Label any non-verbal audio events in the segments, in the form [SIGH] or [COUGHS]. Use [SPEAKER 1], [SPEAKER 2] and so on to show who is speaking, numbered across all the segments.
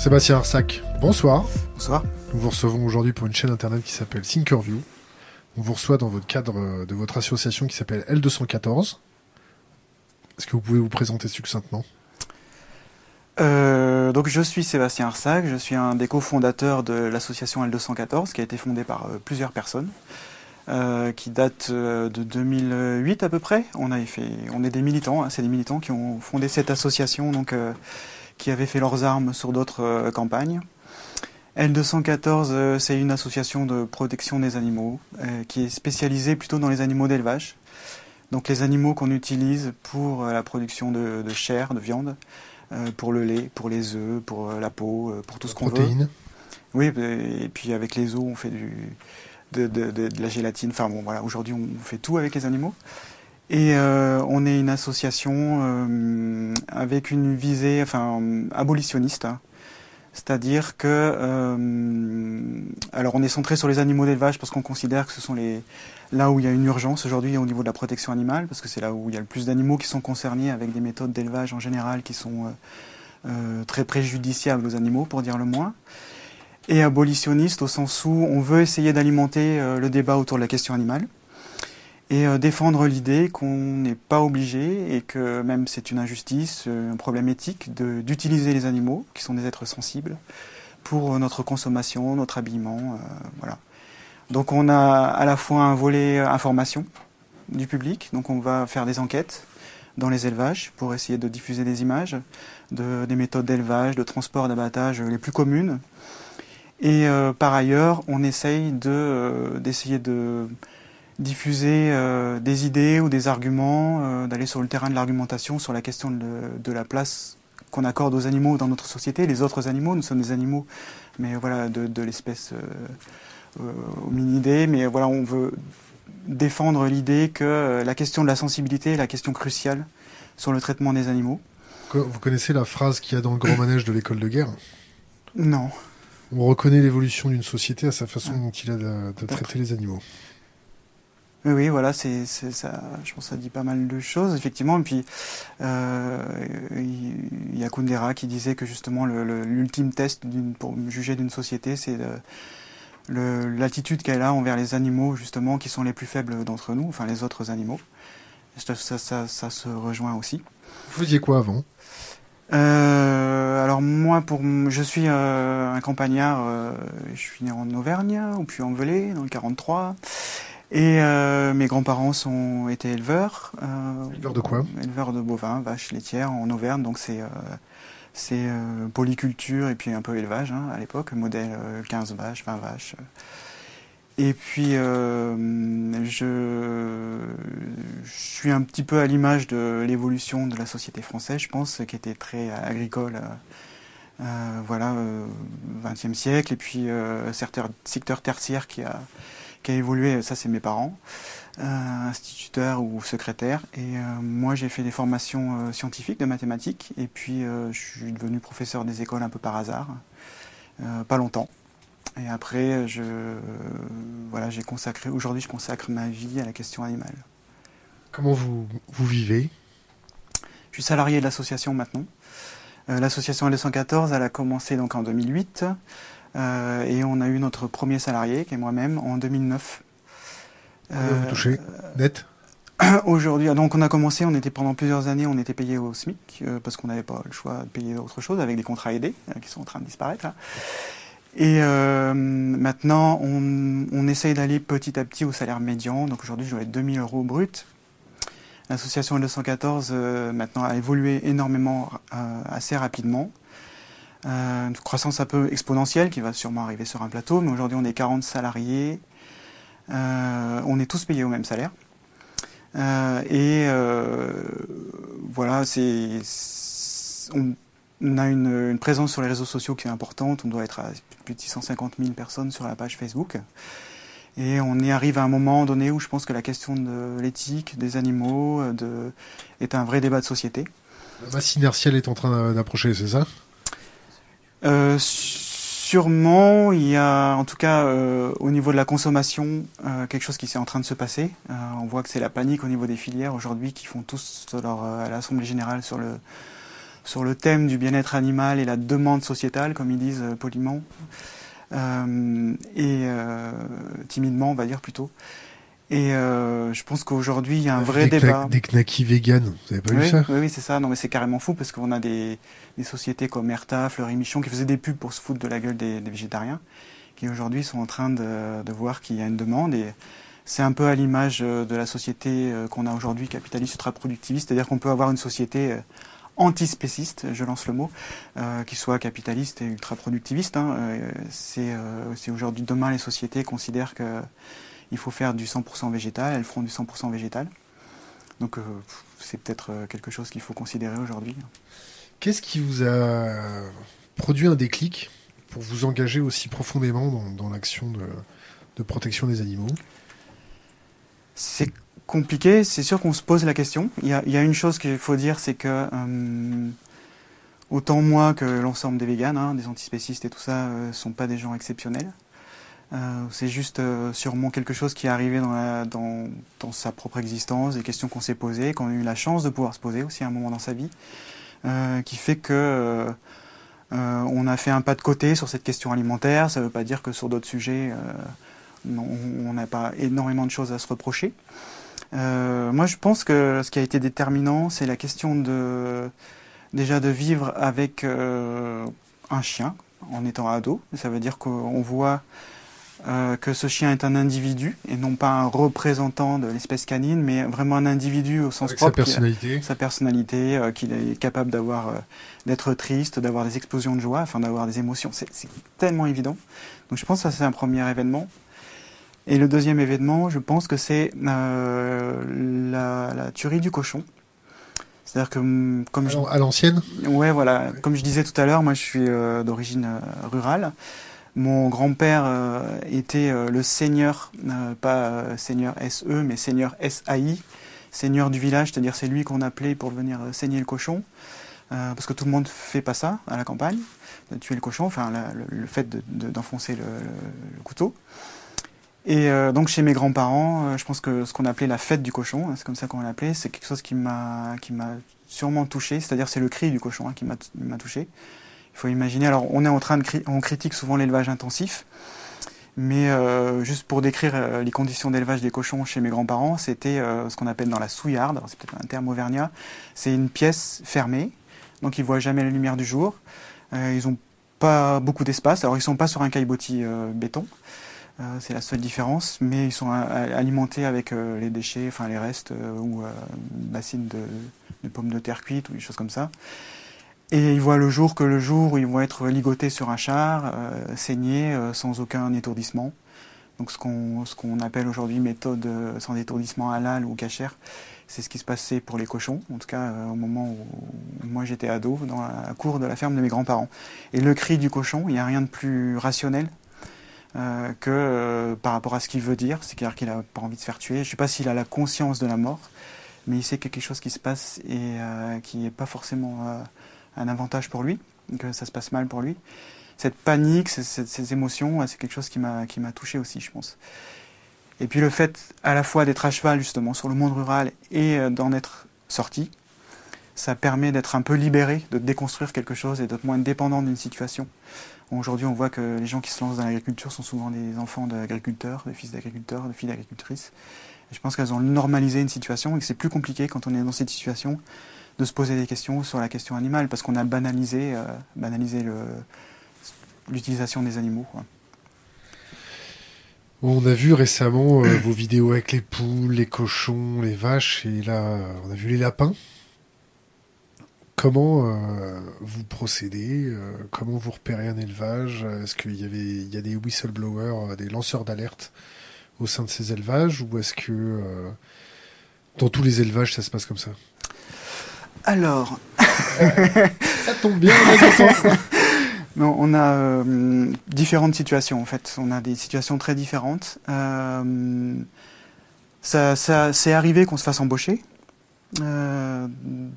[SPEAKER 1] Sébastien Arsac, bonsoir.
[SPEAKER 2] Bonsoir.
[SPEAKER 1] Nous vous recevons aujourd'hui pour une chaîne internet qui s'appelle Thinkerview. On vous reçoit dans votre cadre de votre association qui s'appelle L214. Est-ce que vous pouvez vous présenter succinctement?
[SPEAKER 2] Euh, donc je suis Sébastien Arsac, je suis un des cofondateurs de l'association L214 qui a été fondée par euh, plusieurs personnes, euh, qui date de 2008 à peu près. On, a fait, on est des militants, hein, c'est des militants qui ont fondé cette association, donc, qui avaient fait leurs armes sur d'autres campagnes. L214, c'est une association de protection des animaux qui est spécialisée plutôt dans les animaux d'élevage. Donc les animaux qu'on utilise pour la production de, de chair, de viande. Euh, pour le lait, pour les œufs, pour euh, la peau, euh, pour tout ce qu'on veut. Oui, et puis avec les os, on fait du, de, de, de, la gélatine. Enfin bon, voilà, aujourd'hui, on fait tout avec les animaux. Et on est une association avec une visée, enfin, abolitionniste. Hein. C'est-à-dire que, euh, alors on est centré sur les animaux d'élevage parce qu'on considère que ce sont les là où il y a une urgence aujourd'hui au niveau de la protection animale, parce que c'est là où il y a le plus d'animaux qui sont concernés avec des méthodes d'élevage en général qui sont euh, euh, très préjudiciables aux animaux, pour dire le moins. Et abolitionniste au sens où on veut essayer d'alimenter le débat autour de la question animale et euh, défendre l'idée qu'on n'est pas obligé et que même c'est une injustice, euh, un problème éthique d'utiliser les animaux, qui sont des êtres sensibles, pour notre consommation, notre habillement. Euh, voilà. Donc on a à la fois un volet information du public, donc on va faire des enquêtes dans les élevages pour essayer de diffuser des images de, des méthodes d'élevage, de transport, d'abattage les plus communes. Et par ailleurs, on essaye d'essayer de diffuser euh, des idées ou des arguments, euh, d'aller sur le terrain de l'argumentation sur la question de, la place qu'on accorde aux animaux dans notre société. Les autres animaux, nous sommes des animaux, mais voilà, de, l'espèce euh, hominidée. Mais voilà, on veut défendre l'idée que la question de la sensibilité est la question cruciale sur le traitement des animaux.
[SPEAKER 1] Vous connaissez la phrase qu'il y a dans le grand manège de l'école de guerre?
[SPEAKER 2] Non.
[SPEAKER 1] On reconnaît l'évolution d'une société à sa façon dont il a de traiter les animaux.
[SPEAKER 2] Oui, oui, voilà, c'est, ça. Je pense que ça dit pas mal de choses, effectivement. Et puis, euh, il y a Kundera qui disait que justement l'ultime test pour juger d'une société, c'est l'attitude qu'elle a envers les animaux, justement, qui sont les plus faibles d'entre nous, enfin les autres animaux. Ça, ça, ça, se rejoint aussi.
[SPEAKER 1] Vous faisiez quoi avant?
[SPEAKER 2] Euh, alors moi, pour, je suis euh, un campagnard. Je suis né en Auvergne, ou puis en Velay, dans le 43. Et euh, mes grands-parents sont été éleveurs.
[SPEAKER 1] Euh, éleveurs de quoi?
[SPEAKER 2] Éleveurs de bovins, vaches laitières en Auvergne. Donc c'est euh, c'est polyculture et puis un peu élevage hein, à l'époque, modèle 15 vaches, 20 vaches. Et puis je, je, suis un petit peu à l'image de l'évolution de la société française, je pense, qui était très agricole. voilà, 20e siècle, et puis certains secteurs tertiaires qui a qui a évolué, ça c'est mes parents, euh, instituteurs ou secrétaires. Et euh, moi j'ai fait des formations euh, scientifiques de mathématiques et puis je suis devenu professeur des écoles un peu par hasard, pas longtemps. Et après, je, voilà, j'ai consacré, aujourd'hui je consacre ma vie à la question animale.
[SPEAKER 1] Comment vous, vous vivez?
[SPEAKER 2] Je suis salarié de l'association maintenant. l'association L214, elle a commencé donc en 2008. Euh, et on a eu notre premier salarié, qui est moi-même, en 2009.
[SPEAKER 1] vous touchez net? [CLEARS THROAT]
[SPEAKER 2] Aujourd'hui, ah, donc on a commencé, on était pendant plusieurs années, on était payé au SMIC euh, parce qu'on n'avait pas le choix de payer autre chose avec des contrats aidés euh, qui sont en train de disparaître. Et maintenant, on, on essaye d'aller petit à petit au salaire médian. Donc aujourd'hui, je dois être 2000 euros brut. L'association L214 maintenant a évolué énormément assez rapidement. Euh, une croissance un peu exponentielle qui va sûrement arriver sur un plateau, mais aujourd'hui on est 40 salariés, euh, on est tous payés au même salaire. Euh, et voilà, c'est, on, a une, présence sur les réseaux sociaux qui est importante, on doit être à plus de 650 000 personnes sur la page Facebook. Et on y arrive à un moment donné où je pense que la question de l'éthique des animaux est un vrai débat de société.
[SPEAKER 1] La masse inertielle est en train d'approcher, c'est ça?
[SPEAKER 2] Euh, sûrement, il y a en tout cas euh, au niveau de la consommation euh, quelque chose qui est en train de se passer. on voit que c'est la panique au niveau des filières aujourd'hui qui font tous leur, à l'Assemblée générale sur le sur le thème du bien-être animal et la demande sociétale, comme ils disent poliment, et timidement, on va dire plutôt. Et euh, je pense qu'aujourd'hui, il y a un vrai débat.
[SPEAKER 1] Des knackis vegan, vous avez pas
[SPEAKER 2] oui,
[SPEAKER 1] vu ça?
[SPEAKER 2] Oui, oui c'est ça. Non, mais c'est carrément fou parce qu'on a des, des, sociétés comme Erta, Fleury Michon qui faisaient des pubs pour se foutre de la gueule des, végétariens, qui aujourd'hui sont en train de, voir qu'il y a une demande. Et c'est un peu à l'image euh, de la société euh, qu'on a aujourd'hui, capitaliste ultra-productiviste, c'est-à-dire qu'on peut avoir une société euh, antispéciste, je lance le mot, qui soit capitaliste et ultra-productiviste. Hein. c'est aujourd'hui, demain, les sociétés considèrent que il faut faire du 100% végétal, elles feront du 100% végétal. Donc c'est peut-être quelque chose qu'il faut considérer aujourd'hui.
[SPEAKER 1] Qu'est-ce qui vous a produit un déclic pour vous engager aussi profondément dans, l'action de, protection des animaux?
[SPEAKER 2] C'est compliqué, c'est sûr qu'on se pose la question. Il y a, une chose qu'il faut dire, c'est que euh, autant moi que l'ensemble des véganes, hein, des antispécistes et tout ça, ne sont pas des gens exceptionnels. Euh, c'est juste euh, sûrement quelque chose qui est arrivé dans, dans, sa propre existence, des questions qu'on s'est posées, qu'on a eu la chance de pouvoir se poser aussi à un moment dans sa vie, euh, qui fait que on a fait un pas de côté sur cette question alimentaire. Ça ne veut pas dire que sur d'autres sujets, on n'a pas énormément de choses à se reprocher. moi, je pense que ce qui a été déterminant, c'est la question de déjà de vivre avec un chien en étant ado. Ça veut dire qu'on voit euh, que ce chien est un individu et non pas un représentant de l'espèce canine, mais vraiment un individu au sens propre.
[SPEAKER 1] Sa personnalité.
[SPEAKER 2] sa personnalité, euh, qu'il est capable d'avoir, euh, d'être triste, d'avoir des explosions de joie, enfin d'avoir des émotions. C'est, tellement évident. Donc je pense que ça c'est un premier événement. Et le deuxième événement, je pense que c'est la, la, tuerie du cochon.
[SPEAKER 1] C'est-à-dire que hum, comme à l'ancienne?
[SPEAKER 2] Ouais, voilà. Comme je disais tout à l'heure, moi je suis d'origine rurale. Mon grand-père euh, était euh, le seigneur, euh, pas seigneur SE, mais seigneur SAI, seigneur du village, c'est-à-dire c'est lui qu'on appelait pour venir saigner le cochon, parce que tout le monde fait pas ça à la campagne, de tuer le cochon, enfin le, fait d'enfoncer le, couteau. Et donc chez mes grands-parents, je pense que ce qu'on appelait la fête du cochon, hein, c'est comme ça qu'on l'appelait, c'est quelque chose qui m'a sûrement touché, c'est-à-dire c'est le cri du cochon hein, qui m'a touché. Faut imaginer, alors on est en train de on critique souvent l'élevage intensif, mais euh, juste pour décrire euh, les conditions d'élevage des cochons chez mes grands-parents, c'était euh, ce qu'on appelle dans la souillarde, c'est peut-être un terme auvergnat, c'est une pièce fermée, donc ils voient jamais la lumière du jour, ils n'ont pas beaucoup d'espace, alors ils sont pas sur un caillebotis béton, c'est la seule différence, mais ils sont alimentés avec les déchets, enfin les restes ou bassines de, de pommes de terre cuites ou des choses comme ça. Et ils voient le jour que le jour où ils vont être ligotés sur un char, euh, saignés euh, sans aucun étourdissement. Donc ce qu'on ce qu'on appelle aujourd'hui méthode euh, sans étourdissement halal ou cachère, c'est ce qui se passait pour les cochons, en tout cas au moment où moi j'étais ado, dans la cour de la ferme de mes grands-parents. Et le cri du cochon, il n'y a rien de plus rationnel que par rapport à ce qu'il veut dire, c'est-à-dire qu'il n'a pas envie de se faire tuer. Je ne sais pas s'il a la conscience de la mort, mais il sait quelque chose qui se passe et qui n'est pas forcément un avantage pour lui, que ça se passe mal pour lui. Cette panique, ces, émotions, c'est quelque chose qui m'a touché aussi, je pense. Et puis le fait à la fois d'être à cheval justement sur le monde rural et euh, d'en être sorti, ça permet d'être un peu libéré, de déconstruire quelque chose et d'être moins dépendant d'une situation. Aujourd'hui, on voit que les gens qui se lancent dans l'agriculture sont souvent des enfants d'agriculteurs, des fils d'agriculteurs, des filles d'agricultrices. je pense qu'elles ont normalisé une situation et que c'est plus compliqué quand on est dans cette situation de se poser des questions sur la question animale, parce qu'on a banalisé, euh, l'utilisation des animaux.
[SPEAKER 1] On a vu récemment euh, vos vidéos avec les poules, les cochons, les vaches, et là, on a vu les lapins. Comment euh, vous procédez Comment vous repérez un élevage? Est-ce qu'il y, avait, y a des whistleblowers, des lanceurs d'alerte au sein de ces élevages Ou est-ce que dans tous les élevages, ça se passe comme ça?
[SPEAKER 2] Alors. [LAUGHS]
[SPEAKER 1] ça tombe bien, [LAUGHS]
[SPEAKER 2] non, on a euh, différentes situations en fait. On a des situations très différentes. Euh, ça, c'est arrivé qu'on se fasse embaucher. Euh,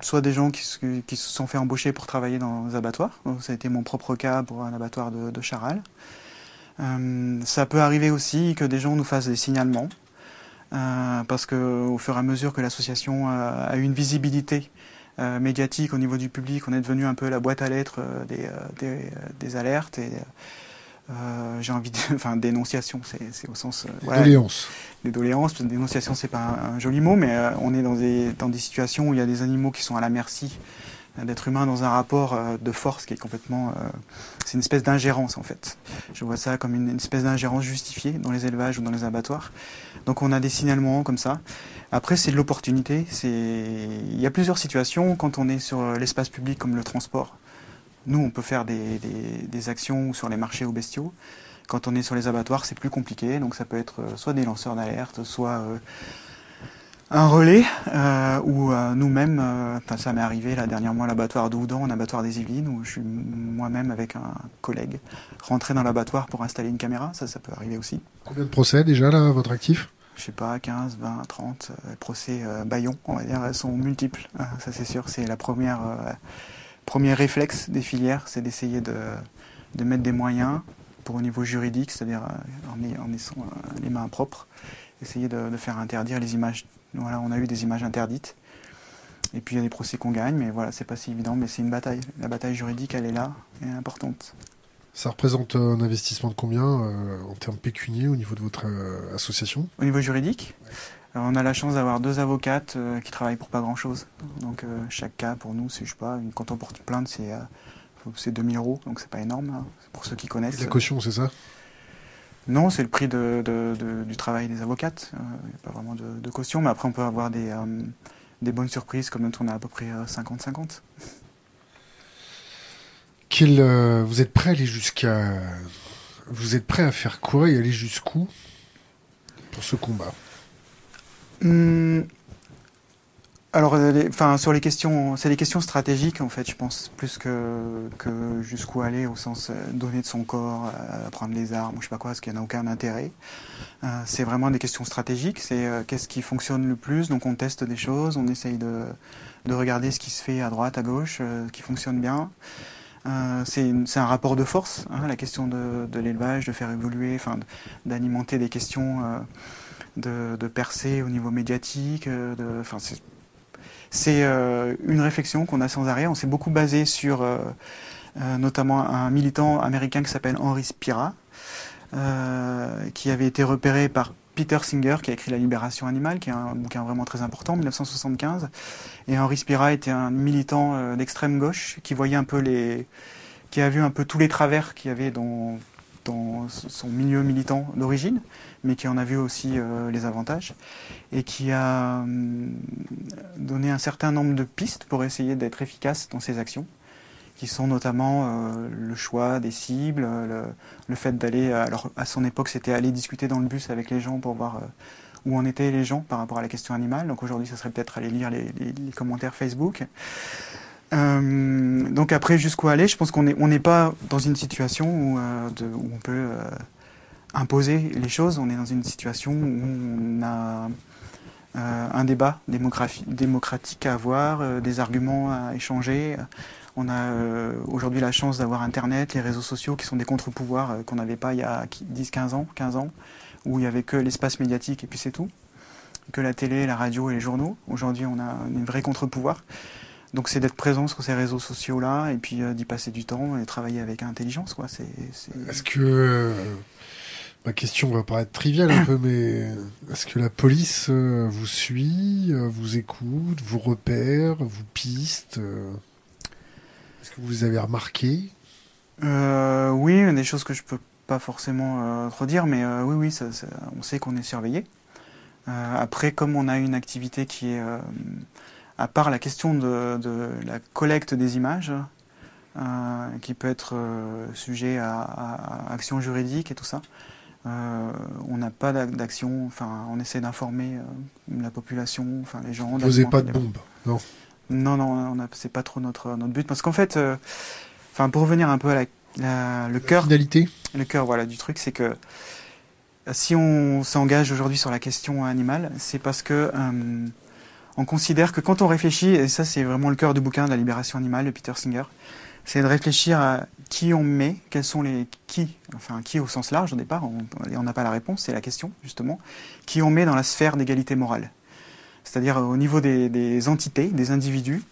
[SPEAKER 2] soit des gens qui, qui, se sont fait embaucher pour travailler dans les abattoirs. Donc, ça a été mon propre cas pour un abattoir de, de Charal. ça peut arriver aussi que des gens nous fassent des signalements. parce qu'au fur et à mesure que l'association a, une visibilité médiatique au niveau du public. On est devenu un peu la boîte à lettres des, des, alertes et j'ai envie de, [LAUGHS] enfin, dénonciation, c'est au sens.
[SPEAKER 1] Des doléances.
[SPEAKER 2] Des doléances. Dénonciation, c'est pas un, joli mot, mais on est dans des, dans des situations où il y a des animaux qui sont à la merci d'être humain dans un rapport euh, de force qui est complètement... Euh, c'est une espèce d'ingérence en fait. Je vois ça comme une, espèce d'ingérence justifiée dans les élevages ou dans les abattoirs. Donc on a des signalements comme ça. Après c'est de l'opportunité. Il y a plusieurs situations quand on est sur l'espace public comme le transport. Nous on peut faire des, des, actions sur les marchés aux bestiaux. Quand on est sur les abattoirs, c'est plus compliqué. Donc ça peut être euh, soit des lanceurs d'alerte, soit un relais euh, où euh, nous-mêmes, euh, ça m'est arrivé là dernièrement à l'abattoir d'Oudan, en abattoir des Yvelines, où je suis moi-même avec un collègue rentré dans l'abattoir pour installer une caméra, ça, ça peut arriver aussi.
[SPEAKER 1] Combien de procès déjà là, votre actif?
[SPEAKER 2] Je sais pas, 15, 20, 30 procès Bayon, on va dire, sont multiples, ça c'est sûr, c'est la première, premier réflexe des filières, c'est d'essayer de, de, mettre des moyens pour au niveau juridique, c'est-à-dire en, en laissant les mains propres, essayer de, de faire interdire les images voilà, on a eu des images interdites. Et puis il y a des procès qu'on gagne, mais voilà, c'est pas si évident, mais c'est une bataille. La bataille juridique, elle est là, et importante.
[SPEAKER 1] Ça représente un investissement de combien euh, en termes pécuniers au niveau de votre euh, association?
[SPEAKER 2] Au niveau juridique? On a la chance d'avoir deux avocates euh, qui travaillent pour pas grand-chose. Donc chaque cas, pour nous, c'est, je sais pas, quand on porte une plainte, c'est, c'est 2000 euros, donc c'est pas énorme, hein, pour ceux qui connaissent.
[SPEAKER 1] la caution, c'est ça?
[SPEAKER 2] Non, c'est le prix du travail des avocates. Il n'y a pas vraiment de, caution, mais après on peut avoir des, euh, bonnes surprises, comme notre on a à peu près 50-50.
[SPEAKER 1] Euh, euh, vous êtes prêt à aller jusqu'à. Vous êtes prêt à faire quoi et aller jusqu'où pour ce combat?
[SPEAKER 2] Hum, alors, euh, enfin, sur les questions, c'est des questions stratégiques en fait, je pense, plus que, que jusqu'où aller au sens euh, donner de son corps, euh, prendre les armes, je sais pas quoi, parce qu'il n'y en a aucun intérêt. c'est vraiment des questions stratégiques. C'est qu'est-ce qui fonctionne le plus. Donc, on teste des choses, on essaye de, de regarder ce qui se fait à droite, à gauche, qui fonctionne bien. c'est un rapport de force, hein, la question de, de l'élevage, de faire évoluer, enfin, d'alimenter des questions. de, de percer au niveau médiatique, enfin, c'est euh, une réflexion qu'on a sans arrêt. On s'est beaucoup basé sur euh, euh, notamment un militant américain qui s'appelle Henry Spira, qui avait été repéré par Peter Singer, qui a écrit La Libération animale, qui est un bouquin vraiment très important, en 1975. Et Henry Spira était un militant d'extrême gauche qui voyait un peu les, qui a vu un peu tous les travers qu'il y avait dans, dans son milieu militant d'origine, mais qui en a vu aussi euh, les avantages, et qui a hum, donné un certain nombre de pistes pour essayer d'être efficace dans ses actions, qui sont notamment euh, le choix des cibles, le, fait d'aller, alors à son époque c'était aller discuter dans le bus avec les gens pour voir euh, où en étaient les gens par rapport à la question animale, donc aujourd'hui ça serait peut-être aller lire les, commentaires Facebook. Euh, donc après, jusqu'où aller Je pense qu'on n'est on pas dans une situation où, euh, on peut euh, imposer les choses. On est dans une situation où on a un débat démocratique à avoir, des arguments à échanger. On a aujourd'hui la chance d'avoir Internet, les réseaux sociaux qui sont des contre-pouvoirs qu'on n'avait pas il y a 10-15 ans, 15 ans, où il n'y avait que l'espace médiatique et puis c'est tout. Que la télé, la radio et les journaux. Aujourd'hui, on a un vrai contre-pouvoir. Donc c'est d'être présent sur ces réseaux sociaux-là et puis euh, d'y passer du temps et travailler avec intelligence. Quoi.
[SPEAKER 1] Est-ce que... Euh, ma question va paraître triviale un [COUGHS] peu, mais est-ce que la police euh, vous suit, vous écoute, vous repère, vous piste Est-ce que vous avez remarqués
[SPEAKER 2] Oui, des choses que je peux pas forcément redire, mais oui, oui, ça, on sait qu'on est surveillé. après, comme on a une activité qui est à part la question de, la collecte des images, euh, qui peut être euh, sujet à, action juridique et tout ça, euh, on n'a pas d'action, enfin, on essaie d'informer la population, enfin, les gens.
[SPEAKER 1] Vous n'avez pas de bombes, non?
[SPEAKER 2] Non, non, c'est pas trop notre, notre but, parce qu'en fait, enfin, pour revenir un peu à la, le cœur. Le cœur, voilà, du truc, c'est que si on s'engage aujourd'hui sur la question animale, c'est parce que on considère que quand on réfléchit, et ça c'est vraiment le cœur du bouquin de la libération animale de Peter Singer, c'est de réfléchir à qui on met, quels sont les qui, enfin qui au sens large au départ, on n'a pas la réponse, c'est la question justement, qui on met dans la sphère d'égalité morale. C'est-à-dire au niveau des, entités, des individus,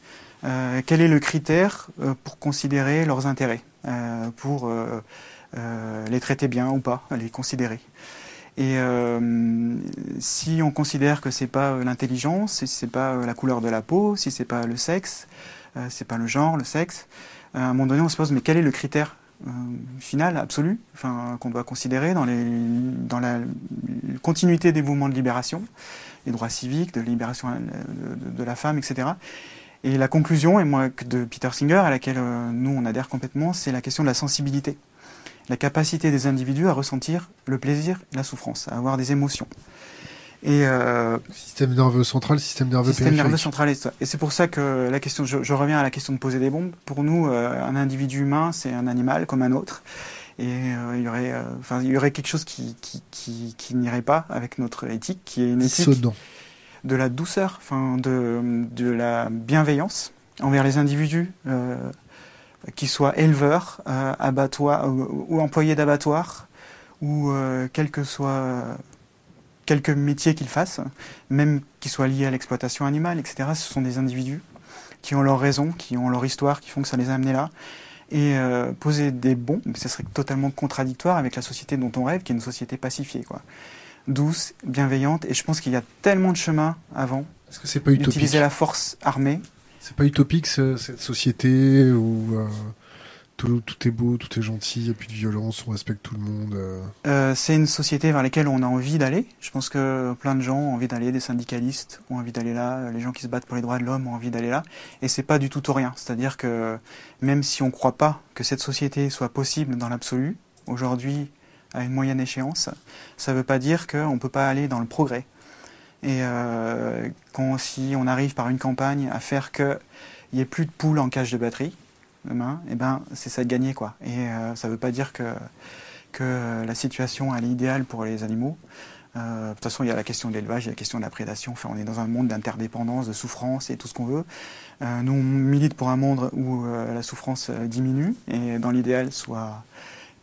[SPEAKER 2] quel est le critère pour considérer leurs intérêts, pour les traiter bien ou pas, les considérer et si on considère que c'est pas l'intelligence, si c'est pas la couleur de la peau, si c'est pas le sexe, c'est pas le genre, le sexe, à un moment donné on se pose mais quel est le critère euh, final, absolu, enfin, qu'on doit considérer dans, les, dans la continuité des mouvements de libération, les droits civiques, de libération euh, de, la femme, etc. Et la conclusion, et moi, de Peter Singer, à laquelle euh, nous on adhère complètement, c'est la question de la sensibilité, la capacité des individus à ressentir le plaisir la souffrance, à avoir des émotions.
[SPEAKER 1] Et euh, système nerveux central, système nerveux
[SPEAKER 2] système nerveux central et, c'est pour ça que la question, je, je, reviens à la question de poser des bombes. Pour nous, euh, un individu humain, c'est un animal comme un autre, et euh, il y aurait, enfin, il y aurait quelque chose qui qui, qui, qui n'irait pas avec notre éthique, qui est une éthique de la douceur, enfin, de de la bienveillance envers les individus. qu'ils soient éleveurs, abattoirs ou, ou employés d'abattoirs, ou quel que soit quelques métiers qu'ils fassent, même qu'ils soient liés à l'exploitation animale, etc. Ce sont des individus qui ont leur raison, qui ont leur histoire, qui font que ça les a amenés là. Et euh, poser des bons, ce serait totalement contradictoire avec la société dont on rêve, qui est une société pacifiée, quoi. Douce, bienveillante, et je pense qu'il y a tellement de chemin avant d'utiliser la force armée.
[SPEAKER 1] C'est pas utopique cette société où euh, tout, est beau, tout est gentil, il n'y a plus de violence, on respecte tout le monde. Euh.
[SPEAKER 2] Euh, c'est une société vers laquelle on a envie d'aller. Je pense que plein de gens ont envie d'aller, des syndicalistes ont envie d'aller là, les gens qui se battent pour les droits de l'homme ont envie d'aller là. Et c'est pas du tout tout rien. C'est-à-dire que même si on ne croit pas que cette société soit possible dans l'absolu, aujourd'hui, à une moyenne échéance, ça ne veut pas dire qu'on ne peut pas aller dans le progrès. Et euh, quand, si on arrive par une campagne à faire qu'il n'y ait plus de poules en cage de batterie, demain, eh ben, c'est ça de gagner. Quoi. Et euh, ça ne veut pas dire que, que la situation est idéale pour les animaux. Euh, de toute façon, il y a la question de l'élevage, il y a la question de la prédation. Enfin, on est dans un monde d'interdépendance, de souffrance et tout ce qu'on veut. Euh, nous, on milite pour un monde où la souffrance diminue et dans l'idéal soit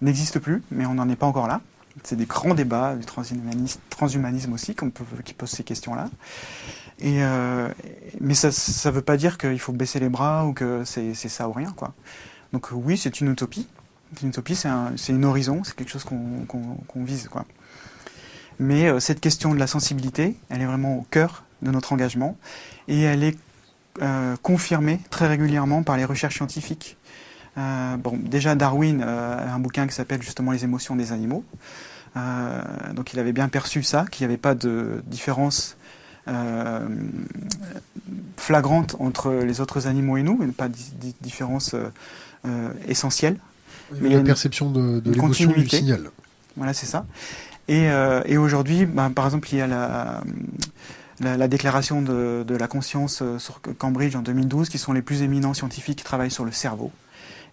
[SPEAKER 2] n'existe plus, mais on n'en est pas encore là. C'est des grands débats du transhumanisme, transhumanisme aussi qu'on peut, qui posent ces questions-là. Euh, mais ça ne veut pas dire qu'il faut baisser les bras ou que c'est ça ou rien. Quoi. Donc oui, c'est une utopie. Une utopie, c'est un, une horizon, c'est quelque chose qu'on vise. Quoi. Mais euh, cette question de la sensibilité, elle est vraiment au cœur de notre engagement et elle est euh, confirmée très régulièrement par les recherches scientifiques. Bon, déjà Darwin a un bouquin qui s'appelle justement Les émotions des animaux. Donc il avait bien perçu ça, qu'il n'y avait pas de différence euh, flagrante entre les autres animaux et nous, et pas de différence euh, euh, essentielle.
[SPEAKER 1] mais la perception de, de l'émotion du signal.
[SPEAKER 2] Voilà, c'est ça. Et, et aujourd'hui, bah, par exemple, il y a la, la, déclaration de, de, la conscience sur Cambridge en 2012, qui sont les plus éminents scientifiques qui travaillent sur le cerveau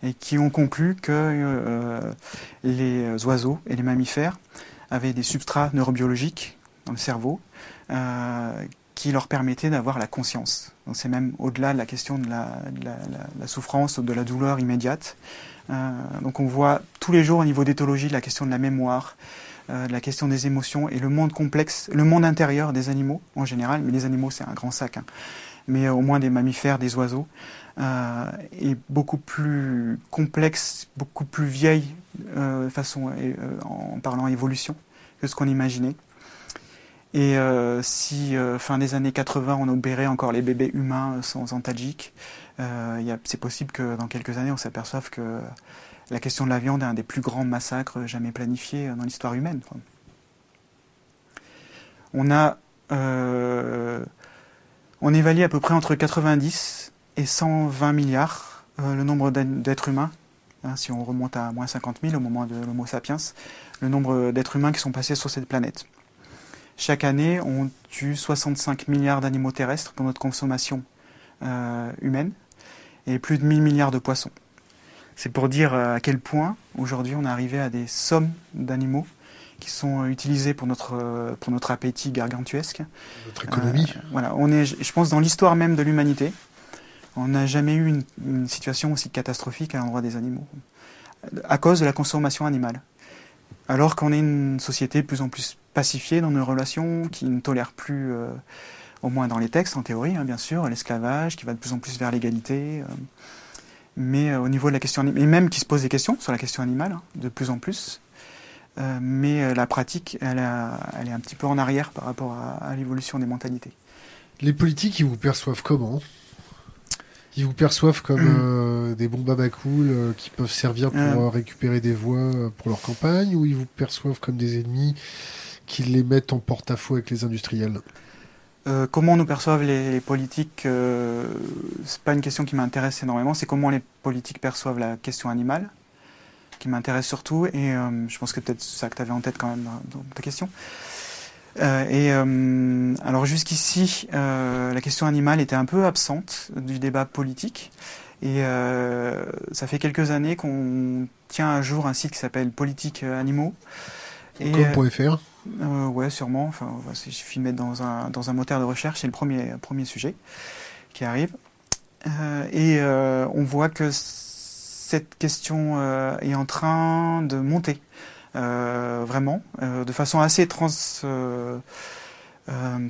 [SPEAKER 2] et qui ont conclu que euh, les oiseaux et les mammifères avaient des substrats neurobiologiques dans le cerveau euh, qui leur permettait d'avoir la conscience. Donc c'est même au-delà de la question de la, souffrance ou de la douleur immédiate. Euh, donc on voit tous les jours au niveau d'éthologie la question de la mémoire, euh, la question des émotions et le monde complexe, le monde intérieur des animaux en général, mais les animaux c'est un grand sac, hein. mais au moins des mammifères, des oiseaux, euh, est beaucoup plus complexe, beaucoup plus vieille façon, en parlant évolution que ce qu'on imaginait. Et euh, si euh, fin des années 80 on opérait encore les bébés humains euh, sans antalgique, c'est possible que dans quelques années on s'aperçoive que la question de la viande est un des plus grands massacres jamais planifiés dans l'histoire humaine. On a, on évalue à peu près entre 90 et 120 milliards le nombre d'êtres humains. Hein, si on remonte à moins 50 000 au moment de l'Homo sapiens, le nombre d'êtres humains qui sont passés sur cette planète. Chaque année, on tue 65 milliards d'animaux terrestres pour notre consommation euh, humaine et plus de 1000 milliards de poissons. C'est pour dire euh, à quel point aujourd'hui on est arrivé à des sommes d'animaux qui sont euh, utilisés pour notre, pour notre appétit gargantuesque.
[SPEAKER 1] Notre économie.
[SPEAKER 2] voilà, on est, je pense, dans l'histoire même de l'humanité, on n'a jamais eu une, une, situation aussi catastrophique à l'endroit des animaux, à cause de la consommation animale. Alors qu'on est une société de plus en plus pacifiée dans nos relations, qui ne tolère plus euh, au moins dans les textes, en théorie, hein, bien sûr, l'esclavage, qui va de plus en plus vers l'égalité, mais au niveau de la question animale, et même qui se pose des questions sur la question animale, hein, de plus en plus. mais la pratique, elle, elle, est un petit peu en arrière par rapport à, à l'évolution des mentalités.
[SPEAKER 1] Les politiques, ils vous perçoivent comment? Ils vous perçoivent comme mm. [CLEARS THROAT] euh, des bons babacools euh, qui peuvent servir pour euh, récupérer des voix pour leur campagne ou ils vous perçoivent comme des ennemis qui les mettent en porte-à-faux avec les industriels
[SPEAKER 2] comment nous perçoivent les, politiques C'est pas une question qui m'intéresse énormément. C'est comment les politiques perçoivent la question animale, qui m'intéresse surtout. Et je pense que peut-être ça que tu avais en tête quand même dans ta question. Euh, et euh, alors jusqu'ici, euh, la question animale était un peu absente du débat politique. Et ça fait quelques années qu'on tient à jour un site qui s'appelle Politique Animaux.
[SPEAKER 1] Comme.fr
[SPEAKER 2] euh, Ouais, sûrement. Enfin, suffit de mettre dans un, dans un moteur de recherche, c'est le premier, premier sujet qui arrive. et on voit que cette question est en train de monter. Euh, vraiment, euh, de façon assez trans, euh,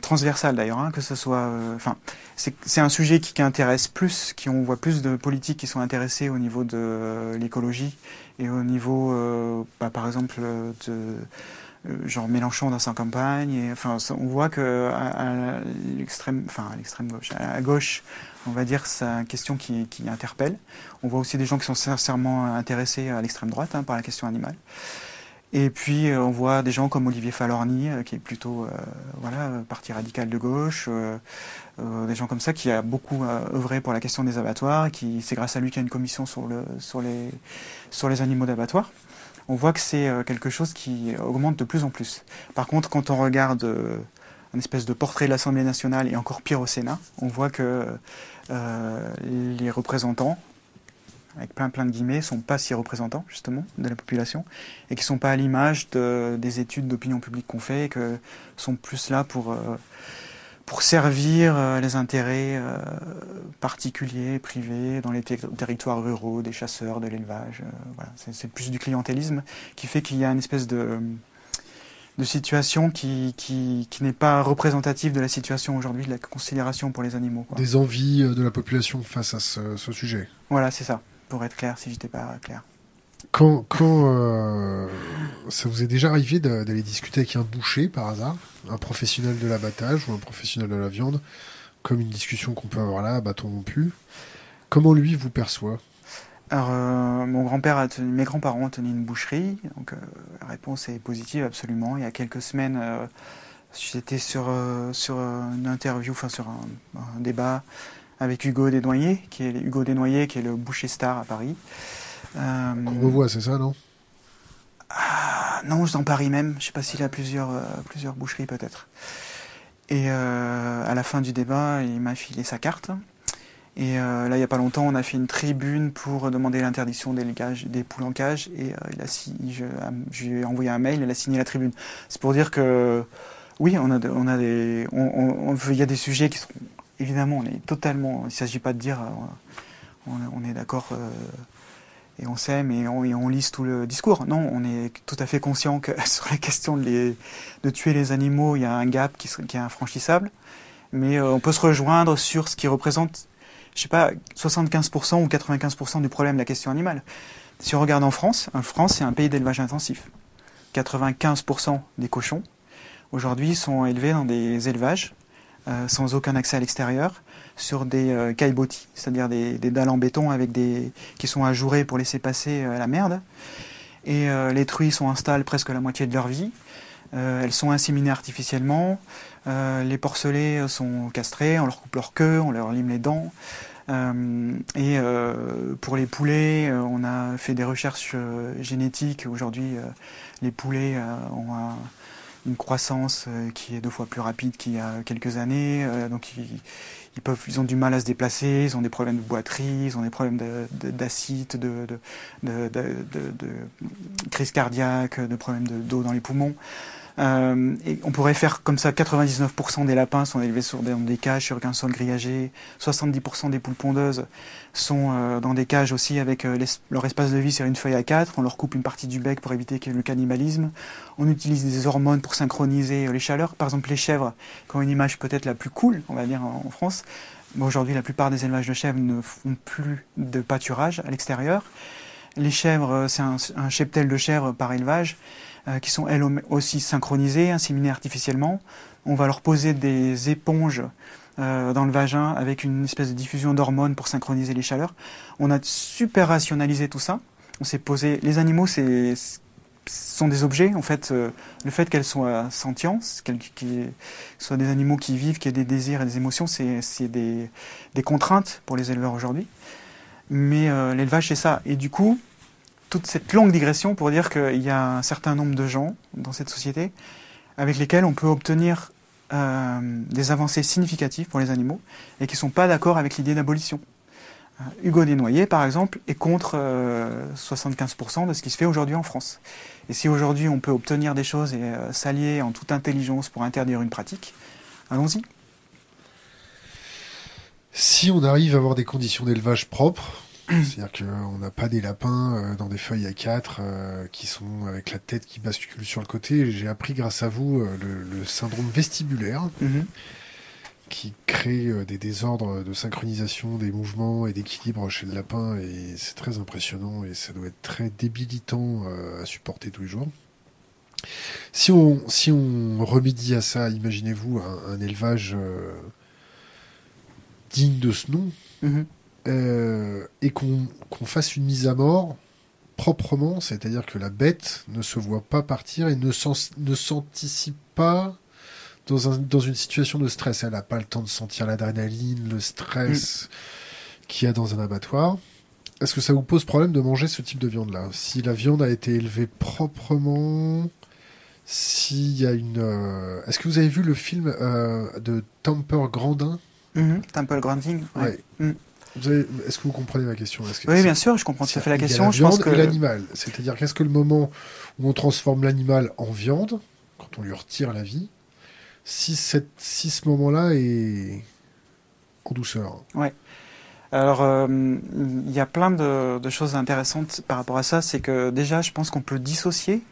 [SPEAKER 2] transversale d'ailleurs, hein, que ce soit. Enfin, c'est un sujet qui, intéresse plus, qui on voit plus de politiques qui sont intéressés au niveau de l'écologie et au niveau, bah, par exemple, de genre Mélenchon dans sa campagne. Et, enfin, on voit que à, l'extrême, enfin à l'extrême gauche, à, gauche, on va dire, c'est une question qui, qui, interpelle. On voit aussi des gens qui sont sincèrement intéressés à l'extrême droite hein, par la question animale. Et puis euh, on voit des gens comme Olivier Falorni, euh, qui est plutôt euh, voilà parti radical de gauche, des gens comme ça qui a beaucoup œuvré pour la question des abattoirs, qui c'est grâce à lui qu'il y a une commission sur le sur les sur les animaux d'abattoir. On voit que c'est quelque chose qui augmente de plus en plus. Par contre, quand on regarde un espèce de portrait de l'Assemblée nationale et encore pire au Sénat, on voit que les représentants, avec plein plein de guillemets, sont pas si représentants justement de la population et qui sont pas à l'image de, des études d'opinion publique qu'on fait, et que sont plus là pour euh, pour servir euh, les intérêts euh, particuliers, privés, dans les territoires ruraux, des chasseurs, de l'élevage. voilà, c'est plus du clientélisme qui fait qu'il y a une espèce de de situation qui, qui, qui n'est pas représentative de la situation aujourd'hui, de la considération pour les animaux. Quoi.
[SPEAKER 1] Des envies de la population face à ce, ce sujet.
[SPEAKER 2] Voilà, c'est ça pour être clair si j'étais pas clair.
[SPEAKER 1] Quand, quand euh, ça vous est déjà arrivé d'aller discuter avec un boucher par hasard, un professionnel de l'abattage ou un professionnel de la viande, comme une discussion qu'on peut avoir là bâton rompu, comment lui vous perçoit?
[SPEAKER 2] Alors, euh, mon grand-père a tenu, mes grands-parents ont tenu une boucherie, donc euh, la réponse est positive absolument. Il y a quelques semaines, j'étais sur sur une interview, enfin sur un, un débat avec Hugo Desnoyers, qui est Hugo Desnoyers, qui est le boucher star à Paris.
[SPEAKER 1] Euh, Qu'on revoit, c'est ça, non?
[SPEAKER 2] Ah, Non, dans Paris même. Je ne sais pas s'il a plusieurs, euh, plusieurs boucheries peut-être. Et euh, à la fin du débat, il m'a filé sa carte. Et là, il n'y a pas longtemps, on a fait une tribune pour demander l'interdiction des, des poules en cage. Et il a je, lui ai envoyé un mail, il a signé la tribune. C'est pour dire que, oui, on a, on a des, il y a des sujets qui sont évidemment, on est totalement. Il ne s'agit pas de dire euh, on, est d'accord euh, et on s'aime et on, et on lise tout le discours. Non, on est tout à fait conscient que [LAUGHS] sur la question de, les, de tuer les animaux, il y a un gap qui, est infranchissable. Mais euh, on peut se rejoindre sur ce qui représente, je sais pas, 75% ou 95% du problème de la question animale. Si on regarde en France, en France c'est un pays d'élevage intensif. 95% des cochons aujourd'hui sont élevés dans des élevages euh, sans aucun accès à l'extérieur, sur des euh, c'est-à-dire des, dalles en béton avec des qui sont ajourées pour laisser passer euh, la merde. Et euh, les truies sont installées presque la moitié de leur vie. elles sont inséminées artificiellement. les porcelets sont castrés, on leur coupe leur queue, on leur lime les dents. et pour les poulets, on a fait des recherches génétiques. Aujourd'hui, les poulets ont un, une croissance euh, qui est deux fois plus rapide qu'il y a quelques années. Euh, donc ils, peuvent, ils ont du mal à se déplacer, ils ont des problèmes de boiterie, ils ont des problèmes d'acide, de, de, de, de, crise cardiaque, de problèmes d'eau dans les poumons. Euh, on pourrait faire comme ça 99% des lapins sont élevés sur des, dans des cages sur un sol grillagé, 70% des poules pondeuses sont euh, dans des cages aussi avec euh, leur espace de vie sur une feuille à 4, on leur coupe une partie du bec pour éviter qu'il y ait le cannibalisme, on utilise des hormones pour synchroniser les chaleurs, par exemple les chèvres qui ont une image peut-être la plus cool, on va dire en, France, aujourd'hui la plupart des élevages de chèvres ne font plus de pâturage à l'extérieur, les chèvres, c'est un, un cheptel de chèvres par élevage, euh, qui sont elles aussi synchronisées, inséminées artificiellement. On va leur poser des éponges euh, dans le vagin avec une espèce de diffusion d'hormones pour synchroniser les chaleurs. On a super rationalisé tout ça. On s'est posé. Les animaux, c'est sont des objets. En fait, euh, le fait qu'elles soient sentientes, qu'elles soient des animaux qui vivent, qui aient des désirs et des émotions, c'est des, des, contraintes pour les éleveurs aujourd'hui. Mais l'élevage, c'est ça. Et du coup, toute cette longue digression pour dire qu'il y a un certain nombre de gens dans cette société avec lesquels on peut obtenir euh, des avancées significatives pour les animaux et qui ne sont pas d'accord avec l'idée d'abolition. Euh, Hugo Desnoyers, par exemple, est contre 75% euh, de ce qui se fait aujourd'hui en France. Et si aujourd'hui on peut obtenir des choses et s'allier en toute intelligence pour interdire une pratique, allons-y.
[SPEAKER 1] Si on arrive à avoir des conditions d'élevage propres, c'est-à-dire qu'on n'a pas des lapins euh, dans des feuilles à 4 euh, qui sont avec la tête qui bascule sur le côté. J'ai appris grâce à vous euh, le, syndrome vestibulaire mhm. qui crée des désordres de synchronisation des mouvements et d'équilibre chez le lapin et c'est très impressionnant et ça doit être très débilitant à supporter tous les jours. Si on, si on remédie à ça, imaginez-vous un, élevage digne de ce nom. Mhm. Euh, et qu'on fasse une mise à mort proprement, c'est-à-dire que la bête ne se voit pas partir et ne s'anticipe pas dans, un, dans, une situation de stress. Elle n'a pas le temps de sentir l'adrénaline, le stress mm. qu'il y a dans un abattoir. Est-ce que ça vous pose problème de manger ce type de viande-là? Si la viande a été élevée proprement, s'il y a une... Euh, est-ce que vous avez vu le film euh, de Temper Grandin?
[SPEAKER 2] Mm-hmm. Temple Grandin
[SPEAKER 1] ouais. Mm. Est-ce que vous comprenez ma question?
[SPEAKER 2] Oui, bien sûr, je comprends tout à fait la question.
[SPEAKER 1] je pense que l'animal, c'est-à-dire qu'est-ce que le moment où on transforme l'animal en viande, quand on lui retire la vie, si, cette, si ce moment-là est en douceur?
[SPEAKER 2] Ouais. Alors, euh, il y a plein de, choses intéressantes par rapport à ça. C'est que déjà, je pense qu'on peut dissocier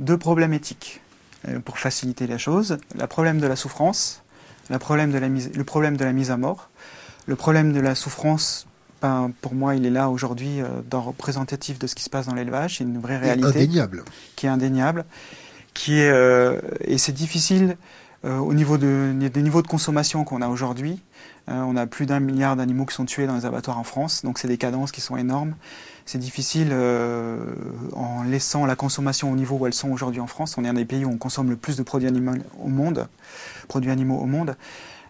[SPEAKER 2] deux problèmes éthiques euh, pour faciliter la chose. Le problème de la souffrance, le problème de la mise, le problème de la mise à mort. Le problème de la souffrance, ben, pour moi, il est là aujourd'hui euh, dans représentatif de ce qui se passe dans l'élevage. C'est une vraie réalité.
[SPEAKER 1] Indéniable.
[SPEAKER 2] Qui est indéniable. Qui est, euh, et c'est difficile euh, au niveau de, des niveaux de consommation qu'on a aujourd'hui. on a plus d'un milliard d'animaux qui sont tués dans les abattoirs en France, donc c'est des cadences qui sont énormes. C'est difficile en laissant la consommation au niveau où elles sont aujourd'hui en France. On est un des pays où on consomme le plus de produits animaux au monde, produits animaux au monde.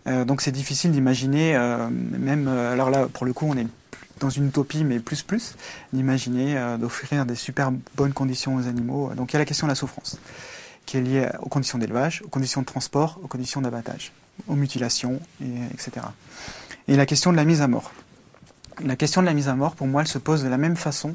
[SPEAKER 2] Euh, donc c'est difficile d'imaginer, euh, même, euh, alors là pour le coup on est dans une utopie mais plus plus, d'imaginer d'offrir des super bonnes conditions aux animaux. Donc il y a la question de la souffrance qui est liée aux conditions d'élevage, aux conditions de transport, aux conditions d'abattage, aux mutilations, etc. Et la question de la mise à mort. La question de la mise à mort, pour moi, elle se pose de la même façon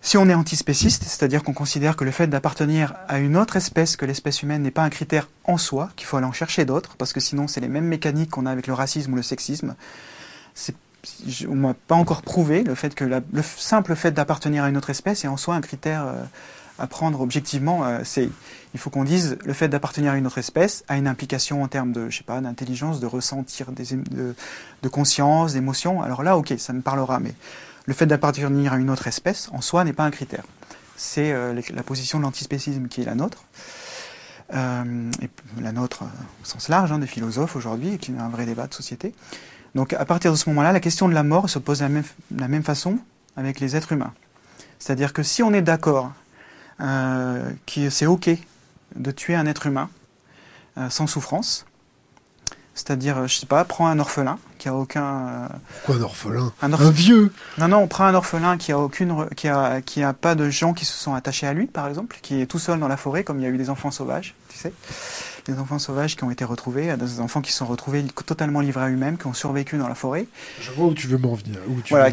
[SPEAKER 2] si on est antispéciste, c'est-à-dire qu'on considère que le fait d'appartenir à une autre espèce que l'espèce humaine n'est pas un critère en soi, qu'il faut aller en chercher d'autres, parce que sinon c'est les mêmes mécaniques qu'on a avec le racisme ou le sexisme. On m'a pas encore prouvé le fait que le simple fait d'appartenir à une autre espèce est en soi un critère euh, à prendre objectivement. Euh, il faut qu'on dise le fait d'appartenir à une autre espèce a une implication en termes de, je sais pas, d'intelligence, de ressentir, des, de, de conscience, d'émotion. Alors là, ok, ça me parlera, mais le fait d'appartenir à une autre espèce, en soi, n'est pas un critère. C'est euh, la position de l'antispécisme qui est la nôtre, euh, et la nôtre au sens large hein, des philosophes aujourd'hui, et qui est un vrai débat de société. Donc à partir de ce moment-là, la question de la mort se pose de la même, façon avec les êtres humains. C'est-à-dire que si on est d'accord euh, que c'est OK de tuer un être humain sans souffrance, c'est-à-dire, je sais pas, prends un orphelin qui a aucun. Euh,
[SPEAKER 1] Pourquoi un orphelin un, vieux
[SPEAKER 2] Non, non, on prend un orphelin qui a aucune, qui a, qui a pas de gens qui se sont attachés à lui, par exemple, qui est tout seul dans la forêt, comme il y a eu des enfants sauvages, tu sais. Des enfants sauvages qui ont été retrouvés, des enfants qui sont retrouvés totalement livrés à eux-mêmes, qui ont survécu dans la forêt.
[SPEAKER 1] Je vois où tu veux m'en venir.
[SPEAKER 2] voilà,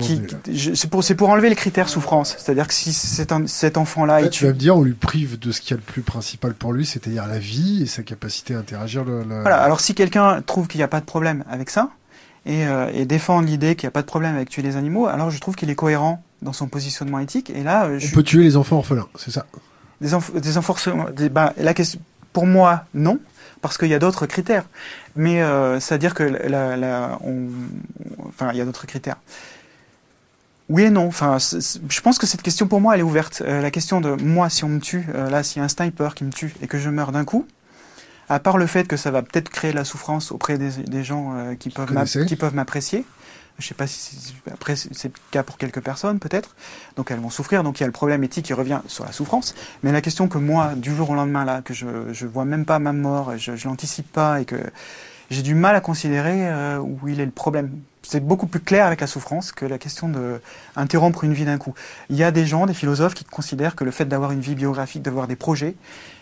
[SPEAKER 2] c'est pour, pour enlever les critères souffrance. C'est-à-dire que si cet, cet enfant-là...
[SPEAKER 1] Là, tu vas me dire, on lui prive de ce qui est le plus principal pour lui, c'est-à-dire la vie et sa capacité à interagir. Le,
[SPEAKER 2] Voilà, alors si quelqu'un trouve qu'il n'y a pas de problème avec ça, et, euh, et défend l'idée qu'il n'y a pas de problème avec tuer les animaux, alors je trouve qu'il est cohérent dans son positionnement éthique. Et là,
[SPEAKER 1] on peut tuer les enfants orphelins, c'est ça
[SPEAKER 2] Des, des enfants des, bah, la question, pour moi, non, parce qu'il y a d'autres critères. Mais euh, c'est-à-dire que la, la, on, enfin, il y a d'autres critères. Oui et non. Enfin, je pense que cette question pour moi, elle est ouverte. Euh, la question de moi, si on me tue, euh, là, s'il y a un sniper qui me tue et que je meurs d'un coup, à part le fait que ça va peut-être créer la souffrance auprès des, des gens euh, qui peuvent m'apprécier. Je sais pas si après c'est le cas pour quelques personnes peut-être, donc elles vont souffrir. Donc il y a le problème éthique qui revient sur la souffrance. Mais la question que moi, du jour au lendemain là, que je je vois même pas ma mort, je, je l'anticipe pas et que j'ai du mal à considérer euh, où il est le problème. C'est beaucoup plus clair avec la souffrance que la question de interrompre une vie d'un coup. Il y a des gens, des philosophes qui considèrent que le fait d'avoir une vie biographique, d'avoir des projets,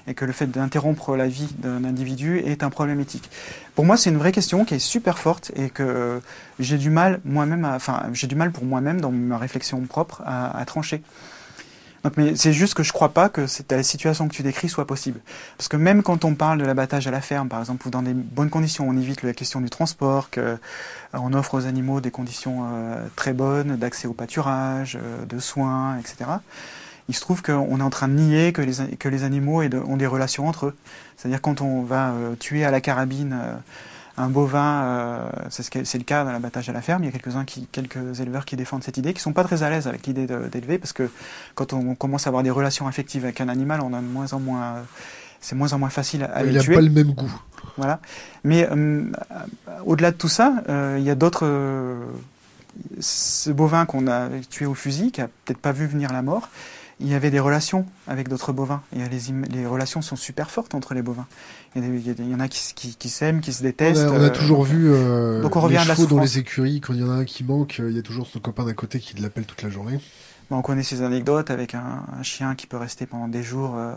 [SPEAKER 2] et que le fait d'interrompre la vie d'un individu est un problème éthique. Pour moi, c'est une vraie question qui est super forte et que j'ai du mal moi-même, enfin, j'ai du mal pour moi-même dans ma réflexion propre à trancher. Donc, mais c'est juste que je crois pas que cette, la situation que tu décris soit possible. Parce que même quand on parle de l'abattage à la ferme, par exemple, ou dans des bonnes conditions, on évite la question du transport, que, euh, offre aux animaux des conditions euh, très bonnes d'accès au pâturage, euh, de soins, etc il se trouve qu'on est en train de nier que les, que les animaux ont des relations entre eux. C'est-à-dire quand on va euh, tuer à la carabine euh, un bovin, euh, c'est le cas dans l'abattage à la ferme, il y a quelques-uns qui, quelques éleveurs qui défendent cette idée, qui sont pas très à l'aise avec l'idée d'élever, parce que quand on commence à avoir des relations affectives avec un animal, on a de moins en moins, c'est moins en moins facile à, tuer.
[SPEAKER 1] Il n'a pas le même goût.
[SPEAKER 2] Voilà. Mais au-delà de tout ça, il y a d'autres. ce bovin qu'on a tué au fusil, qui a peut-être pas vu venir la mort, il y avait des relations avec d'autres bovins. Et les, les, relations sont super fortes entre les bovins. Il y, en a qui, qui, qui s'aiment, qui se détestent.
[SPEAKER 1] On a, toujours vu euh, Donc on revient les chevaux dans les écuries, quand il y en a un qui manque, il y a toujours son copain d'à côté qui l'appelle toute la journée.
[SPEAKER 2] on connaît ces anecdotes avec un, chien qui peut rester pendant des jours euh,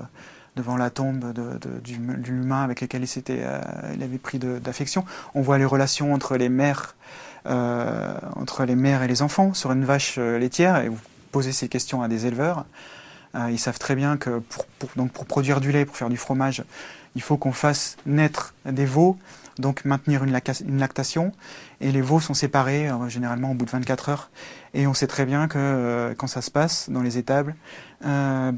[SPEAKER 2] devant la tombe de, de, du, l'humain avec lequel il, s'était, euh, il avait pris d'affection. On voit les relations entre les mères, entre les mères et les enfants sur une vache laitière. Et poser ces questions à des éleveurs. Euh, ils savent très bien que pour, donc pour produire du lait, pour faire du fromage, il faut qu'on fasse naître des veaux, donc maintenir une, lactation. Et les veaux sont séparés euh, généralement au bout de 24 heures. Et on sait très bien que euh, quand ça se passe dans les étables, ben,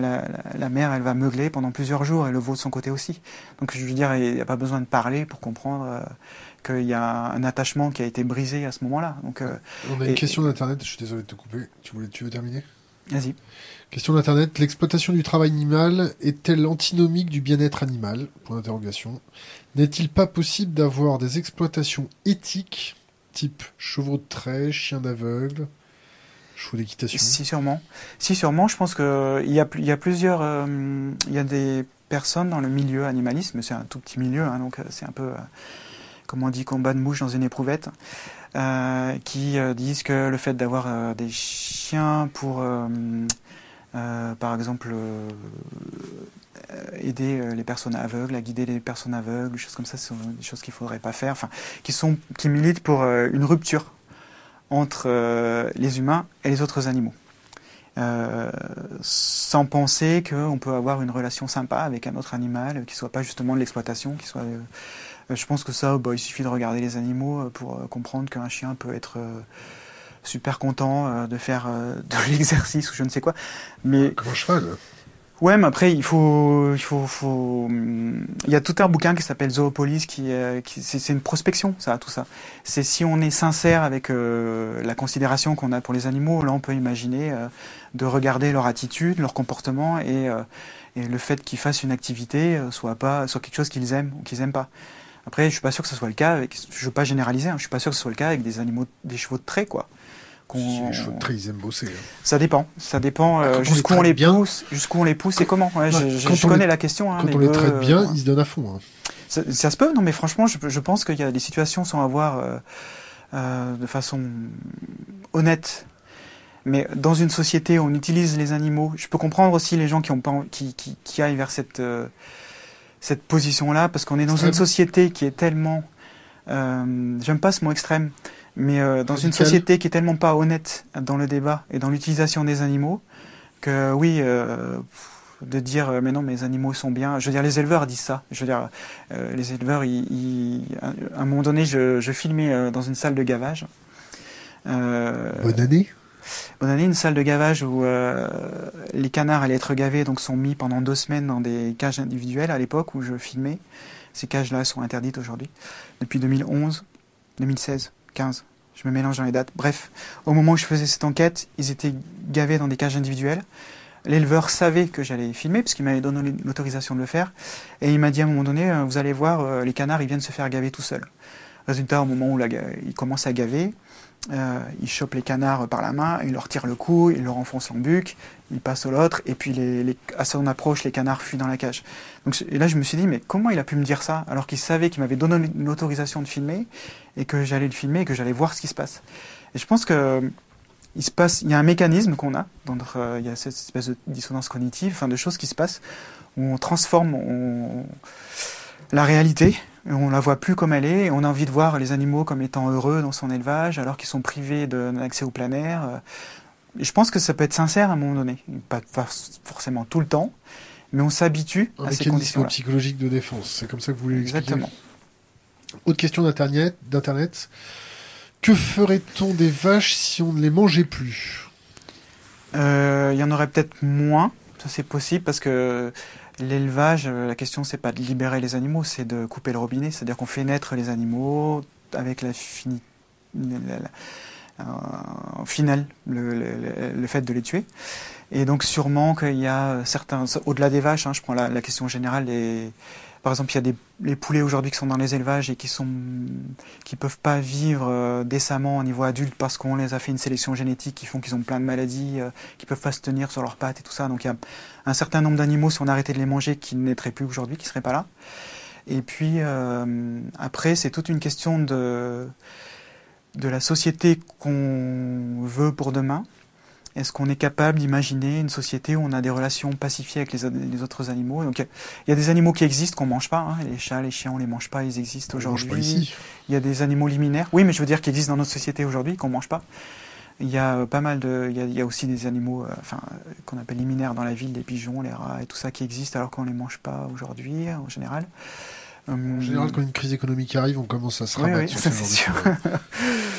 [SPEAKER 2] la, mère, elle va meugler pendant plusieurs jours et le veau de son côté aussi. Donc je veux dire, il n'y a pas besoin de parler pour comprendre qu'il y a un attachement qui a été brisé à ce moment-là. Donc,
[SPEAKER 1] on a une question d'internet. Je suis désolé de te couper. Tu voulais, tu veux terminer?
[SPEAKER 2] Vas-y.
[SPEAKER 1] Question d'Internet. L'exploitation du travail animal est-elle antinomique du bien-être animal? Point d'interrogation. N'est-il pas possible d'avoir des exploitations éthiques, type chevaux de trait, chiens d'aveugle, chevaux d'équitation?
[SPEAKER 2] Si, sûrement. Si, sûrement. Je pense qu'il y, a, y a plusieurs... Euh, il y a des personnes dans le milieu animalisme, c'est un tout petit milieu, hein, donc euh, c'est un peu... Euh, comme on dit, combat de mouche dans une éprouvette, euh, qui euh, disent que le fait d'avoir euh, des chiens pour, par exemple, aider les personnes aveugles, à guider les personnes aveugles, choses comme ça, ce sont des choses qu'il ne faudrait pas faire, enfin, qui, sont, qui militent pour une rupture entre les humains et les autres animaux. Euh, sans penser qu'on peut avoir une relation sympa avec un autre animal, qui soit pas justement de l'exploitation, qui soit euh, euh, je pense que ça, bah, il suffit de regarder les animaux euh, pour euh, comprendre qu'un chien peut être super content de faire de [LAUGHS] l'exercice ou je ne sais quoi. Mais
[SPEAKER 1] comme un cheval.
[SPEAKER 2] Ouais, mais après il faut, il faut, faut, il y a tout un bouquin qui s'appelle Zoopolis qui, qui c'est une prospection, ça, tout ça. C'est si on est sincère avec la considération qu'on a pour les animaux, là on peut imaginer de regarder leur attitude, leur comportement et, et le fait qu'ils fassent une activité soit pas, soit quelque chose qu'ils aiment ou qu'ils aiment pas. Après, je suis pas sûr que ce soit le cas avec, je veux pas généraliser, hein, je suis pas sûr que ce soit le cas avec des animaux, des chevaux de trait, quoi.
[SPEAKER 1] les chevaux de trait, ils aiment bosser. Hein.
[SPEAKER 2] Ça dépend, ça dépend euh, jusqu'où on, les pousse, jusqu'où on les pousse et comment. je, connais la question.
[SPEAKER 1] Hein, quand on les traite bien, euh, ils se donnent à fond.
[SPEAKER 2] Ça, ça, se peut, non, mais franchement, je, je pense qu'il y a des situations sans avoir euh, euh, de façon honnête. Mais dans une société où on utilise les animaux, je peux comprendre aussi les gens qui ont pas, qui, qui, qui aillent vers cette cette position-là, parce qu'on est dans
[SPEAKER 1] Extrême.
[SPEAKER 2] une société qui est tellement, euh, j'aime pas ce mot extrême, mais euh, dans une société qui est tellement pas honnête dans le débat et dans l'utilisation des animaux, que oui, euh, de dire euh, mais non, mes animaux sont bien. Je veux dire, les éleveurs disent ça. Je veux dire, euh, les éleveurs, ils, ils- à un moment donné, je, je filmais euh, dans une salle de gavage. Euh,
[SPEAKER 1] Bonne année.
[SPEAKER 2] On a une salle de gavage où euh, les canards allaient être gavés, donc sont mis pendant deux semaines dans des cages individuelles à l'époque où je filmais. Ces cages-là sont interdites aujourd'hui, depuis 2011, 2016, 15. Je me mélange dans les dates. Bref, au moment où je faisais cette enquête, ils étaient gavés dans des cages individuelles. L'éleveur savait que j'allais filmer, parce qu'il m'avait donné l'autorisation de le faire. Et il m'a dit à un moment donné, euh, vous allez voir, euh, les canards, ils viennent se faire gaver tout seuls. Résultat, au moment où ils commencent à gaver, euh, il chope les canards par la main, il leur tire le cou, il leur enfonce l'embuc, il passe au l'autre, et puis les, les- à son approche, les canards fuient dans la cage. Donc, et là, je me suis dit, mais comment il a pu me dire ça alors qu'il savait qu'il m'avait donné l'autorisation de filmer et que j'allais le filmer et que j'allais voir ce qui se passe. Et je pense que il se passe, il y a un mécanisme qu'on a, dans notre, euh, il y a cette espèce de dissonance cognitive, enfin de choses qui se passent où on transforme on- la réalité, on la voit plus comme elle est, et on a envie de voir les animaux comme étant heureux dans son élevage, alors qu'ils sont privés d'un accès au plein air. euh. Je pense que ça peut être sincère à un moment donné, pas, pas forcément tout le temps, mais on s'habitue
[SPEAKER 1] Un
[SPEAKER 2] à ces
[SPEAKER 1] mécanisme
[SPEAKER 2] conditions-là.
[SPEAKER 1] psychologique de défense. C'est comme ça que vous voulez l'expliquer.
[SPEAKER 2] Exactement.
[SPEAKER 1] Autre question d'internet. d'internet. Que ferait-on des vaches si on ne les mangeait plus?
[SPEAKER 2] Euh, Il y en aurait peut-être moins, ça c'est possible, parce que l'élevage, euh, la question c'est pas de libérer les animaux, c'est de couper le robinet, c'est-à-dire qu'on fait naître les animaux avec la fini... la- la- euh, en finale, le, le- le- fait de les tuer. Et donc sûrement qu'il y a certains, au-delà des vaches, hein, je prends la, la question générale, les, par exemple il y a des les poulets aujourd'hui qui sont dans les élevages et qui sont qui peuvent pas vivre euh, décemment au niveau adulte parce qu'on les a fait une sélection génétique qui font qu'ils ont plein de maladies, euh, qui peuvent pas se tenir sur leurs pattes et tout ça. Donc il y a un certain nombre d'animaux si on arrêtait de les manger qui naîtraient plus aujourd'hui, qui seraient pas là. Et puis euh, après c'est toute une question de de la société qu'on veut pour demain. Est-ce qu'on est capable d'imaginer une société où on a des relations pacifiées avec les, les autres animaux? Donc, il y a des animaux qui existent qu'on mange pas. Hein. Les chats, les chiens, on les mange pas. Ils existent aujourd'hui. Il y a des animaux liminaires. Oui, mais je veux dire qui existent dans notre société aujourd'hui qu'on mange pas. Il y a euh, pas mal de. Il y a, il y a aussi des animaux, euh, enfin, euh, qu'on appelle liminaires dans la ville, les pigeons, les rats et tout ça qui existent alors qu'on les mange pas aujourd'hui en général.
[SPEAKER 1] En général, quand une crise économique arrive, on commence à se rabattre
[SPEAKER 2] oui,
[SPEAKER 1] sur
[SPEAKER 2] ça,
[SPEAKER 1] ce genre de
[SPEAKER 2] c'est sûr.
[SPEAKER 1] choses.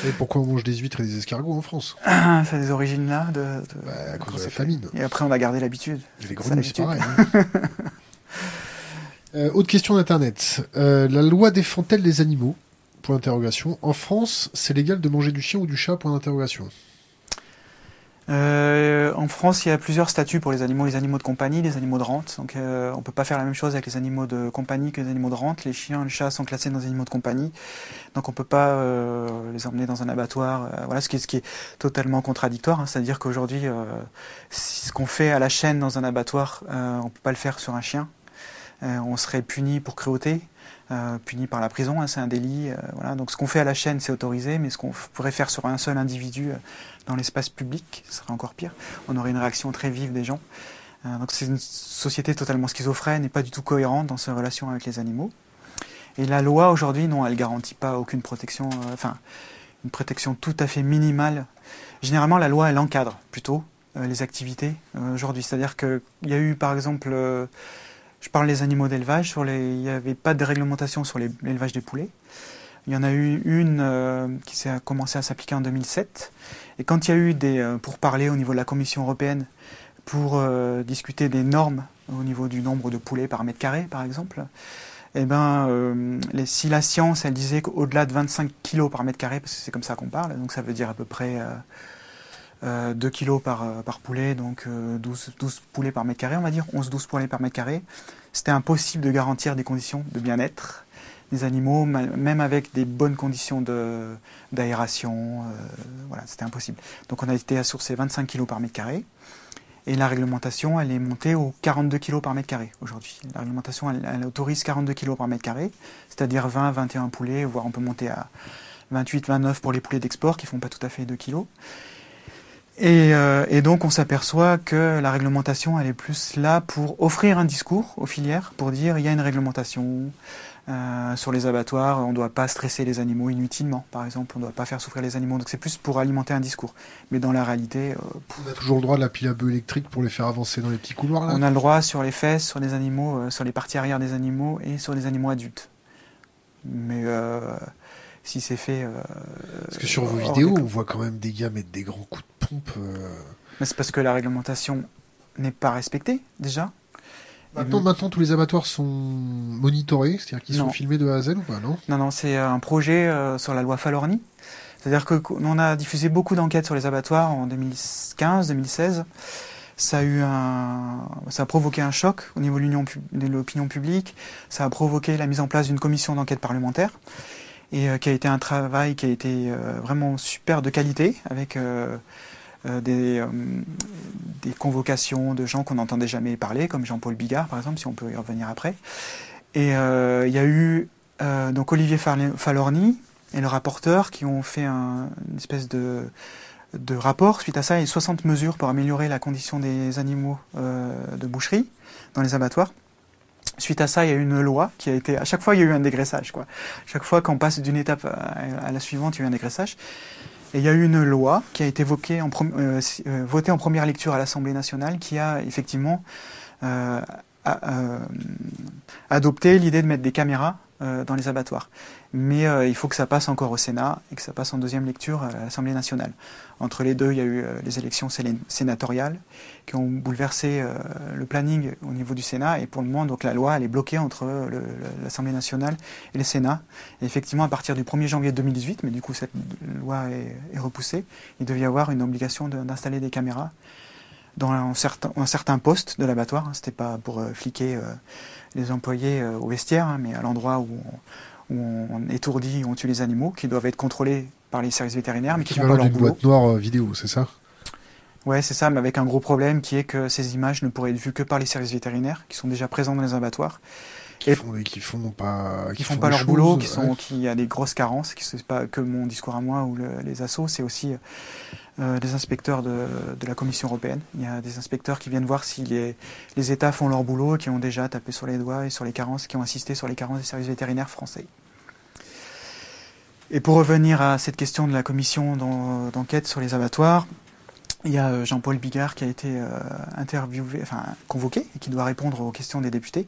[SPEAKER 1] [LAUGHS] Et pourquoi on mange des huîtres et des escargots en France?
[SPEAKER 2] Ça a des origines là de, de-
[SPEAKER 1] Bah, À cause de la famine.
[SPEAKER 2] Et après, on a gardé l'habitude.
[SPEAKER 1] Les grenouilles, c'est pareil. hein. [LAUGHS] Euh, autre question d'internet. Euh, la loi défend-elle les animaux? Point d'interrogation. En France, c'est légal de manger du chien ou du chat? Point d'interrogation.
[SPEAKER 2] Euh, en France, il y a plusieurs statuts pour les animaux, les animaux de compagnie, les animaux de rente. Donc, euh, on peut pas faire la même chose avec les animaux de compagnie que les animaux de rente. Les chiens, les chats sont classés dans les animaux de compagnie, donc on peut pas euh, les emmener dans un abattoir. euh, voilà, ce qui est, ce qui est totalement contradictoire. hein. C'est-à-dire qu'aujourd'hui, euh, ce qu'on fait à la chaîne dans un abattoir, euh, on peut pas le faire sur un chien. On serait puni pour cruauté. Euh, puni par la prison, hein, c'est un délit. euh, voilà. Donc ce qu'on fait à la chaîne, c'est autorisé, mais ce qu'on pourrait faire sur un seul individu euh, dans l'espace public, ce serait encore pire. On aurait une réaction très vive des gens. Donc c'est une société totalement schizophrène et pas du tout cohérente dans ses relations avec les animaux. Et la loi aujourd'hui, non, elle garantit pas aucune protection, enfin une protection tout à fait minimale. Généralement, la loi, elle encadre plutôt les activités aujourd'hui. C'est-à-dire qu'il y a eu, par exemple, je parle des animaux d'élevage, il n'y avait pas de réglementation sur l'élevage des poulets. Il y en a eu une euh, qui s'est commencé à s'appliquer en 2007. Et quand il y a eu des euh, pourparlers au niveau de la Commission européenne pour euh, discuter des normes au niveau du nombre de poulets par mètre carré, par exemple, eh ben, euh, les, si la science, elle disait qu'au-delà de 25 kilos par mètre carré, parce que c'est comme ça qu'on parle, donc ça veut dire à peu près euh, euh, 2 kilos par, euh, par poulet, donc euh, 12, 12 poulets par mètre carré, on va dire, 11-12 poulets par mètre carré, c'était impossible de garantir des conditions de bien-être des animaux, ma- même avec des bonnes conditions d'aération, euh, voilà, c'était impossible. Donc on a été à sourcer 25 kg par mètre carré, et la réglementation, elle est montée aux 42 kg par mètre carré aujourd'hui. La réglementation, elle, elle autorise 42 kg par mètre carré, c'est-à-dire 20, 21 poulets, voire on peut monter à 28, 29 pour les poulets d'export qui font pas tout à fait 2 kg. Et, euh, et, donc on s'aperçoit que la réglementation, elle est plus là pour offrir un discours aux filières, pour dire il y a une réglementation euh, sur les abattoirs, on ne doit pas stresser les animaux inutilement, par exemple, on ne doit pas faire souffrir les animaux. Donc c'est plus pour alimenter un discours. Mais dans la réalité... Euh,
[SPEAKER 1] on a toujours le droit de la pile à bœuf électrique pour les faire avancer dans les petits couloirs là
[SPEAKER 2] On a le droit sur les fesses, sur les animaux, sur les parties arrière des animaux et sur les animaux adultes. Mais si c'est fait. Euh,
[SPEAKER 1] parce que sur vos vidéos, on voit quand même des gars mettre des grands coups de pompe. Euh.
[SPEAKER 2] Mais c'est parce que la réglementation n'est pas respectée déjà.
[SPEAKER 1] Maintenant, maintenant, tous les abattoirs sont monitorés, c'est-à-dire qu'ils sont filmés de A à Z ou pas, non?
[SPEAKER 2] Non, non, c'est un projet euh, sur la loi Falorni. C'est-à-dire qu'on a diffusé beaucoup d'enquêtes sur les abattoirs en 2015, 2016. Ça a eu un, ça a provoqué un choc au niveau de l'opinion publique. Ça a provoqué la mise en place d'une commission d'enquête parlementaire et euh, qui a été un travail qui a été euh, vraiment super de qualité avec euh, des, convocations de gens qu'on n'entendait jamais parler, comme Jean-Paul Bigard par exemple, si on peut y revenir après. Et il y a eu donc Olivier Falorni et le rapporteur qui ont fait un, une espèce de, de rapport suite à ça et 60 mesures pour améliorer la condition des animaux de boucherie dans les abattoirs. Suite à ça, il y a eu une loi qui a été. À chaque fois, il y a eu un dégraissage. Quoi. Chaque fois qu'on passe d'une étape à la suivante, il y a eu un dégraissage. Et il y a eu une loi qui a été euh, euh, votée en première lecture à l'Assemblée nationale qui a effectivement euh, adopté l'idée de mettre des caméras dans les abattoirs mais euh, il faut que ça passe encore au Sénat et que ça passe en deuxième lecture à l'Assemblée nationale. Entre les deux, il y a eu euh, les élections sénatoriales qui ont bouleversé euh, le planning au niveau du Sénat et pour le moment, donc la loi est bloquée entre l'Assemblée nationale et le Sénat. Effectivement, à partir du 1er janvier 2018, mais du coup cette loi est, repoussée, il devait y avoir une obligation d'installer des caméras dans un certain, poste de l'abattoir. C'était pas pour fliquer les employés au vestiaire, hein, mais à l'endroit où on, où on étourdit, on tue les animaux, qui doivent être contrôlés par les services vétérinaires, mais qui font pas leur boulot.
[SPEAKER 1] boîte noire euh, vidéo, c'est ça?
[SPEAKER 2] Ouais, c'est ça, mais avec un gros problème qui est que ces images ne pourraient être vues que par les services vétérinaires, qui sont déjà présents dans les abattoirs.
[SPEAKER 1] Qui font, qui font pas,
[SPEAKER 2] qui, font, pas leur boulot, qui sont, qui a des grosses carences, qui c'est pas que mon discours à moi ou les assos, c'est aussi euh, des inspecteurs de, de, la Commission européenne. Il y a des inspecteurs qui viennent voir si les, les États font leur boulot, qui ont déjà tapé sur les doigts et sur les carences, qui ont insisté sur les carences des services vétérinaires français. Et pour revenir à cette question de la commission d'enquête sur les abattoirs, il y a euh, Jean-Paul Bigard qui a été euh, interviewé, enfin convoqué et qui doit répondre aux questions des députés,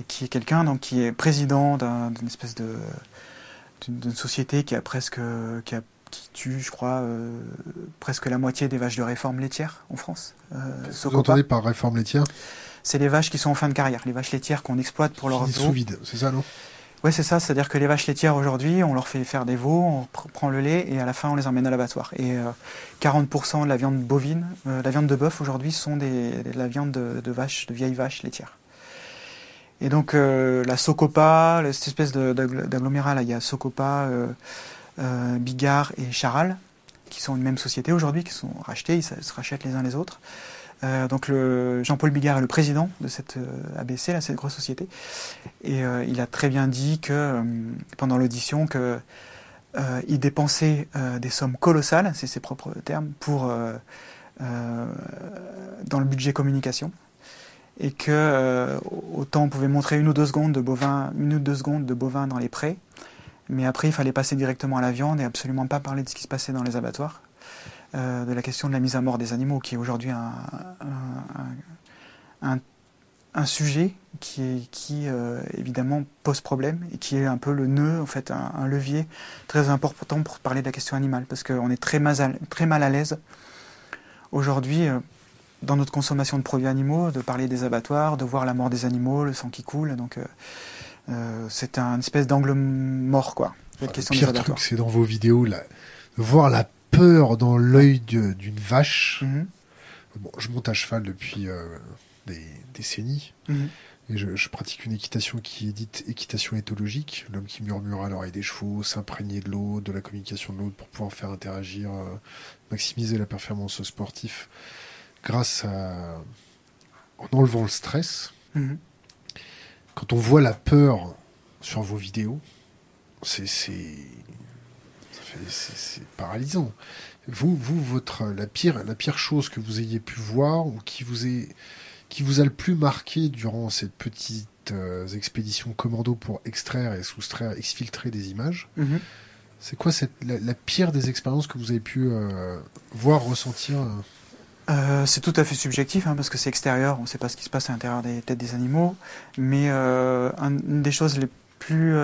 [SPEAKER 2] et qui est quelqu'un donc qui est président d'une espèce de d'une société qui a presque qui a qui tue, je crois, euh, presque la moitié des vaches de réforme laitière en France.
[SPEAKER 1] Euh, Vous entendez par réforme laitière?
[SPEAKER 2] C'est les vaches qui sont en fin de carrière, les vaches laitières qu'on exploite pour leur
[SPEAKER 1] sous vide, c'est ça, non?
[SPEAKER 2] Oui, c'est ça. C'est-à-dire que les vaches laitières aujourd'hui, on leur fait faire des veaux, on prend le lait et à la fin on les emmène à l'abattoir. Et 40% euh, de la viande bovine, la viande de bœuf aujourd'hui sont des, la viande de, de vaches, de vieilles vaches laitières. Et donc la Socopa, cette espèce d'agglomérat, il y a Socopa, euh, Bigard et Charal, qui sont une même société aujourd'hui, qui sont rachetés, ils se rachètent les uns les autres. Euh, donc Jean-Paul Bigard est le président de cette euh, ABC, cette grosse société, et il a très bien dit que pendant l'audition que il dépensait des sommes colossales, c'est ses propres termes, dans le budget communication, et que autant on pouvait montrer une ou deux secondes de bovins, une ou deux secondes de bovins dans les prés, mais après, il fallait passer directement à la viande et absolument pas parler de ce qui se passait dans les abattoirs, euh, de la question de la mise à mort des animaux, qui est aujourd'hui un, un, un, sujet qui, qui euh, évidemment pose problème et qui est un peu le nœud, en fait, un, levier très important pour parler de la question animale, parce qu'on est très mal, très mal à l'aise aujourd'hui. Euh, dans notre consommation de produits animaux, de parler des abattoirs, de voir la mort des animaux, le sang qui coule. Donc, euh, c'est un espèce d'angle mort, quoi.
[SPEAKER 1] Le pire truc, c'est dans vos vidéos, là, voir la peur dans l'œil d'une vache. Mhm. Bon, je monte à cheval depuis euh, des décennies. Mhm. Et je, pratique une équitation qui est dite équitation éthologique, l'homme qui murmure à l'oreille des chevaux, s'imprégner de l'eau, de la communication de l'autre pour pouvoir faire interagir, euh, maximiser la performance sportive grâce à en enlevant le stress. Mhm quand on voit la peur sur vos vidéos, c'est, c'est paralysant. Vous, vous, votre la pire, la pire chose que vous ayez pu voir ou qui vous est, qui vous a le plus marqué durant cette petite euh, expédition commando pour extraire et soustraire, exfiltrer des images.
[SPEAKER 2] Mhm.
[SPEAKER 1] C'est quoi cette, la, pire des expériences que vous avez pu euh, voir, ressentir
[SPEAKER 2] euh, c'est tout à fait subjectif hein, parce que c'est extérieur, on ne sait pas ce qui se passe à l'intérieur des têtes des animaux. Mais une des choses les plus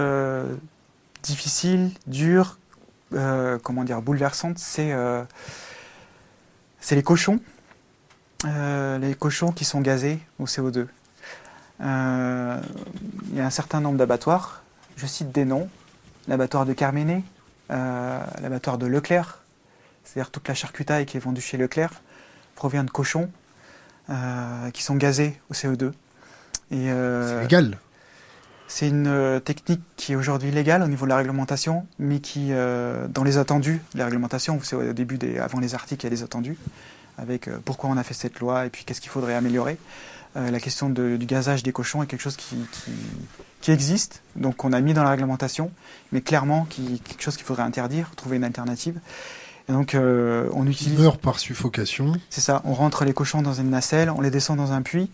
[SPEAKER 2] difficiles, dures, comment dire, bouleversantes, c'est c'est les cochons. les cochons qui sont gazés au CO2. Euh, il y a un certain nombre d'abattoirs. Je cite des noms. L'abattoir de Carméné, euh, l'abattoir de Leclerc, c'est-à-dire toute la charcutaille qui est vendue chez Leclerc, provient de cochons euh, qui sont gazés au CO2.
[SPEAKER 1] c'est légal
[SPEAKER 2] C'est une technique qui est aujourd'hui légale au niveau de la réglementation, mais qui, dans les attendus de la réglementation, vous savez, au début, des, avant les articles, il y a les attendus, avec pourquoi on a fait cette loi et puis qu'est-ce qu'il faudrait améliorer. Euh, la question du gazage des cochons est quelque chose qui, qui, existe, donc qu'on a mis dans la réglementation, mais clairement qui, quelque chose qu'il faudrait interdire, trouver une alternative. Et donc euh, on utilise.
[SPEAKER 1] Meurt par suffocation.
[SPEAKER 2] C'est ça. On rentre les cochons dans une nacelle, on les descend dans un puits,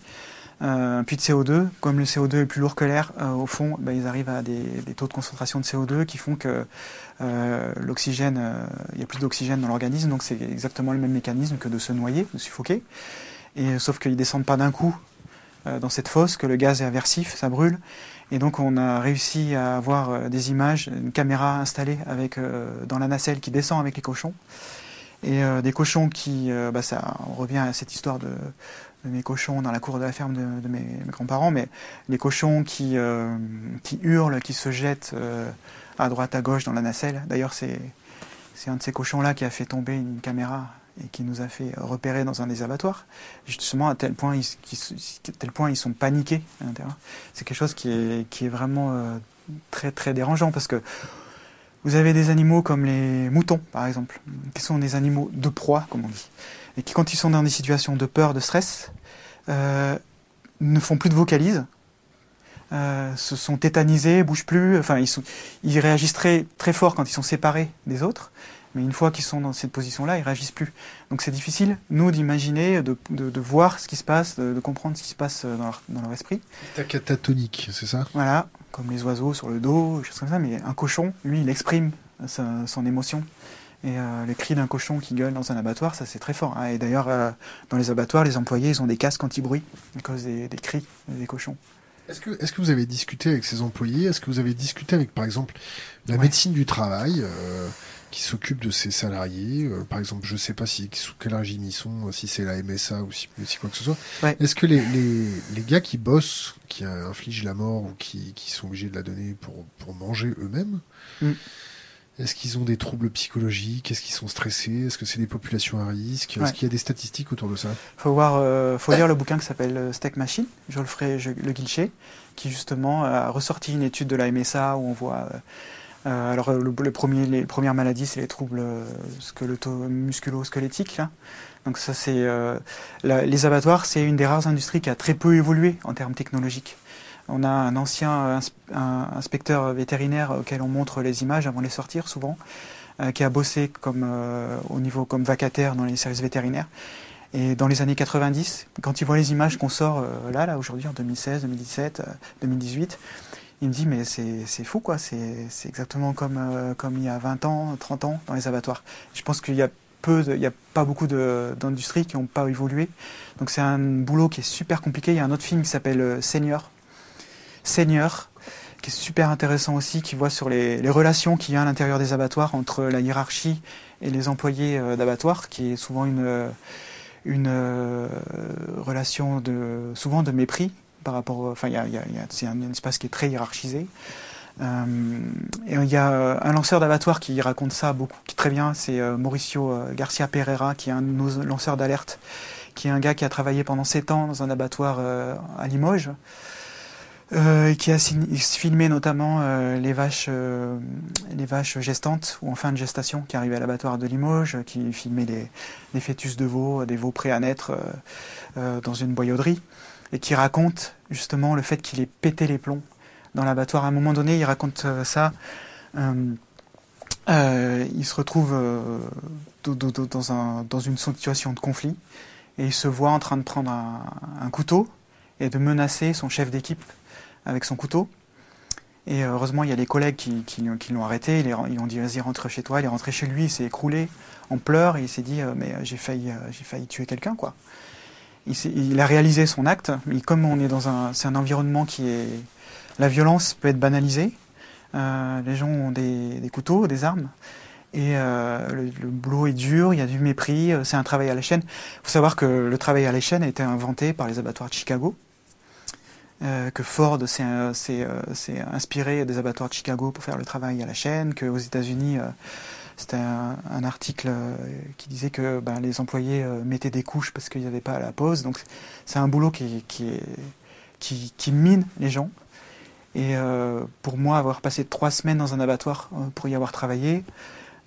[SPEAKER 2] euh, un puits de CO2. Comme le CO2 est plus lourd que l'air, au fond, ben, ils arrivent à des, taux de concentration de CO2 qui font que l'oxygène, il y a plus d'oxygène dans l'organisme, donc c'est exactement le même mécanisme que de se noyer, de suffoquer. Et, sauf qu'ils descendent pas d'un coup euh, dans cette fosse, que le gaz est aversif, ça brûle. Et donc on a réussi à avoir euh, des images, une caméra installée avec, euh, dans la nacelle qui descend avec les cochons. Et des cochons qui, bah ça, on revient à cette histoire de, mes cochons dans la cour de la ferme de, mes, grands-parents, mais les cochons qui, qui hurlent, qui se jettent à droite, à gauche dans la nacelle. D'ailleurs, c'est, un de ces cochons-là qui a fait tomber une caméra et qui nous a fait repérer dans un des abattoirs, justement à tel point ils, tel point ils sont paniqués à l'intérieur. C'est quelque chose qui est, qui est vraiment euh, très très dérangeant parce que vous avez des animaux comme les moutons par exemple, qui sont des animaux de proie comme on dit, et qui quand ils sont dans des situations de peur, de stress, euh, ne font plus de vocalises, euh, se sont tétanisés, bougent plus, enfin ils, sont, ils réagissent très, très fort quand ils sont séparés des autres. Mais une fois qu'ils sont dans cette position-là, ils réagissent plus. Donc c'est difficile, nous, d'imaginer, de, de, voir ce qui se passe, de, comprendre ce qui se passe dans leur, dans leur esprit.
[SPEAKER 1] Catatonique, c'est ça?
[SPEAKER 2] Voilà, comme les oiseaux sur le dos, choses comme ça. Mais un cochon, lui, il exprime son émotion. Et euh, les cris d'un cochon qui gueule dans un abattoir, ça c'est très fort. Hein. Et d'ailleurs, euh, dans les abattoirs, les employés, ils ont des casques anti-bruit à cause des, des cris des cochons.
[SPEAKER 1] Est-ce que, est que vous avez discuté avec ces employés? Est-ce que vous avez discuté avec, par exemple, la médecine du travail euh, qui s'occupe de ses salariés. Euh, par exemple, je ne sais pas si, sous quel régime ils sont, si c'est la MSA ou si, quoi que ce soit. Est-ce que les, les, les, gars qui bossent, qui infligent la mort ou qui, qui sont obligés de la donner pour, pour manger eux-mêmes, mm. Est-ce qu'ils ont des troubles psychologiques? Est-ce qu'ils sont stressés? Est-ce que c'est des populations à risque? Est-ce qu'il y a des statistiques autour de ça?
[SPEAKER 2] Faut voir, euh, faut lire le bouquin qui s'appelle euh, Steak Machine, je le ferai, Le Guilcher, qui justement a ressorti une étude de la MSA où on voit euh, alors le, premier, les premières maladies, c'est les troubles euh, musculo-squelettiques. Donc ça, c'est euh, les abattoirs, c'est une des rares industries qui a très peu évolué en termes technologiques. On a un ancien inspecteur vétérinaire auquel on montre les images avant de les sortir souvent, qui a bossé comme au niveau comme vacataire dans les services vétérinaires. Et dans les années 90, quand il voit les images qu'on sort là, là aujourd'hui en 2016, 2017, 2018, il me dit mais c'est fou quoi, c'est exactement comme, euh, il y a 20 ans, 30 ans dans les abattoirs. Je pense qu'il y a peu, il n'y a pas beaucoup d'industries qui n'ont pas évolué. Donc c'est un boulot qui est super compliqué. Il y a un autre film qui s'appelle euh, Seigneur. Qui est super intéressant aussi, qui voit sur les, relations qu'il y a à l'intérieur des abattoirs entre la hiérarchie et les employés euh, d'abattoirs, qui est souvent une, une relation de, souvent de mépris par rapport. Enfin, c'est un, espace qui est très hiérarchisé. Euh, et il y a un lanceur d'abattoir qui raconte ça beaucoup, qui très bien, c'est euh, Mauricio euh, Garcia Pereira, qui est un de nos lanceurs d'alerte, qui est un gars qui a travaillé pendant 7 ans dans un abattoir à Limoges, et qui a filmé notamment les vaches, les vaches gestantes ou en fin de gestation qui arrivaient à l'abattoir de Limoges, qui filmait les, les, fœtus de veaux, des veaux prêts à naître dans une boyauderie et qui raconte justement le fait qu'il ait pété les plombs dans l'abattoir. À un moment donné, il raconte euh, ça. Euh, il se retrouve dans, une situation de conflit et il se voit en train de prendre un, couteau et de menacer son chef d'équipe avec son couteau. Et heureusement, il y a les collègues qui, l'ont arrêté. Ils, ont dit Vas-y, rentre chez toi. Il est rentré chez lui, il s'est écroulé en pleurs il s'est dit Mais j'ai failli, j'ai failli tuer quelqu'un, il, a réalisé son acte, mais comme on est dans un, environnement qui est, la violence peut être banalisée. Euh, les gens ont des, couteaux, des armes, et euh, le, boulot est dur, il y a du mépris, euh, c'est un travail à la chaîne. Il faut savoir que le travail à la chaîne a été inventé par les abattoirs de Chicago, que Ford s'est inspiré des abattoirs de Chicago pour faire le travail à la chaîne, qu'aux États-Unis c'était un, article euh, qui disait que ben, les employés euh, mettaient des couches parce qu'il n'y avait pas la pause. Donc c'est un boulot qui, mine les gens. Et euh, pour moi, avoir passé trois semaines dans un abattoir pour y avoir travaillé,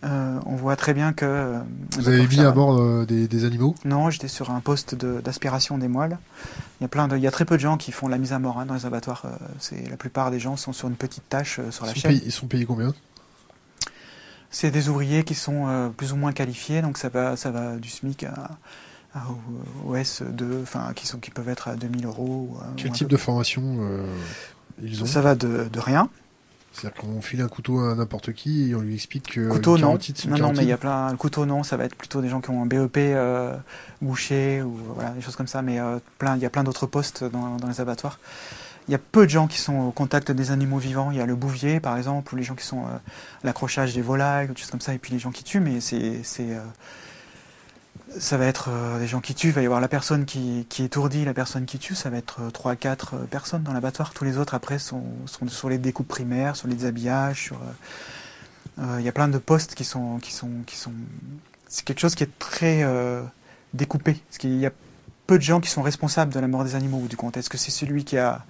[SPEAKER 2] on voit très bien que.
[SPEAKER 1] Vous avez mis à bord des, animaux?
[SPEAKER 2] Non, j'étais sur un poste d'aspiration des moelles. Il y a plein de, il y a très peu de gens qui font la mise à mort hein, dans les abattoirs. c'est la plupart des gens sont sur une petite tâche sur la chaîne.
[SPEAKER 1] ils sont payés combien?
[SPEAKER 2] C'est des ouvriers qui sont euh, plus ou moins qualifiés, donc ça va, ça va du SMIC à, au S2, enfin, qui, sont, qui peuvent être à 2000 euros.
[SPEAKER 1] Quel type de formation euh, ils ont?
[SPEAKER 2] Ça va de, de rien.
[SPEAKER 1] C'est-à-dire qu'on file un couteau à n'importe qui et on lui explique que.
[SPEAKER 2] Couteau, non. Non, non, mais il y a plein. Le couteau, non, ça va être plutôt des gens qui ont un BEP euh, boucher ou voilà, des choses comme ça, mais plein, il y a plein d'autres postes dans, dans les abattoirs. Il y a peu de gens qui sont au contact des animaux vivants. Il y a le bouvier, par exemple, ou les gens qui sont à euh, l'accrochage des volailles, ou des choses comme ça, et puis les gens qui tuent. Mais c'est, c'est euh, ça va être euh, des gens qui tuent. Il va y avoir la personne qui, qui étourdit, la personne qui tue. Ça va être 3 4 personnes dans l'abattoir. Tous les autres, après, sont, sur les découpes primaires, sur les déshabillages. Sur, il y a plein de postes qui sont. Qui sont, qui sont c'est quelque chose qui est très découpé. Parce qu'il y a peu de gens qui sont responsables de la mort des animaux, du compte. Est-ce que c'est celui qui a,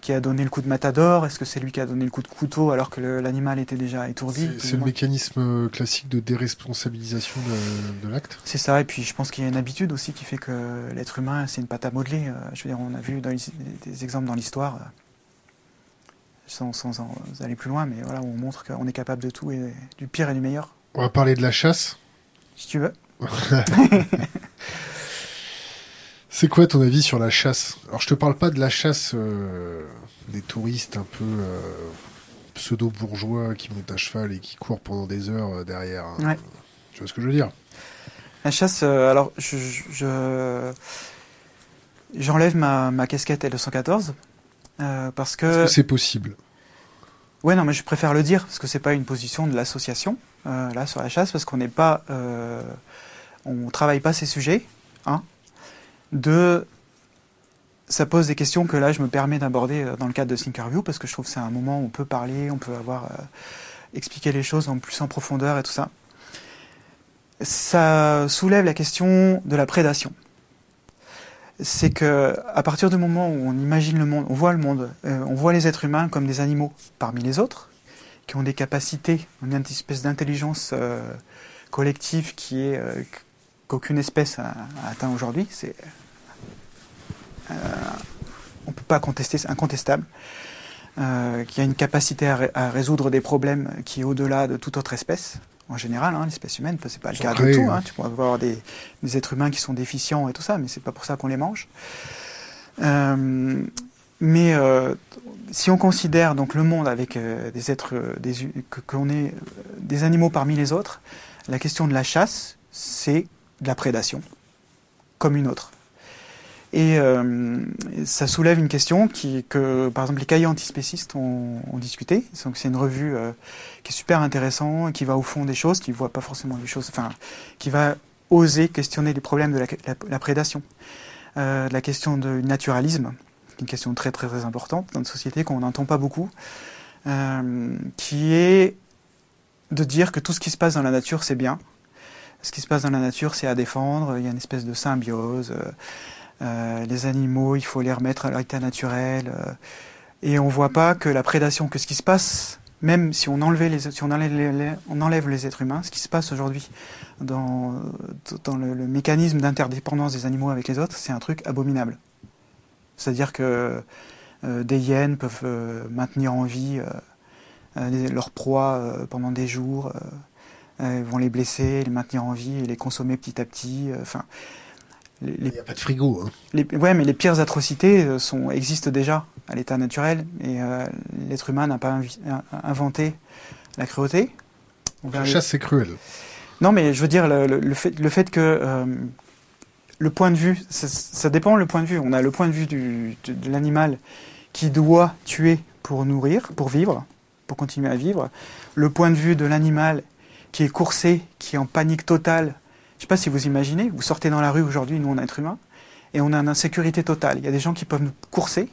[SPEAKER 2] qui a donné le coup de matador? Est-ce que c'est lui qui a donné le coup de couteau alors que l'animal était déjà étourdi?
[SPEAKER 1] C'est le mécanisme euh, classique de déresponsabilisation de, l'acte
[SPEAKER 2] C'est ça, et puis je pense qu'il y a une habitude aussi qui fait que l'être humain, c'est une pâte à modeler. Euh, je veux dire, on a vu des exemples dans l'histoire, euh, sans, sans, aller plus loin, mais voilà, on montre qu'on est capable de tout, et du pire et du meilleur.
[SPEAKER 1] On va parler de la chasse
[SPEAKER 2] Si tu veux. [LAUGHS]
[SPEAKER 1] C'est quoi ton avis sur la chasse? Alors je te parle pas de la chasse euh, des touristes un peu euh, pseudo-bourgeois qui montent à cheval et qui courent pendant des heures euh, derrière. Hein. Tu vois ce que je veux dire?
[SPEAKER 2] La chasse, alors je, j'enlève ma, ma casquette L214 parce.
[SPEAKER 1] Est-ce que c'est possible?
[SPEAKER 2] Ouais, non, mais je préfère le dire parce que c'est pas une position de l'association là sur la chasse parce qu'on n'est pas, on travaille pas ces sujets, hein. Deux, ça pose des questions que là je me permets d'aborder euh, dans le cadre de Thinkerview parce que je trouve que c'est un moment où on peut parler, on peut avoir euh, expliqué les choses en plus en profondeur et tout ça. Ça soulève la question de la prédation. C'est que à partir du moment où on imagine le monde, on voit le monde, euh, on voit les êtres humains comme des animaux parmi les autres, qui ont des capacités, une espèce d'intelligence collective qui est qu'aucune espèce a, a atteint aujourd'hui. C'est euh, on ne peut pas contester, c'est incontestable, euh, qui a une capacité à, résoudre des problèmes qui est au-delà de toute autre espèce. En général, hein, l'espèce humaine, c'est pas le cas de tout. Hein. Tu pourrais avoir des, êtres humains qui sont déficients et tout ça, mais c'est pas pour ça qu'on les mange. Euh, mais si on considère donc le monde avec des êtres, des, qu'on est des animaux parmi les autres, la question de la chasse, c'est de la prédation, comme une autre. Et euh, ça soulève une question qui, que, par exemple, les cahiers antispécistes ont, ont discuté. Donc, c'est une revue euh, qui est super intéressante, qui va au fond des choses, qui voit pas forcément les choses, enfin, qui va oser questionner les problèmes de la, la, prédation, euh, la question du naturalisme, une question très, très, très importante dans une société qu'on n'entend pas beaucoup, euh, qui est de dire que tout ce qui se passe dans la nature, c'est bien. Ce qui se passe dans la nature, c'est à défendre. Il y a une espèce de symbiose. Euh, les animaux, il faut les remettre à leur état naturel. Euh, et on voit pas que la prédation, que ce qui se passe, même si on, enlevait les, si on, enlève, les, on enlève les êtres humains, ce qui se passe aujourd'hui dans, le, mécanisme d'interdépendance des animaux avec les autres, c'est un truc abominable. C'est-à-dire que euh, des hyènes peuvent maintenir en vie leur proie pendant des jours vont les blesser, les maintenir en vie et les consommer petit à petit. Les, les-
[SPEAKER 1] Il n'y a pas de frigo. Hein.
[SPEAKER 2] les- ouais, mais les pires atrocités euh, sont, existent déjà à l'état naturel et euh, l'être humain n'a pas inventé la cruauté.
[SPEAKER 1] La chasse, c'est cruel.
[SPEAKER 2] Non, mais je veux dire, le, le- le fait, le fait que euh, le point de vue, ça, ça dépend le point de vue. On a le point de vue du, de, de l'animal qui doit tuer pour nourrir, pour vivre, pour continuer à vivre. Le point de vue de l'animal qui est coursé, qui est en panique totale. Je sais pas si vous imaginez, vous sortez dans la rue aujourd'hui, nous on est être humain, et on a une insécurité totale. Il y a des gens qui peuvent nous courser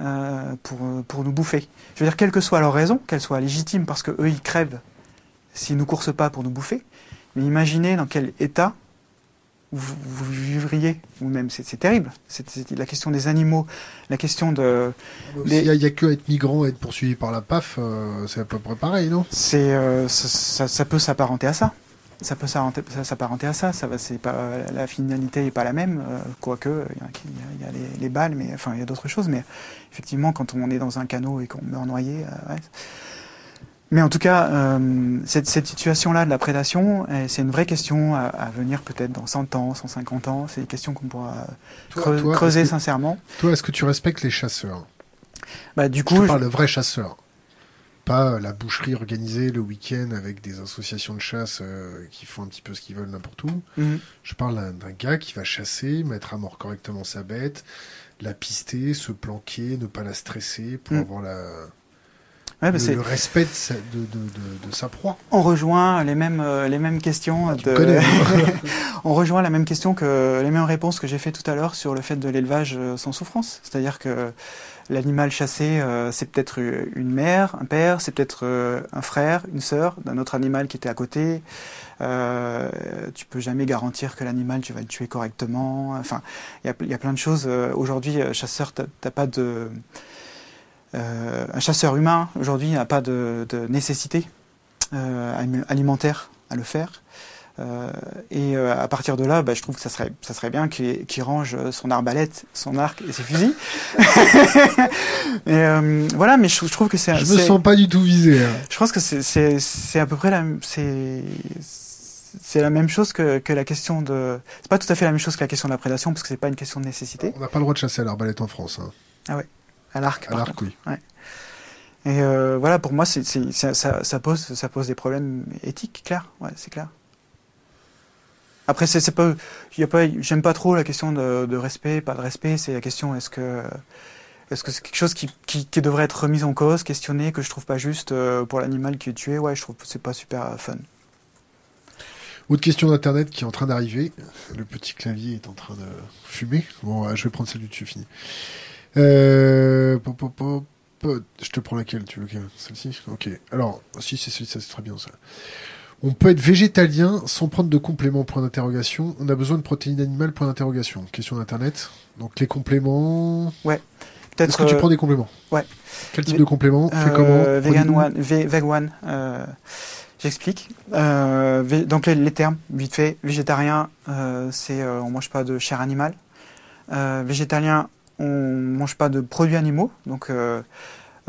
[SPEAKER 2] euh, pour, euh, pour nous bouffer. Je veux dire, quelle que soit leur raison, qu'elle soit légitime parce que eux ils crèvent s'ils nous coursent pas pour nous bouffer, mais imaginez dans quel état vous, vous vivriez vous-même. C'est terrible. C'est la question des animaux, la question de.
[SPEAKER 1] Il
[SPEAKER 2] Les-
[SPEAKER 1] n'y a, il a que être migrant et être poursuivi par la PAF, euh, c'est à peu près pareil, non?
[SPEAKER 2] C'est euh, ça, ça- ça peut s'apparenter à ça. Ça peut s'apparenter à ça. Ça va. C'est pas la finalité est pas la même. euh, quoique il y a, il y a- les, les balles, mais enfin il y a d'autres choses. Mais effectivement, quand on est dans un canot et qu'on meurt noyé, euh, ouais. Mais en tout cas, euh, cette, cette situation-là de la prédation, euh, c'est une vraie question à, à venir peut-être dans 100 ans, 150 ans. C'est une question qu'on pourra
[SPEAKER 1] Toi,
[SPEAKER 2] creu-
[SPEAKER 1] toi,
[SPEAKER 2] creuser
[SPEAKER 1] que-
[SPEAKER 2] sincèrement.
[SPEAKER 1] Toi, est-ce que tu respectes les chasseurs?
[SPEAKER 2] Bah, du
[SPEAKER 1] Je
[SPEAKER 2] coup,
[SPEAKER 1] te
[SPEAKER 2] je-
[SPEAKER 1] parle de vrais chasseurs. Pas la boucherie organisée le week-end avec des associations de chasse euh, qui font un petit peu ce qu'ils veulent n'importe où.
[SPEAKER 2] Mhm.
[SPEAKER 1] Je parle d'un gars qui va chasser, mettre à mort correctement sa bête, la pister, se planquer, ne pas la stresser pour
[SPEAKER 2] Mm.
[SPEAKER 1] avoir la,
[SPEAKER 2] Ouais, bah,
[SPEAKER 1] le, respect de sa, de, de- sa proie.
[SPEAKER 2] on rejoint les mêmes, euh, les mêmes questions.
[SPEAKER 1] Ah, [LAUGHS]
[SPEAKER 2] on rejoint la même question que les mêmes réponses que j'ai fait tout à l'heure sur le fait de l'élevage euh, sans souffrance. C'est-à-dire que l'animal chassé, euh, c'est peut-être une mère, un père, c'est peut-être euh, un frère, une sœur d'un autre animal qui était à côté. Euh, tu peux jamais garantir que l'animal, tu vas le tuer correctement. Enfin, il y a, plein de choses. Euh, Aujourd'hui, euh, chasseur, t'as pas de... euh, un chasseur humain, aujourd'hui, n'a pas de, nécessité euh, alim- alimentaire à le faire. Euh, et euh, à partir de là, bah, je trouve que ça serait, ça serait bien qu'il range son arbalète, son arc et ses fusils. [LAUGHS] et euh, voilà, mais je, je trouve que c'est.
[SPEAKER 1] Je me sens pas du tout visé. hein.
[SPEAKER 2] Je pense que c'est- à peu près la, c'est c'est la même chose que, que la question de. C'est pas tout à fait la même chose que la question de la prédation parce que c'est pas une question de nécessité.
[SPEAKER 1] On n'a pas le droit de chasser à l'arbalète en France. hein.
[SPEAKER 2] À l'arc.
[SPEAKER 1] À l'arc, oui.
[SPEAKER 2] Et euh, voilà, pour moi, ça pose, ça pose des problèmes éthiques, clair. Ouais, c'est clair. Après, c'est pas, y a pas, j'aime pas trop la question de, respect, pas de respect. C'est la question est-ce que, est-ce que c'est quelque chose qui, qui, devrait être remis en cause, questionné, que je trouve pas juste euh, pour l'animal qui est tué? Ouais, je trouve que c'est pas super fun.
[SPEAKER 1] Autre question d'internet qui est en train d'arriver. Le petit clavier est en train de fumer. Bon, je vais prendre celle du dessus, fini. Euh, pop, pop, pop. Je te prends laquelle, tu veux Celle-ci? Ok. Alors, si c'est celle-ci, c'est très bien ça. On peut être végétalien sans prendre de compléments, point d'interrogation. On a besoin de protéines animales, point d'interrogation. Question d'internet. Donc les compléments...
[SPEAKER 2] Peut-être.
[SPEAKER 1] Est-ce que tu
[SPEAKER 2] euh,
[SPEAKER 1] prends des compléments
[SPEAKER 2] ouais.
[SPEAKER 1] Quel type de compléments Fais
[SPEAKER 2] Euh,
[SPEAKER 1] comment
[SPEAKER 2] Vegan One, Ve- Veg One, euh, j'explique. Euh, vé- donc les, les termes, vite fait, végétarien, euh, c'est euh, on mange pas de chair animale. Euh, végétalien, on mange pas de produits animaux. Donc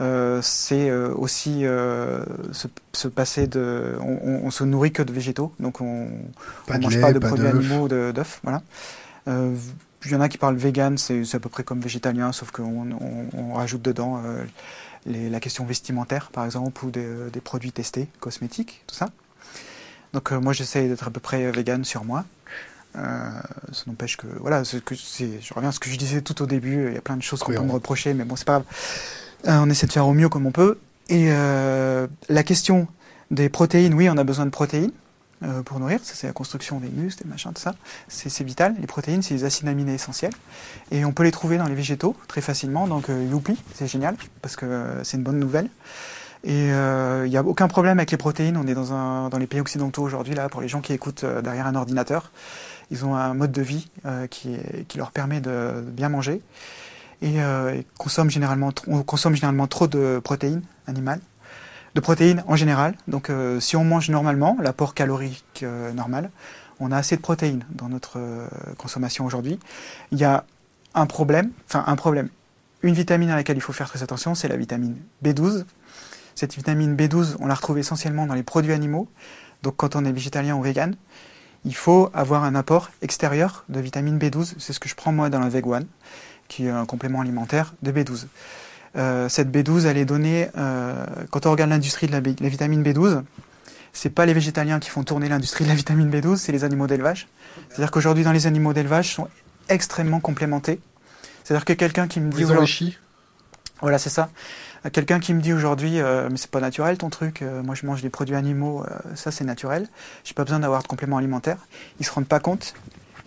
[SPEAKER 2] euh, c'est euh, aussi euh, se, se passer de, on, on- se nourrit que de végétaux. Donc on,
[SPEAKER 1] de
[SPEAKER 2] mange
[SPEAKER 1] lait,
[SPEAKER 2] pas de
[SPEAKER 1] pas
[SPEAKER 2] produits animaux, d'œufs, voilà. Il y en a qui parlent vegan, c'est à peu près comme végétalien, sauf qu'on on, on rajoute dedans les- la question vestimentaire, par exemple, ou des, des produits testés, cosmétiques, tout ça. Donc moi, j'essaie d'être à peu près vegan sur moi. Euh, ça n'empêche que, voilà, ce que c'est- je reviens à ce que je disais tout au début, il y a plein de choses qu'on peut me reprocher, mais bon, c'est pas grave. Euh, on essaie de faire au mieux comme on peut. Et euh, la question des protéines, oui, on a besoin de protéines euh, pour nourrir, ça c'est la construction des muscles, des machins, tout ça. C'est vital. Les protéines, c'est les acides aminés essentiels. Et on peut les trouver dans les végétaux très facilement. Donc euh, youpi, c'est génial, parce que euh, c'est une bonne nouvelle. Et il n'y a aucun problème avec les protéines. On est dans, un, dans les pays occidentaux aujourd'hui, là, pour les gens qui écoutent euh, derrière un ordinateur. Ils ont un mode de vie euh, qui, qui leur permet de bien manger. Et euh, ils consomment généralement, on consomme généralement trop de protéines animales, de protéines en général. Donc euh, si on mange normalement, l'apport calorique euh, normal, on a assez de protéines dans notre consommation aujourd'hui. Il y a un problème, enfin un problème, une vitamine à laquelle il faut faire très attention, c'est la vitamine B12. Cette vitamine B12, on la retrouve essentiellement dans les produits animaux, Donc quand on est végétalien ou vegan, il faut avoir un apport extérieur de vitamine B12. C'est ce que je prends moi dans la Veg One, qui est un complément alimentaire de B12. Euh, cette B12, elle est donnée euh, quand on regarde l'industrie de la, la, vitamine B12. C'est pas les végétaliens qui font tourner l'industrie de la vitamine B12, c'est les animaux d'élevage. C'est-à-dire qu'aujourd'hui, dans les animaux d'élevage, sont extrêmement complémentés. C'est-à-dire que quelqu'un qui me dit
[SPEAKER 1] aujourd'hui,
[SPEAKER 2] voilà, c'est ça. Quelqu'un qui me dit aujourd'hui, euh, mais c'est pas naturel ton truc, euh, moi je mange des produits animaux, euh, ça c'est naturel, j'ai pas besoin d'avoir de compléments alimentaires. Ils se rendent pas compte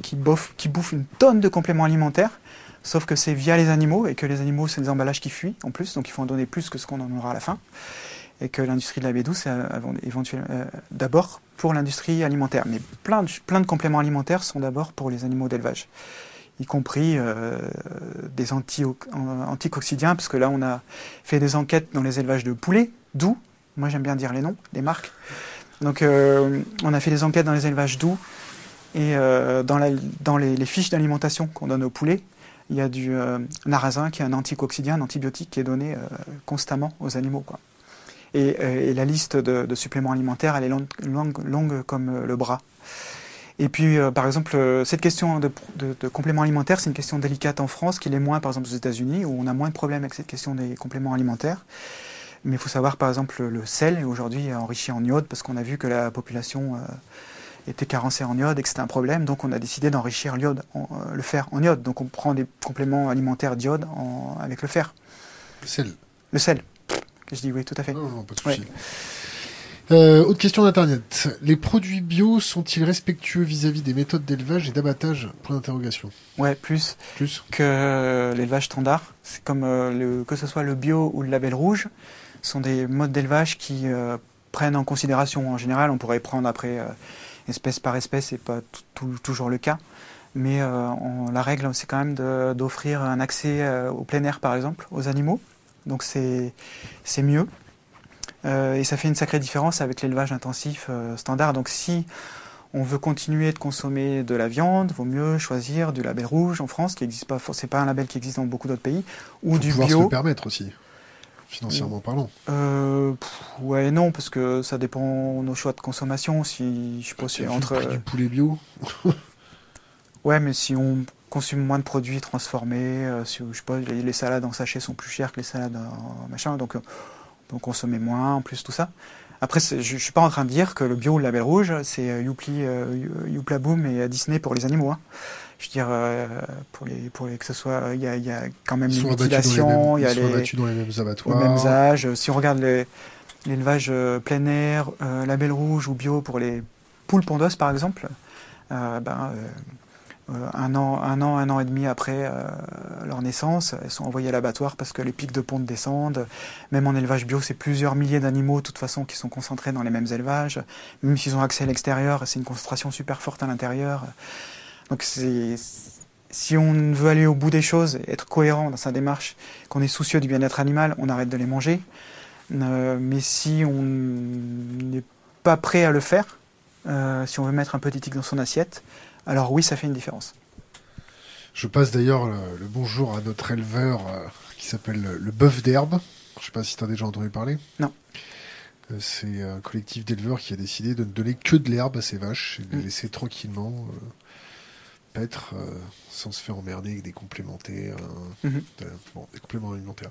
[SPEAKER 2] qu'ils bouffent, bouffent une tonne de compléments alimentaires, sauf que c'est via les animaux et que les animaux c'est des emballages qui fuient en plus, donc il faut en donner plus que ce qu'on en aura à la fin. Et que l'industrie de la B12, c'est éventuellement d'abord pour l'industrie alimentaire. Mais plein de, compléments alimentaires sont d'abord pour les animaux d'élevage y compris euh, des anti anticoccidiens, parce que là on a fait des enquêtes dans les élevages de poulets, d'où, moi j'aime bien dire les noms, les marques. Donc euh, on a fait des enquêtes dans les élevages doux et euh, dans, les fiches d'alimentation qu'on donne aux poulets, il y a du narasin qui est un anticoccydien, un antibiotique qui est donné constamment aux animaux. Quoi. Et, et la liste de, suppléments alimentaires, elle est longue, comme le bras. Et puis, euh, par exemple, euh, cette question de, compléments alimentaires, c'est une question délicate en France, qui l'est moins, par exemple, aux États-Unis, où on a moins de problèmes avec cette question des compléments alimentaires. Mais il faut savoir, par exemple, le sel, aujourd'hui, est enrichi en iode, parce qu'on a vu que la population euh, était carencée en iode et que c'était un problème. Donc, on a décidé d'enrichir l'iode, le fer en iode. Donc, on prend des compléments alimentaires d'iode avec le fer.
[SPEAKER 1] Le sel
[SPEAKER 2] Le sel. Je dis oui, tout à fait.
[SPEAKER 1] Non, non, pas de souci. Ouais. Euh, autre question d'internet. Les produits bio sont-ils respectueux vis-à-vis -vis des méthodes d'élevage et d'abattage? Point d'interrogation.
[SPEAKER 2] Ouais, plus.
[SPEAKER 1] Plus.
[SPEAKER 2] Que l'élevage standard. C'est comme euh, le, que ce soit le bio ou le label rouge, sont des modes d'élevage qui euh, prennent en considération. En général, on pourrait prendre après euh, espèce par espèce, c'est pas toujours le cas. Mais euh, on, la règle, c'est quand même d'offrir un accès euh, au plein air, par exemple, aux animaux. Donc c'est mieux. Euh, et ça fait une sacrée différence avec l'élevage intensif standard. Donc si on veut continuer de consommer de la viande, vaut mieux choisir du label rouge en France, qui n'existe pas, c'est pas un label qui existe dans beaucoup d'autres pays, ou
[SPEAKER 1] Faut
[SPEAKER 2] du bio.
[SPEAKER 1] se le permettre aussi, financièrement parlant.
[SPEAKER 2] Euh, pff, ouais, non, parce que ça dépend de nos choix de consommation. Si je sais pas, si entre
[SPEAKER 1] le prix du poulet bio?
[SPEAKER 2] ouais, mais si on consomme moins de produits transformés, euh, si je sais pas, les, les, salades en sachet sont plus chères que les salades en machin, donc donc consommer moins, en plus tout ça. Après, je, je suis pas en train de dire que le bio ou le label rouge, c'est euh, Youpla Boom et Disney pour les animaux. Hein. Je veux dire, euh, pour les, pour les, que ce soit, il y a, y a, quand même
[SPEAKER 1] ils
[SPEAKER 2] une mutilation, il y a les,
[SPEAKER 1] dans les mêmes abattoirs,
[SPEAKER 2] aux mêmes âges. Si on regarde l'élevage euh, plein air, euh, label rouge ou bio pour les poules pondeuses par exemple, euh, ben, un an, un an, un an et demi après euh, leur naissance, elles sont envoyées à l'abattoir parce que les pics de ponte descendent. Même en élevage bio, c'est plusieurs milliers d'animaux, de toute façon, qui sont concentrés dans les mêmes élevages. Même s'ils ont accès à l'extérieur, c'est une concentration super forte à l'intérieur. Donc si on veut aller au bout des choses, être cohérent dans sa démarche, qu'on est soucieux du bien-être animal, on arrête de les manger. Euh, mais si on n'est pas prêt à le faire, euh, si on veut mettre un peu d'éthique dans son assiette, alors oui, ça fait une différence.
[SPEAKER 1] Je passe d'ailleurs le, le, bonjour à notre éleveur euh, qui s'appelle le, le bœuf d'herbe. Je sais pas si tu as déjà entendu parler.
[SPEAKER 2] Non.
[SPEAKER 1] C'est un collectif d'éleveurs qui a décidé de ne donner que de l'herbe à ses vaches et de les
[SPEAKER 2] Mm.
[SPEAKER 1] laisser tranquillement euh, paître euh, sans se faire emmerder avec des complémentaires,
[SPEAKER 2] Mhm.
[SPEAKER 1] bon, des compléments alimentaires.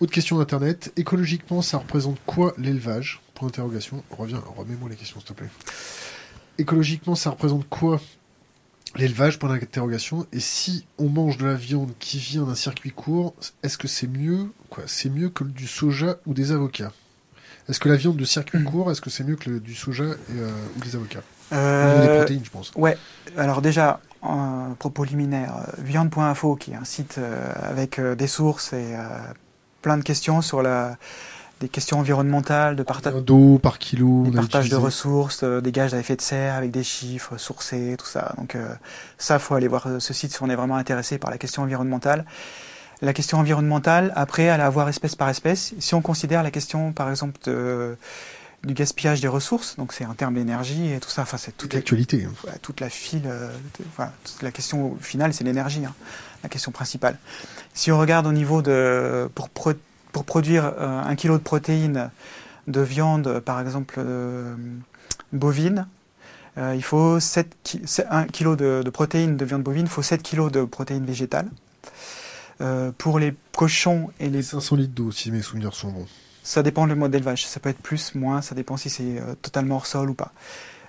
[SPEAKER 1] Autre question d'internet. Écologiquement, ça représente quoi l'élevage? Point d'interrogation. Reviens, remets-moi les questions s'il te plaît. Écologiquement, ça représente quoi l'élevage? Point d'interrogation. Et si on mange de la viande qui vient d'un circuit court, est-ce que c'est mieux quoi C'est mieux que du soja ou des avocats? Est-ce que la viande de circuit
[SPEAKER 2] Mhm.
[SPEAKER 1] court, est-ce que c'est mieux que le- du soja et, euh, ou des avocats? Ou des
[SPEAKER 2] Euh,
[SPEAKER 1] protéines, je pense.
[SPEAKER 2] Ouais, alors déjà, un propos liminaire, viande.info, qui est un site euh, avec euh, des sources et euh, plein de questions sur la, des questions environnementales, de partage,
[SPEAKER 1] d'eau par kilo
[SPEAKER 2] des partages de ressources, euh, des gages d'effet de serre avec des chiffres sourcés, tout ça. Donc euh, ça, faut aller voir ce site si on est vraiment intéressé par la question environnementale. La question environnementale, après, à voir espèce par espèce. Si on considère la question, par exemple, de, du gaspillage des ressources, donc c'est en termes d'énergie et tout ça, enfin c'est toute
[SPEAKER 1] toute
[SPEAKER 2] la,
[SPEAKER 1] l'actualité. hein.
[SPEAKER 2] voilà, toute la file, euh, de- voilà, toute la question finale, c'est l'énergie, hein, la question principale. Si on regarde au niveau de pour, pro- pour produire euh, un kilo de protéines de viande, par exemple, euh, bovine, il faut 7 1 kg de, de, protéines de viande bovine, il faut 7 kg de protéines végétales. pour les cochons et les...
[SPEAKER 1] 500 litres d'eau, si mes souvenirs sont bons.
[SPEAKER 2] Ça dépend le mode d'élevage. Ça peut être plus, moins, ça dépend si c'est totalement hors sol ou pas.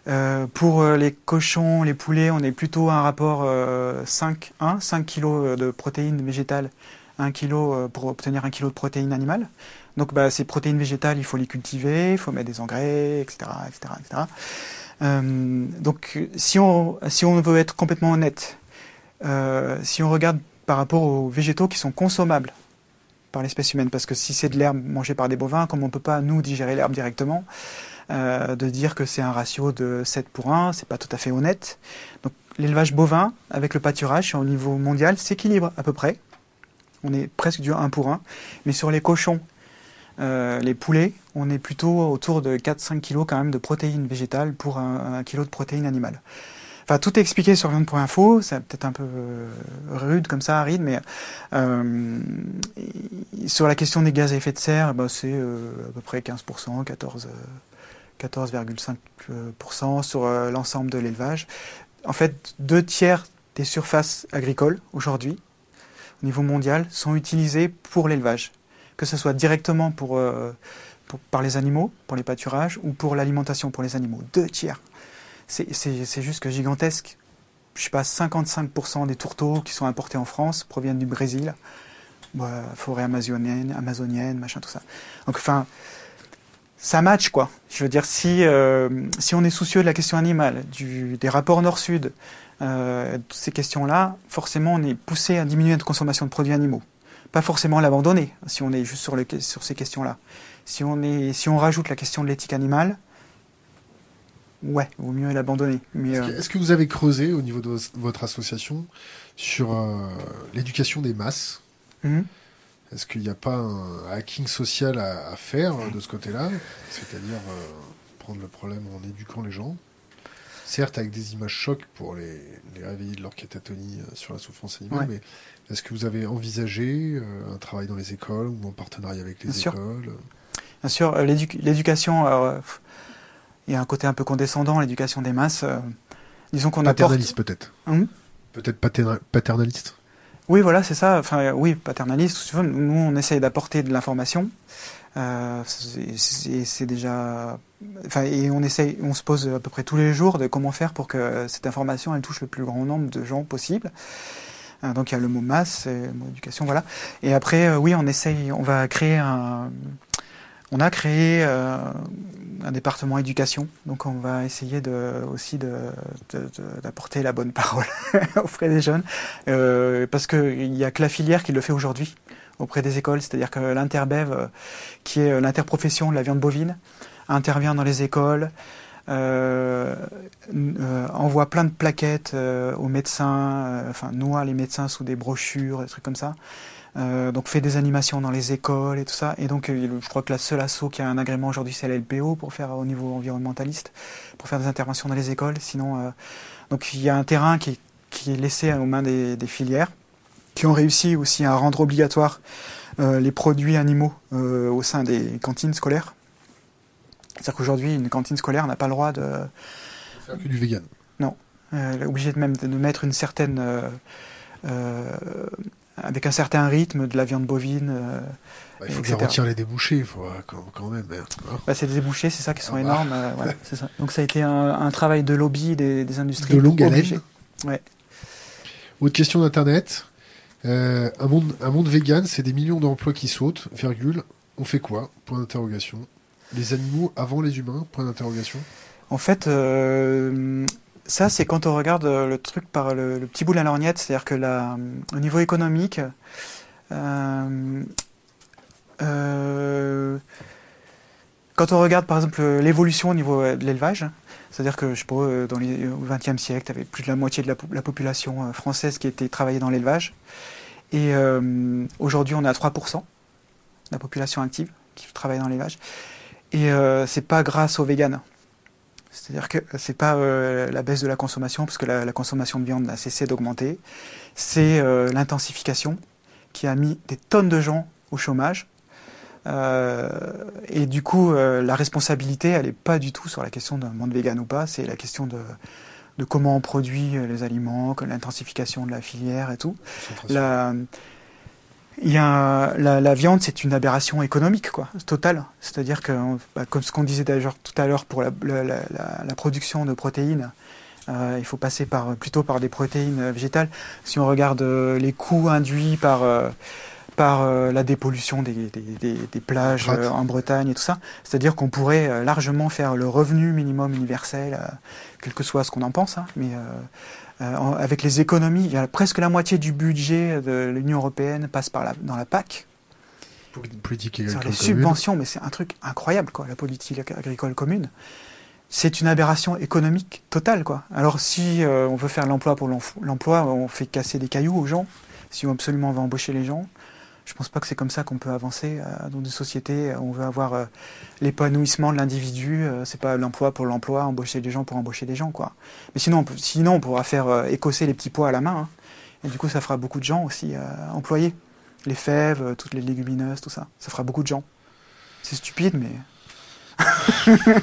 [SPEAKER 2] Euh, pour les cochons, les poulets, on est plutôt à un rapport 5, 1, 5 kg de protéines végétales, 1 kg pour obtenir 1 kg de protéines animales. Donc bah, ces protéines végétales, il faut les cultiver, il faut mettre des engrais, etc. etc., etc. Euh, donc si on, veut être complètement honnête, euh, si on regarde par rapport aux végétaux qui sont consommables par l'espèce humaine, parce que si c'est de l'herbe mangée par des bovins, comme on ne peut pas nous digérer l'herbe directement, euh, de dire que c'est un ratio de 7 pour 1, c'est pas tout à fait honnête. Donc l'élevage bovin avec le pâturage au niveau mondial s'équilibre à peu près. On est presque du 1 pour 1. Mais sur les cochons, euh, les poulets, on est plutôt autour de 4-5 kg quand même de protéines végétales pour un, un kilo de protéines animales. Enfin, tout est expliqué sur Viande.info, c'est peut-être un peu euh, rude comme ça, aride, mais euh, sur la question des gaz à effet de serre, bah, c'est euh, à peu près 15%, 14, 14,5% sur l'ensemble de l'élevage. En fait, deux tiers des surfaces agricoles aujourd'hui, au niveau mondial, sont utilisées pour l'élevage, que ce soit directement pour, par les animaux, pour les pâturages, ou pour l'alimentation pour les animaux. Deux tiers. C'est juste que gigantesque. Je sais pas, 55% des tourteaux qui sont importés en France proviennent du Brésil. Bah, forêt amazonienne, amazonienne, machin, tout ça. Donc, enfin, ça match quoi. Je veux dire, si, euh, on est soucieux de la question animale, des rapports nord-sud, euh, toutes ces questions-là, forcément on est poussé à diminuer notre consommation de produits animaux. Pas forcément l'abandonner, si on est juste sur, le, sur ces questions-là. Si si on rajoute la question de l'éthique animale, ouais, vaut mieux l'abandonner.
[SPEAKER 1] Est-ce que, vous avez creusé au niveau de votre association sur euh, l'éducation des masses? Mmh. Est-ce qu'il n'y a pas un hacking social à, faire de ce côté-là? C'est-à-dire euh, prendre le problème en éduquant les gens? Certes, avec des images chocs pour les, réveiller de leur catatonie euh, sur la souffrance animale, mais est-ce que vous avez envisagé euh, un travail dans les écoles ou en partenariat avec les
[SPEAKER 2] Bien
[SPEAKER 1] écoles?
[SPEAKER 2] Sûr. Bien sûr, l'éducation, il y a un côté un peu condescendant, l'éducation des masses. disons qu'on
[SPEAKER 1] Paternaliste peut-être. Hum peut-être paternaliste
[SPEAKER 2] oui, voilà, c'est ça. Enfin, oui, paternaliste. Nous, on essaye d'apporter de l'information. Euh, c'est déjà. Enfin, et on essaye, on se pose à peu près tous les jours de comment faire pour que cette information elle touche le plus grand nombre de gens possible. Euh, donc il y a le mot masse, le mot éducation, voilà. Et après, euh, oui, on essaye, on va créer un. On a créé euh, un département éducation. Donc on va essayer de, aussi d'apporter de, la bonne parole [LAUGHS] auprès des jeunes, euh, parce qu'il n'y a que la filière qui le fait aujourd'hui auprès des écoles, c'est-à-dire que l'Interbev, euh, qui est l'interprofession de la viande bovine, intervient dans les écoles, euh, envoie plein de plaquettes aux médecins, enfin noie les médecins sous des brochures, des trucs comme ça. Euh, donc fait des animations dans les écoles et tout ça. Et donc euh, je crois que la seule asso qui a un agrément aujourd'hui c'est l'LPO pour faire au niveau environnementaliste, pour faire des interventions dans les écoles. Sinon, euh, donc il y a un terrain qui, qui est laissé aux mains des, des, filières, qui ont réussi aussi à rendre obligatoire les produits animaux au sein des cantines scolaires. C'est-à-dire qu'aujourd'hui une cantine scolaire n'a pas le droit de
[SPEAKER 1] faire que du vegan.
[SPEAKER 2] Non, elle est obligée de même de mettre une certaine avec un certain rythme de la viande bovine. Euh,
[SPEAKER 1] bah, il faut que retire les débouchés, il faut quand, même.
[SPEAKER 2] Hein. Bah, c'est des débouchés, c'est ça qui sont ah, énormes. Euh, [LAUGHS] ça. Donc ça a été un, travail de lobby des, industries.
[SPEAKER 1] De longue haleine. Ouais. Autre question d'internet. Euh, un monde, un monde vegan, c'est des millions d'emplois qui sautent. Virgule. On fait quoi? Point d'interrogation. Les animaux avant les humains? Point d'interrogation.
[SPEAKER 2] En fait, ça, c'est quand on regarde euh, le truc par le, petit bout de la lorgnette, c'est-à-dire que la, au niveau économique, euh, euh, quand on regarde par exemple l'évolution au niveau de l'élevage, c'est-à-dire que je pas, dans les, au XXe siècle, tu avais plus de la moitié de la, population française qui était travaillée dans l'élevage, et aujourd'hui on est à 3% de la population active qui travaille dans l'élevage, et c'est pas grâce aux véganes. C'est-à-dire que c'est pas euh, la baisse de la consommation, parce que la, consommation de viande a cessé d'augmenter. C'est euh, l'intensification qui a mis des tonnes de gens au chômage. Euh, et du coup, la responsabilité, elle n'est pas du tout sur la question d'un monde vegan ou pas, c'est la question de, de comment on produit les aliments, l'intensification de la filière et tout. La, il y a, la, la viande, c'est une aberration économique, quoi, totale. C'est-à-dire que, bah, comme ce qu'on disait d'ailleurs tout à l'heure pour la, la, la, production de protéines, euh, il faut passer par, plutôt par des protéines végétales. Si on regarde euh, les coûts induits par, euh, par euh, la dépollution des, des, des, des plages en Bretagne et tout ça, c'est-à-dire qu'on pourrait largement faire le revenu minimum universel, quel que soit ce qu'on en pense, hein, mais euh, avec les économies, il y a presque la moitié du budget de l'Union européenne passe par la, dans la PAC.
[SPEAKER 1] Politique agricole
[SPEAKER 2] les subventions, mais c'est un truc incroyable, quoi, la politique agricole commune. C'est une aberration économique totale, quoi. Alors si euh, on veut faire l'emploi pour l'emploi, on fait casser des cailloux aux gens. Si on absolument veut embaucher les gens, je pense pas que c'est comme ça qu'on peut avancer euh, dans des sociétés. On veut avoir euh, l'épanouissement de l'individu. Euh, c'est pas l'emploi pour l'emploi, embaucher des gens pour embaucher des gens, quoi. Mais sinon, on sinon on pourra faire écosser les petits pois à la main. Hein. et du coup, ça fera beaucoup de gens aussi employés. Les fèves, toutes les légumineuses, tout ça. Ça fera beaucoup de gens. C'est stupide, mais. [LAUGHS]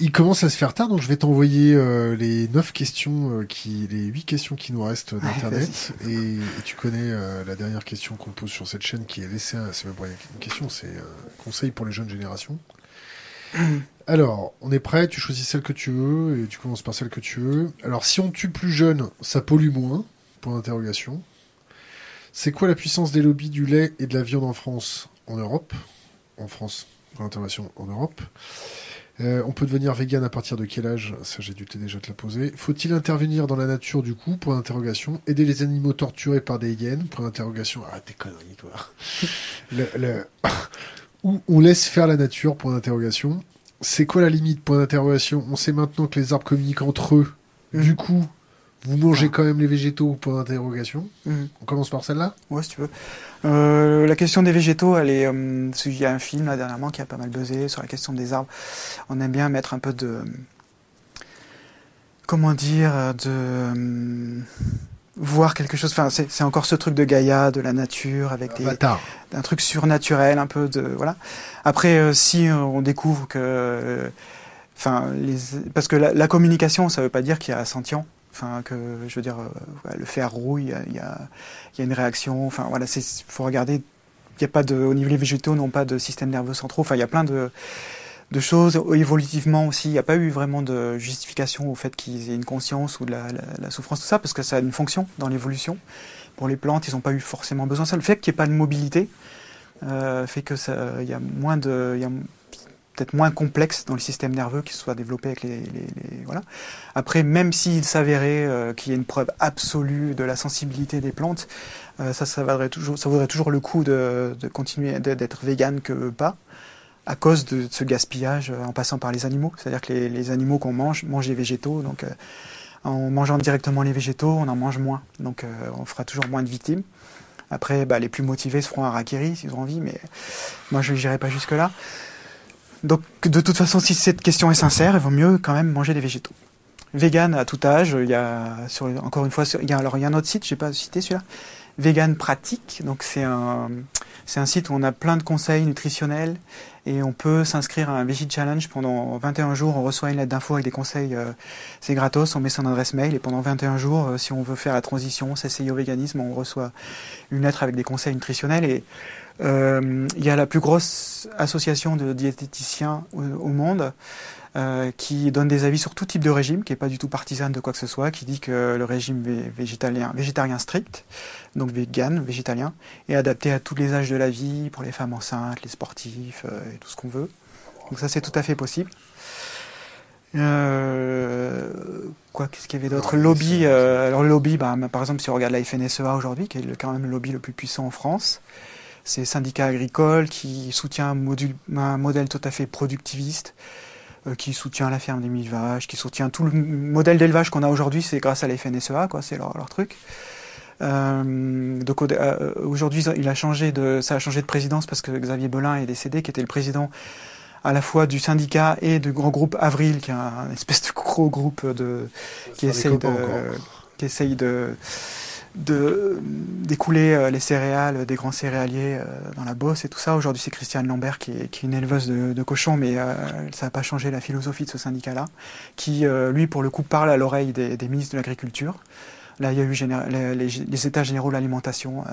[SPEAKER 1] Il commence à se faire tard, donc je vais t'envoyer euh, les neuf questions, euh, qui, les huit questions qui nous restent d'internet. et, tu connais euh, la dernière question qu'on pose sur cette chaîne, qui est laissée. C'est même pas une question, c'est un conseil pour les jeunes générations. [CLEARS THROAT] Alors, on est prêt. Tu choisis celle que tu veux et tu commences par celle que tu veux. Alors, si on tue plus jeune, ça pollue moins. Point d'interrogation. C'est quoi la puissance des lobbies du lait et de la viande en France, en Europe, en France, point d'interrogation, en Europe? Euh, on peut devenir vegan à partir de quel âge? Ça, j'ai dû déjà te la poser. Faut-il intervenir dans la nature du coup Point d'interrogation? Aider les animaux torturés par des hyènes? Point d'interrogation. Ah, tes conneries, toi. [LAUGHS] le, Ou [COUGHS] on laisse faire la nature? Point d'interrogation. C'est quoi la limite? Point d'interrogation. On sait maintenant que les arbres communiquent entre eux. Mmh. Du coup, vous mangez ah. quand même les végétaux Point d'interrogation. Mmh. On commence par celle-là
[SPEAKER 2] Ouais, si tu veux. Euh, la question des végétaux, elle est. Euh, il y a un film là dernièrement qui a pas mal buzzé sur la question des arbres. On aime bien mettre un peu de. Comment dire De. Euh, voir quelque chose. Enfin, c'est encore ce truc de Gaïa, de la nature, avec des, un truc surnaturel, un peu de voilà. Après, si on découvre que, enfin, les, parce que la, la communication, ça veut pas dire qu'il y a sentient. Enfin, que je veux dire, euh, le fer rouille, il y a, une réaction. Enfin, voilà, il faut regarder. Il y a pas de, au niveau des végétaux, n'ont pas de système nerveux centraux. Enfin, il y a plein de, de choses. Évolutivement aussi, il n'y a pas eu vraiment de justification au fait qu'ils aient une conscience ou de la, souffrance, tout ça, parce que ça a une fonction dans l'évolution. Pour les plantes, ils n'ont pas eu forcément besoin de ça. Le fait qu'il n'y ait pas de mobilité euh, fait que il y a moins de, y a peut-être moins complexe dans le système nerveux qui soit développé avec les, voilà. Après, même s'il s'avérait euh, qu'il y ait une preuve absolue de la sensibilité des plantes, euh, ça, ça vaudrait toujours, ça vaudrait toujours le coup de, continuer d'être vegan que pas, à cause de ce gaspillage euh, en passant par les animaux. C'est-à-dire que les, animaux qu'on mange mangent les végétaux, donc en mangeant directement les végétaux, on en mange moins, donc on fera toujours moins de victimes. Après, bah, les plus motivés se feront un rakiri s'ils ont envie, mais moi je n'irai pas jusque là. Donc, de toute façon, si cette question est sincère, il vaut mieux quand même manger des végétaux. Vegan à tout âge, il y a, encore une fois, il y a, alors il y a un autre site, je n'ai pas cité celui-là, Vegan Pratique. Donc, c'est un, c'est un site où on a plein de conseils nutritionnels et on peut s'inscrire à un Veggie Challenge pendant 21 jours. On reçoit une lettre d'info avec des conseils, euh, c'est gratos, on met son adresse mail et pendant 21 jours, euh, si on veut faire la transition, s'essayer au véganisme, on reçoit une lettre avec des conseils nutritionnels et il y a la plus grosse association de diététiciens au, monde euh, qui donne des avis sur tout type de régime, qui n'est pas du tout partisane de quoi que ce soit, qui dit que le régime végétalien, végétarien strict, donc vegan, végétalien, est adapté à tous les âges de la vie, pour les femmes enceintes, les sportifs euh, et tout ce qu'on veut. Donc ça c'est tout à fait possible. Euh, quoi, qu'est-ce qu'il y avait d'autre? Lobby. Euh, alors le lobby, bah, par exemple, si on regarde la FNSEA aujourd'hui, qui est quand même le lobby le plus puissant en France, c'est syndicat agricole qui soutient un, modèle tout à fait productiviste, euh, qui soutient la ferme des mille vaches, qui soutient tout le modèle d'élevage qu'on a aujourd'hui, c'est grâce à la FNSEA, quoi, c'est leur, truc. Euh, donc euh, aujourd'hui, il a changé de, ça a changé de présidence parce que Xavier Belin est décédé, qui était le président à la fois du syndicat et du grand groupe Avril, qui est un, espèce de gros groupe de qui essaye de, qui essaye de de d'écouler les céréales des grands céréaliers dans la bosse et tout ça. Aujourd'hui, c'est Christiane Lambert qui est, une éleveuse de, cochons, mais ça n'a pas changé la philosophie de ce syndicat-là, qui, lui, pour le coup, parle à l'oreille des, ministres de l'Agriculture. Là, il y a eu les, États généraux de l'alimentation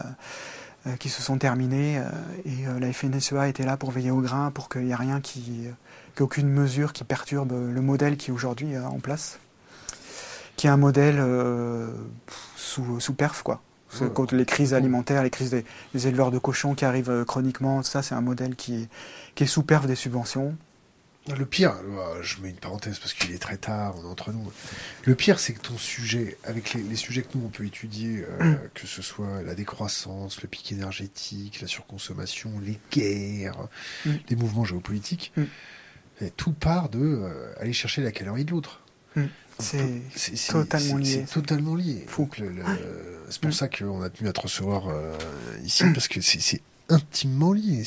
[SPEAKER 2] qui se sont terminés et la FNSEA était là pour veiller au grain, pour qu'il n'y ait rien qui qu'aucune mesure qui perturbe le modèle qui est aujourd'hui en place, qui est un modèle euh, sous, sous, perf, quoi. Contre les crises alimentaires, les crises des, éleveurs de cochons qui arrivent euh, chroniquement, ça c'est un modèle qui est, qui est sous perf des subventions.
[SPEAKER 1] Le pire, euh, je mets une parenthèse parce qu'il est très tard, on est entre nous. Le pire, c'est que ton sujet, avec les, sujets que nous on peut étudier, mm. [CLEARS THROAT] que ce soit la décroissance, le pic énergétique, la surconsommation, les guerres, mm. les mouvements géopolitiques, mm tout part de euh, aller chercher la calorie de l'autre.
[SPEAKER 2] C'est totalement lié.
[SPEAKER 1] C'est totalement lié. C'est pour ça qu'on a tenu à te recevoir euh, ici, hmm. parce que c'est intimement lié.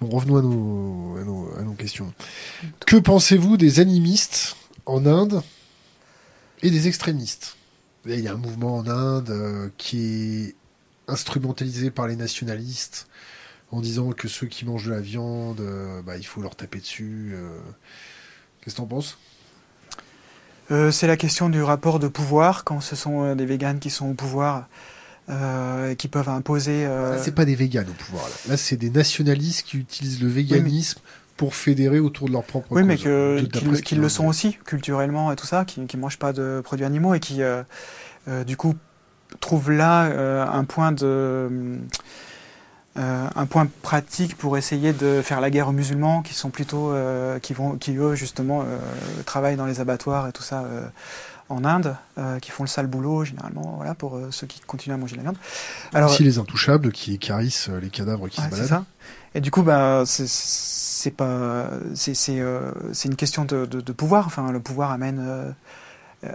[SPEAKER 1] Bon, revenons à nos, à nos, questions. Que pensez-vous des animistes en Inde et des extrémistes? Il y a un mouvement en Inde euh, qui est instrumentalisé par les nationalistes en disant que ceux qui mangent de la viande, euh, bah, il faut leur taper dessus. Euh. Qu'est-ce que t'en penses?
[SPEAKER 2] Euh, C'est la question du rapport de pouvoir, quand ce sont des véganes qui sont au pouvoir. et qui peuvent imposer.
[SPEAKER 1] Là, c'est pas des véganes au pouvoir. Là, c'est des nationalistes qui utilisent le véganisme pour fédérer autour de leur propre
[SPEAKER 2] Oui, mais qu'ils le sont aussi, culturellement et tout ça, qui ne mangent pas de produits animaux et qui, du coup, trouvent là un point de euh, un point pratique pour essayer de faire la guerre aux musulmans qui sont plutôt euh, qui vont qui eux justement euh, travaillent dans les abattoirs et tout ça en Inde qui font le sale boulot généralement voilà pour ceux qui continuent à manger la viande.
[SPEAKER 1] Alors aussi les intouchables qui écarissent les cadavres qui se baladent. ça.
[SPEAKER 2] et du coup bah c'est pas c'est c'est une question de, de, pouvoir. Enfin le pouvoir amène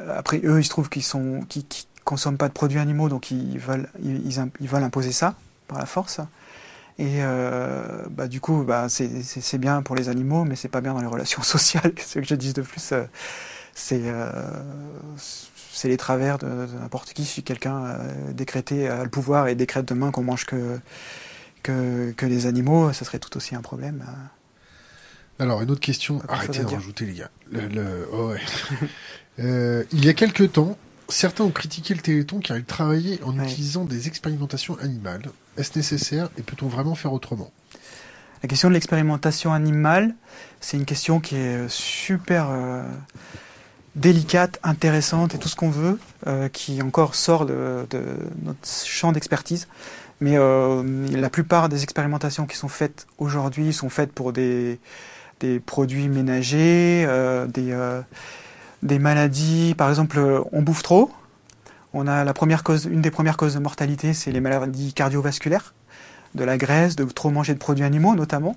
[SPEAKER 2] après eux il se trouve qu'ils sont qui, qui consomment pas de produits animaux donc ils veulent ils, ils veulent imposer ça par la force et euh, bah, du coup, bah, c'est bien pour les animaux, mais c'est pas bien dans les relations [LAUGHS] sociales. Ce que je dis de plus, euh, c'est euh, c'est les travers de, n'importe qui. Si quelqu'un décrété a le pouvoir et décrète demain qu'on mange que, que, que les animaux, ça serait tout aussi un problème.
[SPEAKER 1] Alors, une autre question. Arrêtez de rajouter, les gars. Le, le... Oh, ouais. [LAUGHS] il y a quelques temps, certains ont critiqué le Téléthon car il travaillait en utilisant des expérimentations animales. Est-ce nécessaire et peut-on vraiment faire autrement?
[SPEAKER 2] La question de l'expérimentation animale, c'est une question qui est super euh, délicate, intéressante et tout ce qu'on veut, euh, qui encore sort de, notre champ d'expertise. Mais euh, la plupart des expérimentations qui sont faites aujourd'hui sont faites pour des, produits ménagers, des maladies, par exemple, on bouffe trop. On a la première cause, une des premières causes de mortalité, c'est les maladies cardiovasculaires, de la graisse, de trop manger de produits animaux notamment.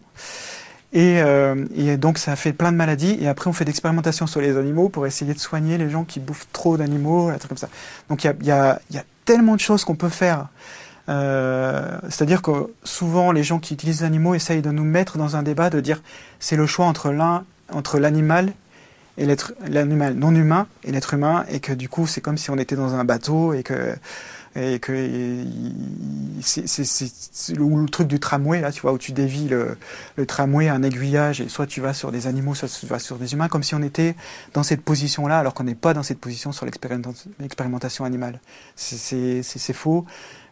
[SPEAKER 2] Et, euh, donc ça fait plein de maladies. Et après, on fait d'expérimentations sur les animaux pour essayer de soigner les gens qui bouffent trop d'animaux, un truc comme ça. Donc il y a, tellement de choses qu'on peut faire. Euh, C'est-à-dire que souvent, les gens qui utilisent les animaux essayent de nous mettre dans un débat de dire c'est le choix entre l'un, entre l'animal et l'être l'animal non humain et l'être humain et que du coup c'est comme si on était dans un bateau et que et que c'est le, truc du tramway là tu vois où tu dévis le, le tramway un aiguillage et soit tu vas sur des animaux soit tu vas sur des humains comme si on était dans cette position là alors qu'on n'est pas dans cette position sur l'expérimentation animale. C'est faux.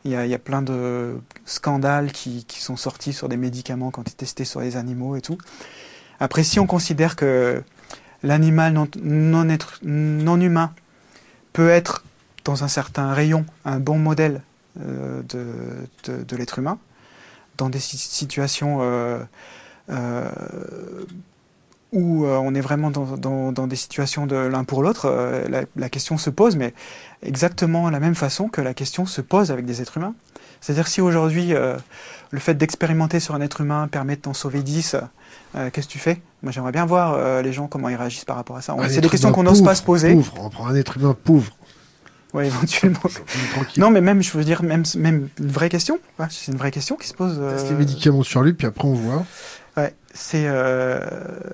[SPEAKER 2] Il y, a, il y a plein de scandales qui, qui sont sortis sur des médicaments ont été testés sur les animaux et tout. Après si on considère que l'animal non, humain peut être, dans un certain rayon, un bon modèle euh, de, l'être humain, dans des situations euh, euh, où on est vraiment dans, des situations de l'un pour l'autre, la, question se pose, mais exactement la même façon que la question se pose avec des êtres humains. C'est-à-dire si aujourd'hui le fait d'expérimenter sur un être humain permet de t'en sauver 10, euh, qu'est-ce que tu fais? Moi, j'aimerais bien voir euh, les gens comment ils réagissent par rapport à ça. C'est des questions qu'on n'ose pas se poser.
[SPEAKER 1] Pauvre. On prend un être humain pauvre.
[SPEAKER 2] Ouais, éventuellement. [LAUGHS] non, mais même, je veux dire, même, même une vraie question. Ouais, c'est une vraie question qui se pose.
[SPEAKER 1] Euh... Les médicaments sur lui, puis après on voit.
[SPEAKER 2] Ouais, c'est euh,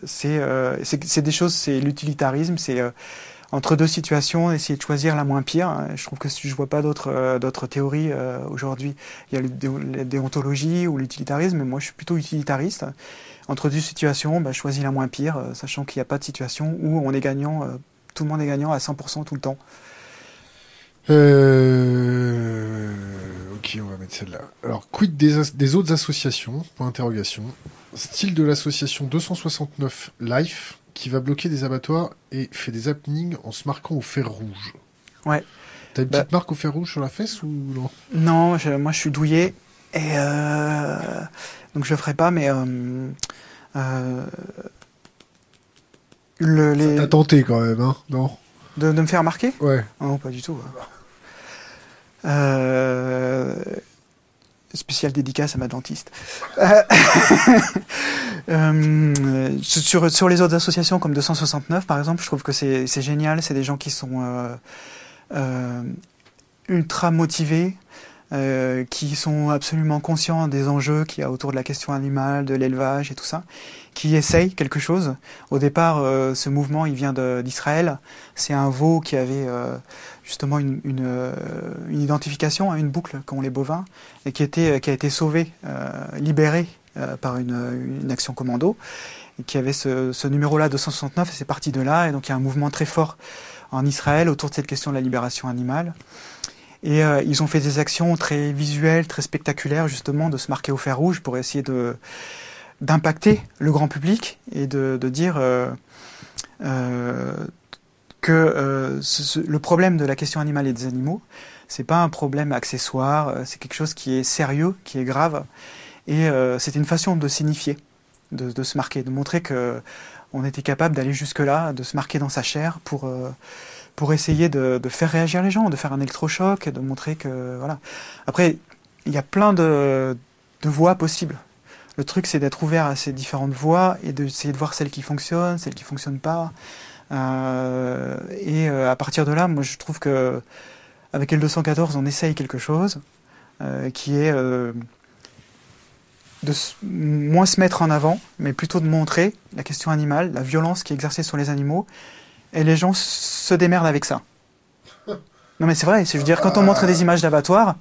[SPEAKER 2] c'est des choses, c'est l'utilitarisme, c'est entre deux situations, essayer de choisir la moins pire. Je trouve que si je vois pas d'autres d'autres théories aujourd'hui, il y a la déontologie ou l'utilitarisme, mais moi je suis plutôt utilitariste. Entre deux situations, bah, je choisis la moins pire, sachant qu'il n'y a pas de situation où on est gagnant, tout le monde est gagnant à 100% tout le temps.
[SPEAKER 1] Euh... Ok, on va mettre celle-là. Alors, quid des, des autres associations? Point interrogation. Style de l'association 269 Life qui va bloquer des abattoirs et fait des happenings en se marquant au fer rouge.
[SPEAKER 2] Ouais.
[SPEAKER 1] T'as une petite bah- marque au fer rouge sur la fesse ou non?
[SPEAKER 2] Non, moi je suis douillé et euh, donc je le ferai pas, mais euh, euh,
[SPEAKER 1] le, les... T'as tenté quand même, hein Non
[SPEAKER 2] de, de, me faire marquer
[SPEAKER 1] Ouais.
[SPEAKER 2] non, pas du tout. Euh, spécial dédicace à ma dentiste. [LAUGHS] Euh, sur, sur les autres associations comme 269 par exemple, je trouve que c'est génial. C'est des gens qui sont euh, euh, ultra motivés, euh, qui sont absolument conscients des enjeux qu'il y a autour de la question animale, de l'élevage et tout ça, qui essayent quelque chose. Au départ, euh, ce mouvement, il vient d'Israël. C'est un veau qui avait euh, justement une, une, une, identification à une boucle, comme les bovins, et qui, était, qui a été sauvé, libéré par une, une, action commando, et qui avait ce, ce numéro-là 269, et c'est parti de là. Et donc il y a un mouvement très fort en Israël autour de cette question de la libération animale. Et euh, ils ont fait des actions très visuelles, très spectaculaires, justement, de se marquer au fer rouge pour essayer de d'impacter le grand public et de, de dire euh, euh, que euh, ce, le problème de la question animale et des animaux, c'est pas un problème accessoire, euh, c'est quelque chose qui est sérieux, qui est grave, et euh, c'était une façon de signifier, de, de, se marquer, de montrer que on était capable d'aller jusque là, de se marquer dans sa chair pour pour essayer de, faire réagir les gens, de faire un électrochoc de montrer que voilà. Après, il y a plein de, voies possibles. Le truc, c'est d'être ouvert à ces différentes voies et d'essayer de voir celles qui fonctionnent, celles qui fonctionnent pas. Euh, et euh, à partir de là, moi, je trouve que avec L214, on essaye quelque chose euh, qui est de moins se mettre en avant, mais plutôt de montrer la question animale, la violence qui est exercée sur les animaux, et les gens se démerdent avec ça. Non mais c'est vrai, je veux dire, quand on montre des images d'abattoirs,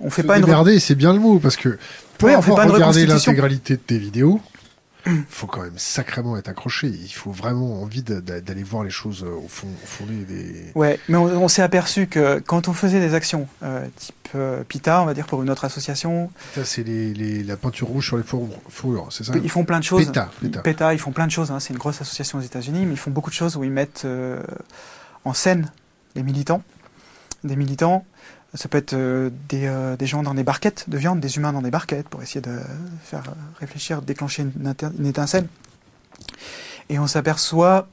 [SPEAKER 2] on fait
[SPEAKER 1] se
[SPEAKER 2] pas
[SPEAKER 1] démerder, c'est bien le mot, parce que pour
[SPEAKER 2] oui, on fait pas
[SPEAKER 1] regarder l'intégralité de tes vidéos, [COUGHS] faut quand même sacrément être accroché. Il faut vraiment envie d'aller voir les choses au fond, au fond des.
[SPEAKER 2] Ouais, mais on, on s'est aperçu que quand on faisait des actions euh, type euh, PITA, on va dire pour une autre association.
[SPEAKER 1] PITA, c'est les, les, la peinture rouge sur les fourrures, c'est ça
[SPEAKER 2] Ils font plein de choses.
[SPEAKER 1] PETA, PETA.
[SPEAKER 2] PETA ils font plein de choses. Hein. C'est une grosse association aux États-Unis, mais ils font beaucoup de choses où ils mettent euh, en scène les militants, des militants ça peut être euh, des, euh, des, gens dans des barquettes de viande, des humains dans des barquettes, pour essayer de faire réfléchir, déclencher une, étincelle. Et on s'aperçoit,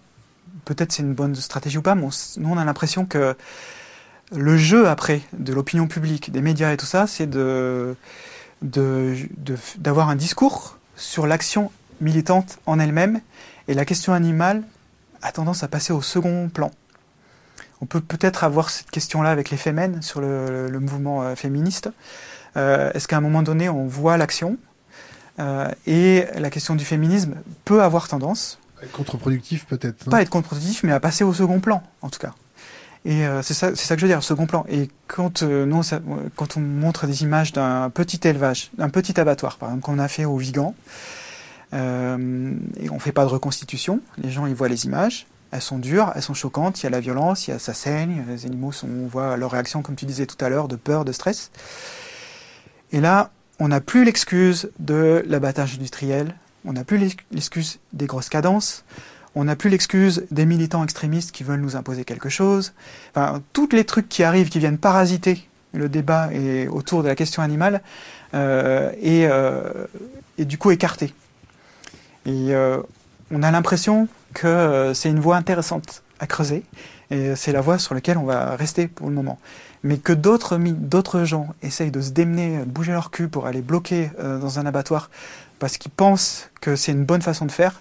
[SPEAKER 2] peut-être c'est une bonne stratégie ou pas, mais nous on a l'impression que le jeu après de l'opinion publique, des médias et tout ça, c'est d'avoir un discours sur l'action militante en elle-même, et la question animale a tendance à passer au second plan. On peut peut-être avoir cette question-là avec les Femen sur le, le mouvement euh, féministe. Euh, Est-ce qu'à un moment donné, on voit l'action euh, et la question du féminisme peut avoir tendance.
[SPEAKER 1] Être contre-productif peut-être.
[SPEAKER 2] Pas être contre-productif, mais à passer au second plan, en tout cas. Et euh, c'est ça, que je veux dire, second plan. Et quand, euh, non, ça, quand on montre des images d'un petit élevage, d'un petit abattoir, par exemple, qu'on a fait au Vigan, euh, et on fait pas de reconstitution, les gens ils voient les images, elles sont dures, elles sont choquantes, il y a la violence, il y a ça saigne, les animaux sont, on voit leur réaction, comme tu disais tout à l'heure, de peur, de stress. Et là, on n'a plus l'excuse de l'abattage industriel, on n'a plus l'excuse des grosses cadences, on n'a plus l'excuse des militants extrémistes qui veulent nous imposer quelque chose. Enfin, tous les trucs qui arrivent, qui viennent parasiter le débat et autour de la question animale, euh, et, euh, du coup écartés. Et euh, on a l'impression que euh, c'est une voie intéressante à creuser et c'est la voie sur laquelle on va rester pour le moment. Mais que d'autres d'autres gens essayent de se démener, de bouger leur cul pour aller bloquer euh, dans un abattoir parce qu'ils pensent que c'est une bonne façon de faire,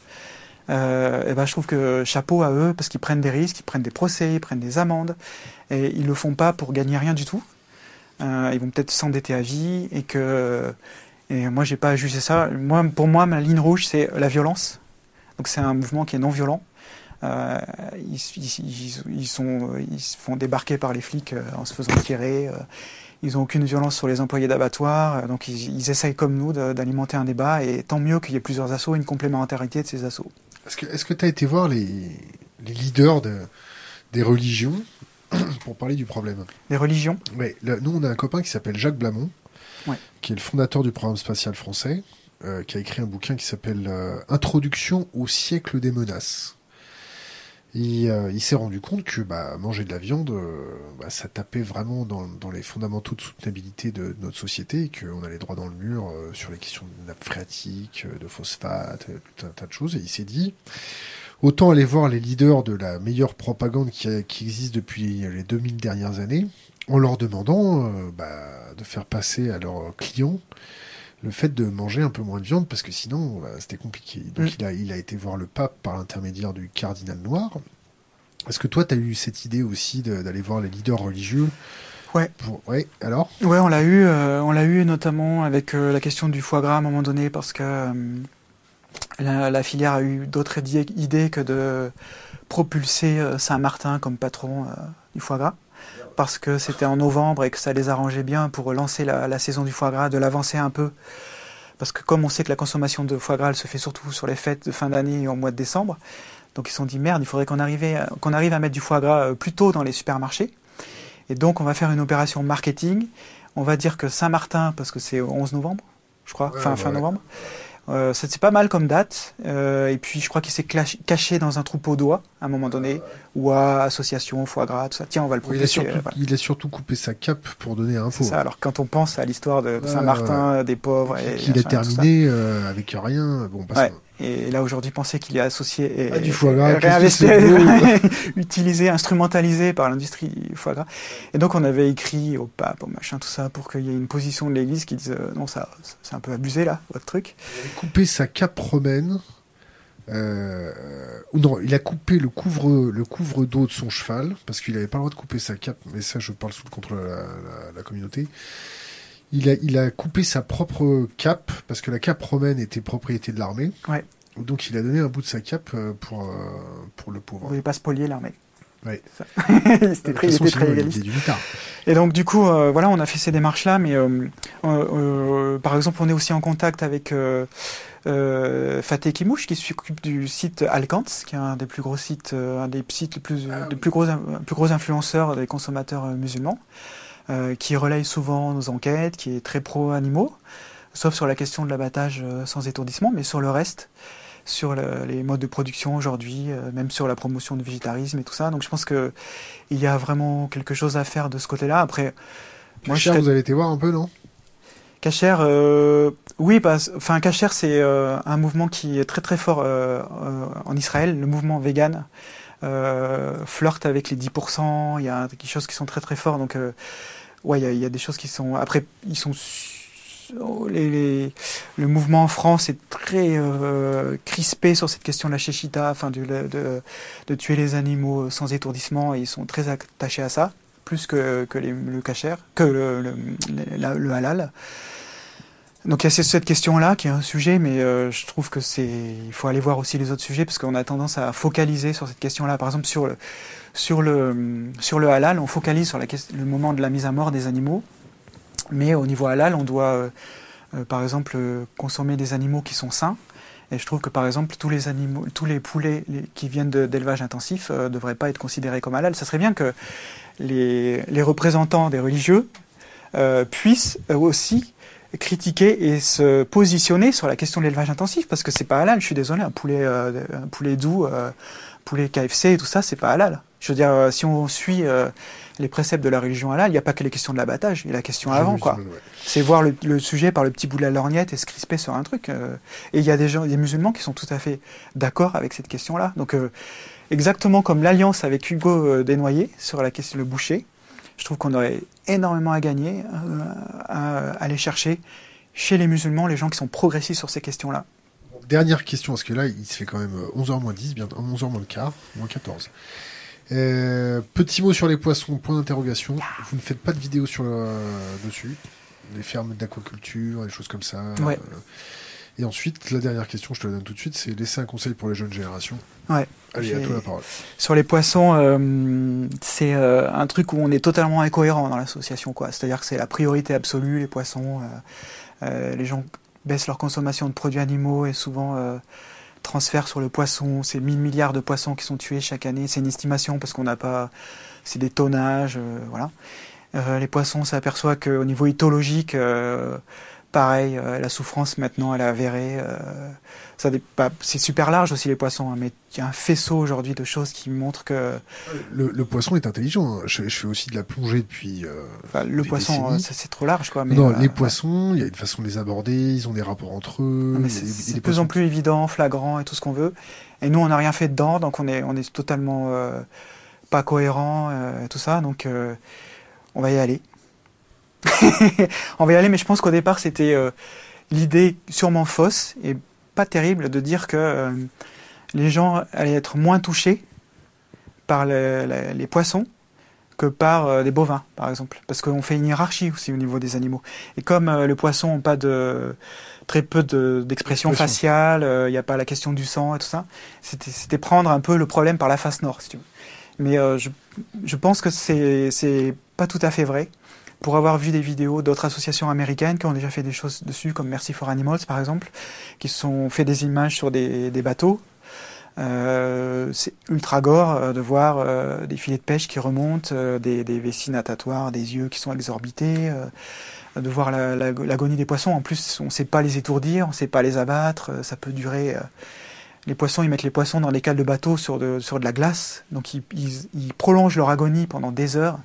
[SPEAKER 2] euh, et ben je trouve que chapeau à eux parce qu'ils prennent des risques, ils prennent des procès, ils prennent des amendes et ils le font pas pour gagner rien du tout. Euh, ils vont peut-être s'endetter à vie et que et moi j'ai pas à juger ça. Moi pour moi ma ligne rouge c'est la violence donc c'est un mouvement qui est non violent. Euh, ils, ils, ils, sont, ils se font débarquer par les flics en se faisant tirer. ils n'ont aucune violence sur les employés d'abattoirs. donc ils, ils, essayent comme nous d'alimenter un débat. Et tant mieux qu'il y ait plusieurs assauts, une complémentarité de ces assauts.
[SPEAKER 1] Est-ce que tu as été voir les, les leaders de, des religions [COUGHS] pour parler du problème?
[SPEAKER 2] Les religions?
[SPEAKER 1] Oui. Nous, on a un copain qui s'appelle Jacques Blamont, qui est le fondateur du programme spatial français, euh, qui a écrit un bouquin qui s'appelle euh, Introduction au siècle des menaces. Euh, il s'est rendu compte que bah, manger de la viande, bah, ça tapait vraiment dans, les fondamentaux de soutenabilité de, notre société, et qu'on allait droit dans le mur sur les questions de nappe phréatique, de phosphate, tout un tas de choses. Et il s'est dit, autant aller voir les leaders de la meilleure propagande qui, qui existe depuis les 2000 dernières années, en leur demandant bah, de faire passer à leurs clients le fait de manger un peu moins de viande parce que sinon bah, c'était compliqué. Donc mm. il, a, il a été voir le pape par l'intermédiaire du cardinal noir. Est-ce que toi tu as eu cette idée aussi d'aller voir les leaders religieux
[SPEAKER 2] Ouais.
[SPEAKER 1] Ouais. Alors.
[SPEAKER 2] Ouais, on l'a eu. Euh, on l'a eu notamment avec euh, la question du foie gras à un moment donné parce que euh, la, filière a eu d'autres idées que de propulser Saint-Martin comme patron du foie gras parce que c'était en novembre et que ça les arrangeait bien pour lancer la, saison du foie gras, de l'avancer un peu. Parce que comme on sait que la consommation de foie gras elle se fait surtout sur les fêtes de fin d'année et au mois de décembre, donc ils se sont dit merde, il faudrait qu'on arrive, qu'on arrive à mettre du foie gras euh, plus tôt dans les supermarchés. Et donc on va faire une opération marketing. On va dire que Saint-Martin, parce que c'est 11 novembre, je crois, fin, fin novembre. Euh, c'est pas mal comme date. Euh, et puis je crois qu'il s'est caché dans un troupeau d'oies à un moment donné, ou à association, foie gras, tout ça. Tiens, on va le
[SPEAKER 1] proposer. Il, a surtout coupé sa cape pour donner un
[SPEAKER 2] C'est ça. Alors quand on pense à l'histoire de Saint-Martin, des pauvres, et
[SPEAKER 1] qu'il a terminé euh, avec rien. Bon,
[SPEAKER 2] ouais. Et là aujourd'hui, penser qu'il est associé et,
[SPEAKER 1] ah, du foie gras, [LAUGHS]
[SPEAKER 2] utilisé, instrumentalisé par l'industrie du foie gras. Et donc on avait écrit au pape, au machin, tout ça, pour qu'il y ait une position de l'Église qui dise euh, non, ça, c'est un peu abusé là, votre truc.
[SPEAKER 1] Il a coupé sa cape romaine. Euh, non, il a coupé le couvre le couvre d'eau de son cheval parce qu'il n'avait pas le droit de couper sa cape. Mais ça, je parle sous le contrôle de la, la communauté. Il a, il a coupé sa propre cape, parce que la cape romaine était propriété de l'armée.
[SPEAKER 2] Ouais.
[SPEAKER 1] Donc il a donné un bout de sa cape euh, pour, euh, pour le pauvre.
[SPEAKER 2] Vous voulez pas spolier l'armée?
[SPEAKER 1] Ouais. [LAUGHS]
[SPEAKER 2] c'était très, il était très égaliste. Et donc du coup, euh, voilà, on a fait ces démarches-là, mais par exemple, on est aussi en contact avec Fateh Kimouche, qui s'occupe du site Alcance, qui est un des plus gros sites, un des sites les plus, ah des plus gros, plus gros influenceurs des consommateurs musulmans. Euh, qui relaye souvent nos enquêtes, qui est très pro-animaux, sauf sur la question de l'abattage euh, sans étourdissement, mais sur le reste, sur les modes de production aujourd'hui, euh, même sur la promotion du végétarisme et tout ça. Donc je pense qu'il y a vraiment quelque chose à faire de ce côté-là. Après,
[SPEAKER 1] moi, je vous avez été voir un peu, non?
[SPEAKER 2] Cacher, oui, parce, enfin Cacher, c'est un mouvement qui est très très fort en Israël, le mouvement vegan. flirte avec les 10%, il y a des choses qui sont très très forts, donc ouais, il y, a des choses qui sont. Après, ils sont. Les, le mouvement en France est très euh, crispé sur cette question de la chéchita, enfin de, de, tuer les animaux sans étourdissement, et ils sont très attachés à ça, plus que, que le que le, halal. Donc il y a cette question-là qui est un sujet, mais euh, je trouve que c'est, il faut aller voir aussi les autres sujets parce qu'on a tendance à focaliser sur cette question-là. Par exemple sur le, sur le, sur le halal, on focalise sur le moment de la mise à mort des animaux, mais au niveau halal, on doit, euh, euh, par exemple, consommer des animaux qui sont sains. Et je trouve que par exemple tous les animaux, tous les poulets qui viennent d'élevage intensif ne devraient pas être considérés comme halal. Ça serait bien que les, les représentants des religieux puissent aussi critiquer et se positionner sur la question de l'élevage intensif parce que c'est pas halal. Je suis désolé, un poulet, euh, un poulet doux, euh, poulet KFC et tout ça, c'est pas halal. Je veux dire, euh, si on suit les préceptes de la religion halal, il n'y a pas que les questions de l'abattage, il y a la question avant, quoi. C'est voir le, sujet par le petit bout de la lorgnette et se crisper sur un truc. et il y a des gens, des musulmans qui sont tout à fait d'accord avec cette question-là. Donc, exactement comme l'alliance avec Hugo Desnoyers sur la question le boucher, je trouve qu'on aurait énormément à gagner euh, à aller chercher chez les musulmans les gens qui sont progressistes sur ces questions-là.
[SPEAKER 1] Dernière question, parce que là, il se fait quand même 11h moins 10, bientôt 11h moins le quart, moins 14. Euh, petit mot sur les poissons, point d'interrogation. Vous ne faites pas de vidéo sur le, dessus, les fermes d'aquaculture, des choses comme ça.
[SPEAKER 2] Ouais.
[SPEAKER 1] Et ensuite, la dernière question, je te la donne tout de suite, c'est laisser un conseil pour les jeunes générations.
[SPEAKER 2] Ouais.
[SPEAKER 1] Allez, à toi la parole.
[SPEAKER 2] Sur les poissons, euh, c'est euh, un truc où on est totalement incohérent dans l'association, quoi. C'est-à-dire que c'est la priorité absolue, les poissons. Euh, les gens baissent leur consommation de produits animaux et souvent transfèrent sur le poisson. C'est 1000 milliards de poissons qui sont tués chaque année. C'est une estimation parce qu'on n'a pas. C'est des tonnages, voilà. les poissons, s'aperçoit qu'au niveau éthologique, pareil, la souffrance maintenant, elle est avérée c'est super large aussi les poissons, hein, mais il y a un faisceau aujourd'hui de choses qui montrent que
[SPEAKER 1] le, poisson est intelligent. Hein. Je, fais aussi de la plongée depuis. Euh,
[SPEAKER 2] le poisson, c'est trop large, quoi.
[SPEAKER 1] Mais non, les poissons, il y a une façon de les aborder. Ils ont des rapports entre eux.
[SPEAKER 2] C'est de plus en plus évident, flagrant et tout ce qu'on veut. Et nous, on n'a rien fait dedans, donc on est, on est totalement euh, pas cohérent, euh, tout ça. Donc, on va y aller. [LAUGHS] on va y aller, mais je pense qu'au départ, c'était l'idée sûrement fausse et pas terrible de dire que euh, les gens allaient être moins touchés par les poissons que par euh, les bovins, par exemple. Parce qu'on fait une hiérarchie aussi au niveau des animaux. Et comme euh, les poissons n'ont pas de très peu d'expression faciale, il n'y a pas la question du sang et tout ça, c'était prendre un peu le problème par la face nord, si tu veux. Mais je, je pense que c'est pas tout à fait vrai pour avoir vu des vidéos d'autres associations américaines qui ont déjà fait des choses dessus, comme Mercy for Animals par exemple, qui sont fait des images sur des, bateaux. Euh, c'est ultra gore euh, de voir euh, des filets de pêche qui remontent, des, des, vessies natatoires, des yeux qui sont exorbités, de voir l'agonie des poissons. En plus, on ne sait pas les étourdir, on ne sait pas les abattre, ça peut durer. les poissons, ils mettent les poissons dans des cales de bateau sur de, sur de la glace, donc ils, ils prolongent leur agonie pendant des heures.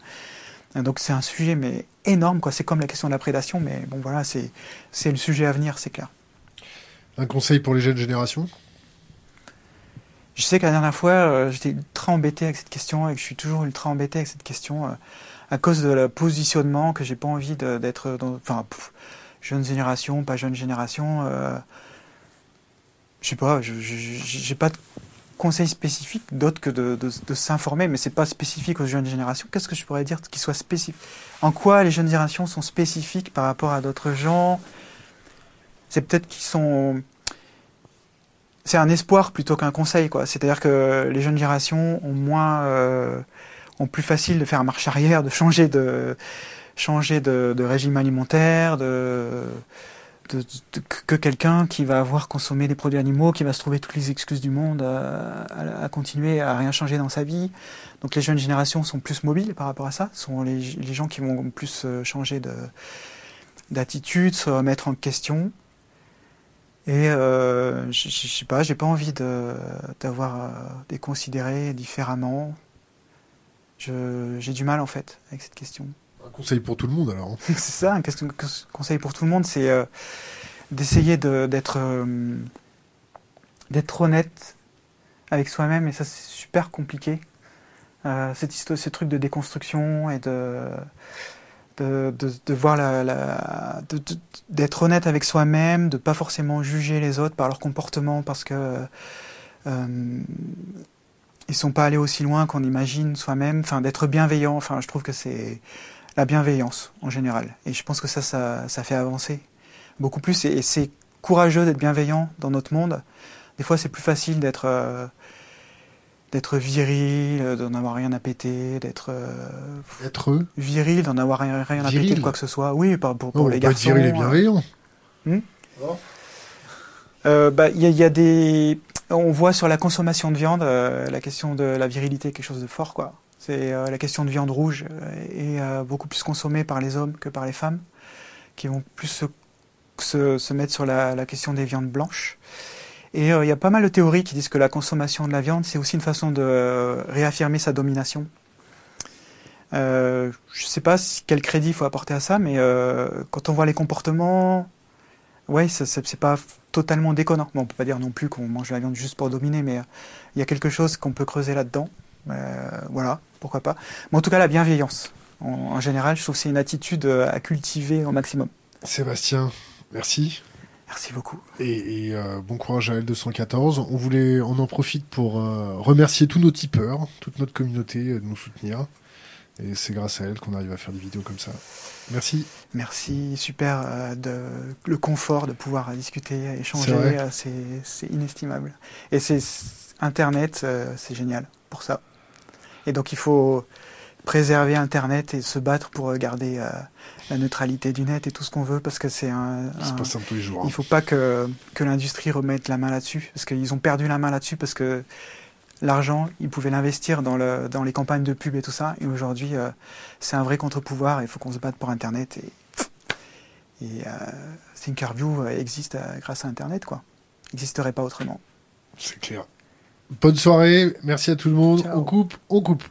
[SPEAKER 2] Donc c'est un sujet mais énorme, quoi. C'est comme la question de la prédation, mais bon voilà, c'est c'est le sujet à venir, c'est clair.
[SPEAKER 1] Un conseil pour les jeunes générations?
[SPEAKER 2] Je sais qu'à la dernière fois, euh, j'étais ultra embêté avec cette question et que je suis toujours ultra embêté avec cette question euh, à cause de le positionnement que j'ai pas envie d'être dans. Enfin, jeune génération, pas jeune génération. Euh, je sais pas, j'ai pas de conseils spécifiques d'autres que de, s'informer, mais c'est pas spécifique aux jeunes générations. Qu'est-ce que je pourrais dire qui soit spécifique? En quoi les jeunes générations sont spécifiques par rapport à d'autres gens? C'est peut-être qu'ils sont. C'est un espoir plutôt qu'un conseil, quoi. C'est-à-dire que les jeunes générations ont moins, euh, ont plus facile de faire marche arrière, de changer de, changer de régime alimentaire, de que quelqu'un qui va avoir consommé des produits animaux, qui va se trouver toutes les excuses du monde à, continuer à rien changer dans sa vie. Donc les jeunes générations sont plus mobiles par rapport à ça, sont les, gens qui vont plus euh, changer d'attitude, se remettre en question. Et euh, je, sais pas, j'ai pas envie d'avoir euh, des considérés différemment. J'ai du mal en fait avec cette question.
[SPEAKER 1] Un conseil pour tout le monde alors. Hein. [LAUGHS]
[SPEAKER 2] c'est ça, un conseil pour tout le monde, c'est euh, d'essayer d'être euh, d'être honnête avec soi-même, et ça c'est super compliqué. Euh, cette ce truc de déconstruction et de de, voir la, la d'être honnête avec soi-même, de pas forcément juger les autres par leur comportement parce que euh, ils sont pas allés aussi loin qu'on imagine soi-même. Enfin, d'être bienveillant. Enfin, je trouve que c'est la bienveillance en général. Et je pense que ça, ça, fait avancer beaucoup plus. Et, c'est courageux d'être bienveillant dans notre monde. Des fois, c'est plus facile d'être euh, d'être viril, d'en avoir rien à péter, d'être
[SPEAKER 1] être
[SPEAKER 2] viril, d'en avoir rien, à péter de quoi que ce soit. Oui, pour, pour, pour les garçons.
[SPEAKER 1] Être viril et bienveillant.
[SPEAKER 2] Hmm euh, bah, il y, a des, on voit sur la consommation de viande euh, la question de la virilité quelque chose de fort, quoi. C'est euh, la question de viande rouge est euh, beaucoup plus consommée par les hommes que par les femmes, qui vont plus se, mettre sur la, question des viandes blanches. Et euh, il y a pas mal de théories qui disent que la consommation de la viande, c'est aussi une façon de réaffirmer sa domination. Euh, je sais pas quel crédit il faut apporter à ça, mais quand on voit les comportements, ouais, c'est pas totalement déconnant. Bon, on peut pas dire non plus qu'on mange la viande juste pour dominer, mais il y a quelque chose qu'on peut creuser là-dedans. Voilà pourquoi pas. Mais en tout cas, la bienveillance. En, général, je trouve que c'est une attitude euh, à cultiver au maximum.
[SPEAKER 1] Sébastien, merci.
[SPEAKER 2] Merci beaucoup.
[SPEAKER 1] Et, euh, bon courage à L214. On voulait, on en profite pour euh, remercier tous nos tipeurs, toute notre communauté de nous soutenir. Et c'est grâce à elle qu'on arrive à faire des vidéos comme ça. Merci.
[SPEAKER 2] Merci, super. euh, de, le confort de pouvoir discuter, échanger,
[SPEAKER 1] C'est
[SPEAKER 2] euh, c'est c'est inestimable. Et c'est Internet, euh, c'est génial pour ça. Et donc il faut préserver Internet et se battre pour euh, garder euh, la neutralité du net et tout ce qu'on veut parce que c'est un,
[SPEAKER 1] C'est
[SPEAKER 2] un-
[SPEAKER 1] pas simple tous les jours. hein.
[SPEAKER 2] il faut pas que, que l'industrie remette la main là-dessus, parce qu'ils ont perdu la main là-dessus, parce que l'argent, ils pouvaient l'investir dans, le, dans les campagnes de pub et tout ça, et aujourd'hui, euh, c'est un vrai contre-pouvoir, et il faut qu'on se batte pour Internet, et, et euh, Thinkerview existe grâce à Internet, quoi. Il n'existerait pas autrement.
[SPEAKER 1] C'est clair. Bonne soirée. Merci à tout le monde.
[SPEAKER 2] Ciao.
[SPEAKER 1] On coupe, on coupe.